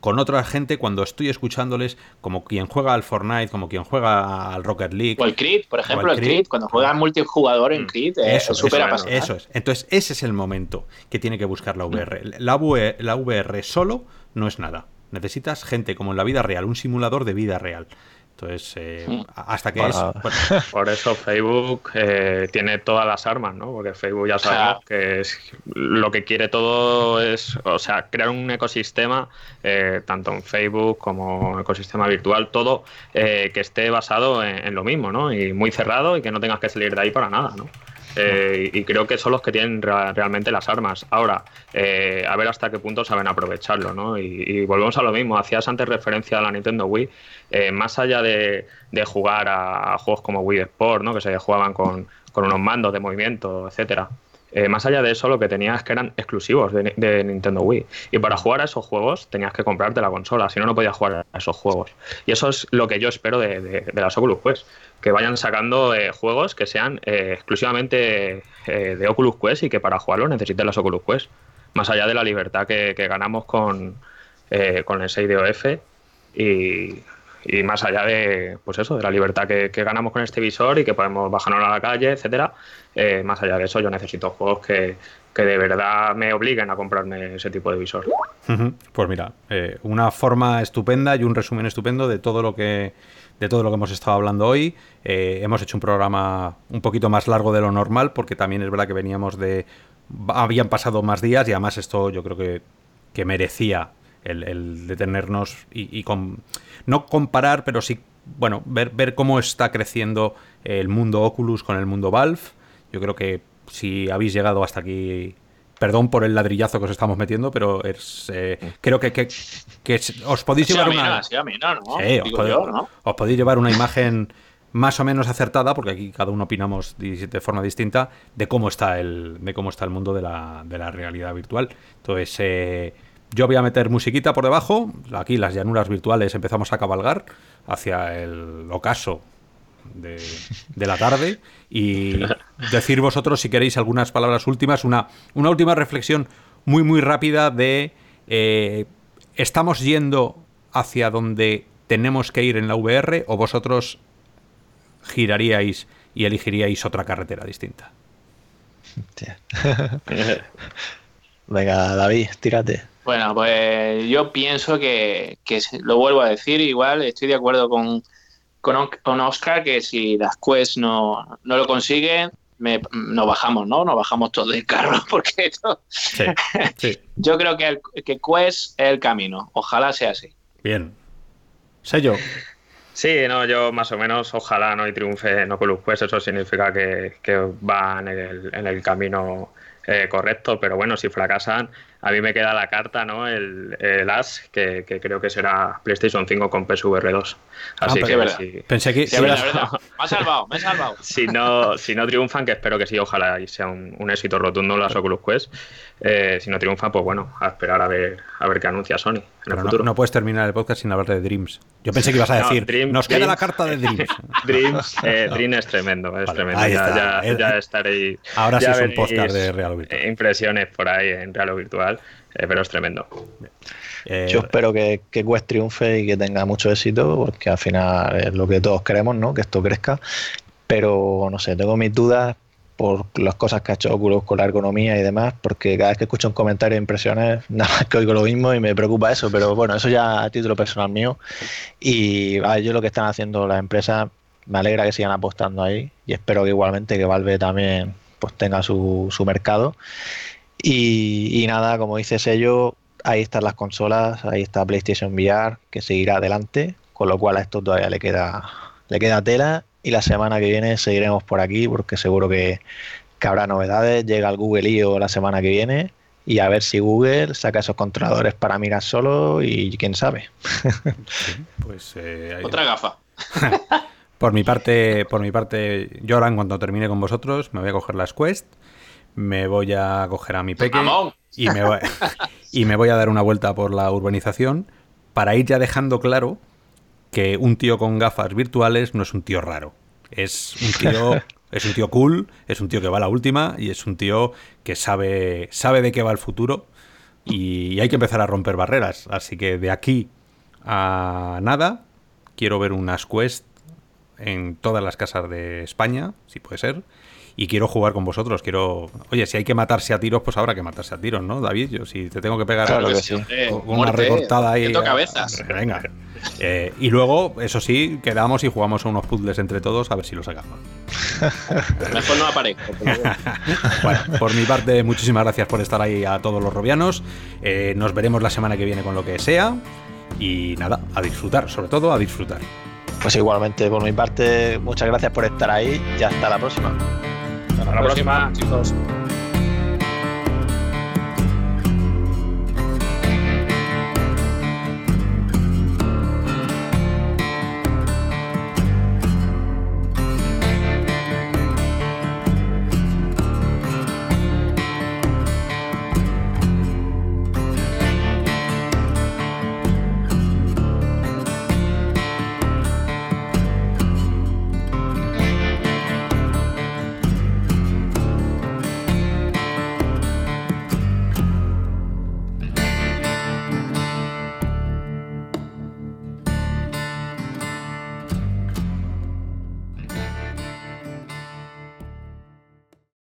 con otra gente, cuando estoy escuchándoles, como quien juega al Fortnite, como quien juega al Rocket League. O el Creed, por ejemplo, el Creed, cuando juega multijugador en mm. Creed, eh, eso, es súper apasionante. Eso es. Entonces, ese es el momento que tiene que buscar la VR. La, VR. la VR solo no es nada. Necesitas gente como en la vida real, un simulador de vida real. Entonces, eh, hasta que es. Por eso Facebook eh, tiene todas las armas, ¿no? Porque Facebook ya sabemos que es, lo que quiere todo es, o sea, crear un ecosistema, eh, tanto en Facebook como ecosistema virtual, todo que esté basado en, en, lo mismo, ¿no? Y muy cerrado y que no tengas que salir de ahí para nada, ¿no? Eh, y creo que son los que tienen realmente las armas. Ahora, eh, a ver hasta qué punto saben aprovecharlo, ¿no? Y, volvemos a lo mismo. Hacías antes referencia a la Nintendo Wii. Eh, más allá de, jugar a, juegos como Wii Sport, ¿no? Que se jugaban con, unos mandos de movimiento, etcétera. más allá de eso, lo que tenías que eran exclusivos de, Nintendo Wii. Y para jugar a esos juegos tenías que comprarte la consola, si no, no podías jugar a esos juegos. Y eso es lo que yo espero de, de las Oculus Quest que vayan sacando eh, juegos que sean eh, exclusivamente eh, de Oculus Quest y que para jugarlo necesiten las Oculus Quest. Más allá de la libertad que, ganamos con, con el 6DOF y, y más allá de pues eso de la libertad que, ganamos con este visor y que podemos bajarnos a la calle etcétera más allá de eso yo necesito juegos que, de verdad me obliguen a comprarme ese tipo de visor pues mira una forma estupenda y un resumen estupendo de todo lo que de todo lo que hemos estado hablando hoy. Eh, hemos hecho un programa un poquito más largo de lo normal porque también es verdad que veníamos de... Habían pasado más días y además esto yo creo que, que merecía el, detenernos y, con, no comparar, pero sí, bueno, ver, ver cómo está creciendo el mundo Oculus con el mundo Valve. Yo creo que si habéis llegado hasta aquí Perdón por el ladrillazo que os estamos metiendo, pero es, eh, creo que, que, os podéis llevar una. os, podéis, llevar una imagen más o menos acertada, porque aquí cada uno opinamos de forma distinta, de cómo está el, de cómo está el mundo de la, de la realidad virtual. Entonces, eh, yo voy a meter musiquita por debajo. Aquí las llanuras virtuales empezamos a cabalgar hacia el ocaso de, la tarde y decir vosotros si queréis algunas palabras últimas, una, una última reflexión muy muy rápida de eh, ¿estamos yendo hacia donde tenemos que ir en la VR o vosotros giraríais y elegiríais otra carretera distinta? Venga, David, tírate. Bueno, pues yo pienso que, que, lo vuelvo a decir, igual estoy de acuerdo con, con, Oscar que si las Quest no, no lo consiguen, nos bajamos, ¿no? Nos bajamos todos del carro porque yo creo que, el, que Quest es el camino. Ojalá sea así. Bien. Sé yo. Sí, no, yo más o menos ojalá no y triunfe en Oculus Quest, eso significa que, que van en el, en el camino eh, correcto, pero bueno, si fracasan, a mí me queda la carta, ¿no? El, el As, que, creo que será PlayStation 5 con PSVR 2. Así ah, que si, pensé que... me ha salvado, me ha salvado. Si no, si no triunfan, que espero que sí, ojalá y sea un, éxito rotundo las Oculus Quest. Eh, si no triunfan, pues bueno, a esperar a ver, a ver qué anuncia Sony en el futuro. No, puedes terminar el podcast sin hablar de Dreams. Yo pensé que ibas a decir, nos queda la carta de Dreams. Dreams, eh, Dreams es tremendo, es tremendo. Ya, ya, estaré... Ahora sí es un podcast de Real Virtual. Impresiones por ahí en Real Virtual. Eh, pero es tremendo. Eh, Yo espero que, que Quest triunfe y que tenga mucho éxito, porque al final es lo que todos queremos, ¿no? Que esto crezca. Pero no sé, tengo mis dudas por las cosas que ha hecho Oculus con la ergonomía y demás, porque cada vez que escucho un comentario de impresiones, nada más que oigo lo mismo y me preocupa eso, pero bueno, eso ya a título personal mío. Y yo lo que están haciendo las empresas, me alegra que sigan apostando ahí y espero que igualmente que Valve también pues tenga su, su mercado y, nada, como dice Sello, ahí están las consolas, ahí está PlayStation VR, que seguirá adelante, con lo cual a esto todavía le queda, le queda tela. Y la semana que viene seguiremos por aquí, porque seguro que, habrá novedades. Llega el Google I.O. la semana que viene y a ver si Google saca esos controladores para mirar solo y quién sabe. pues, eh, Otra gafa. por mi parte, por mi parte, yo ahora en cuanto termine con vosotros me voy a coger las Quest me voy a coger a mi peque y me, voy, y me voy a dar una vuelta por la urbanización para ir ya dejando claro que un tío con gafas virtuales no es un tío raro. Es un tío, es un tío cool, es un tío que va a la última y es un tío que sabe, sabe de qué va el futuro y hay que empezar a romper barreras. Así que de aquí a nada, quiero ver unas Quest en todas las casas de España, si puede ser y quiero jugar con vosotros. Quiero, oye, si hay que matarse a tiros, pues habrá que matarse a tiros, ¿no, David? Yo si te tengo que pegar una recortada ahí. cabezas. Venga. Eh, y luego, eso sí, quedamos y jugamos a unos puzzles entre todos a ver si lo sacamos. Mejor no aparezco. bueno, por mi parte, muchísimas gracias por estar ahí a todos los robianos. Eh, nos veremos la semana que viene con lo que sea. Y nada, a disfrutar, sobre todo a disfrutar. Pues igualmente, por mi parte, muchas gracias por estar ahí y hasta la próxima. Hasta la, próxima, chicos.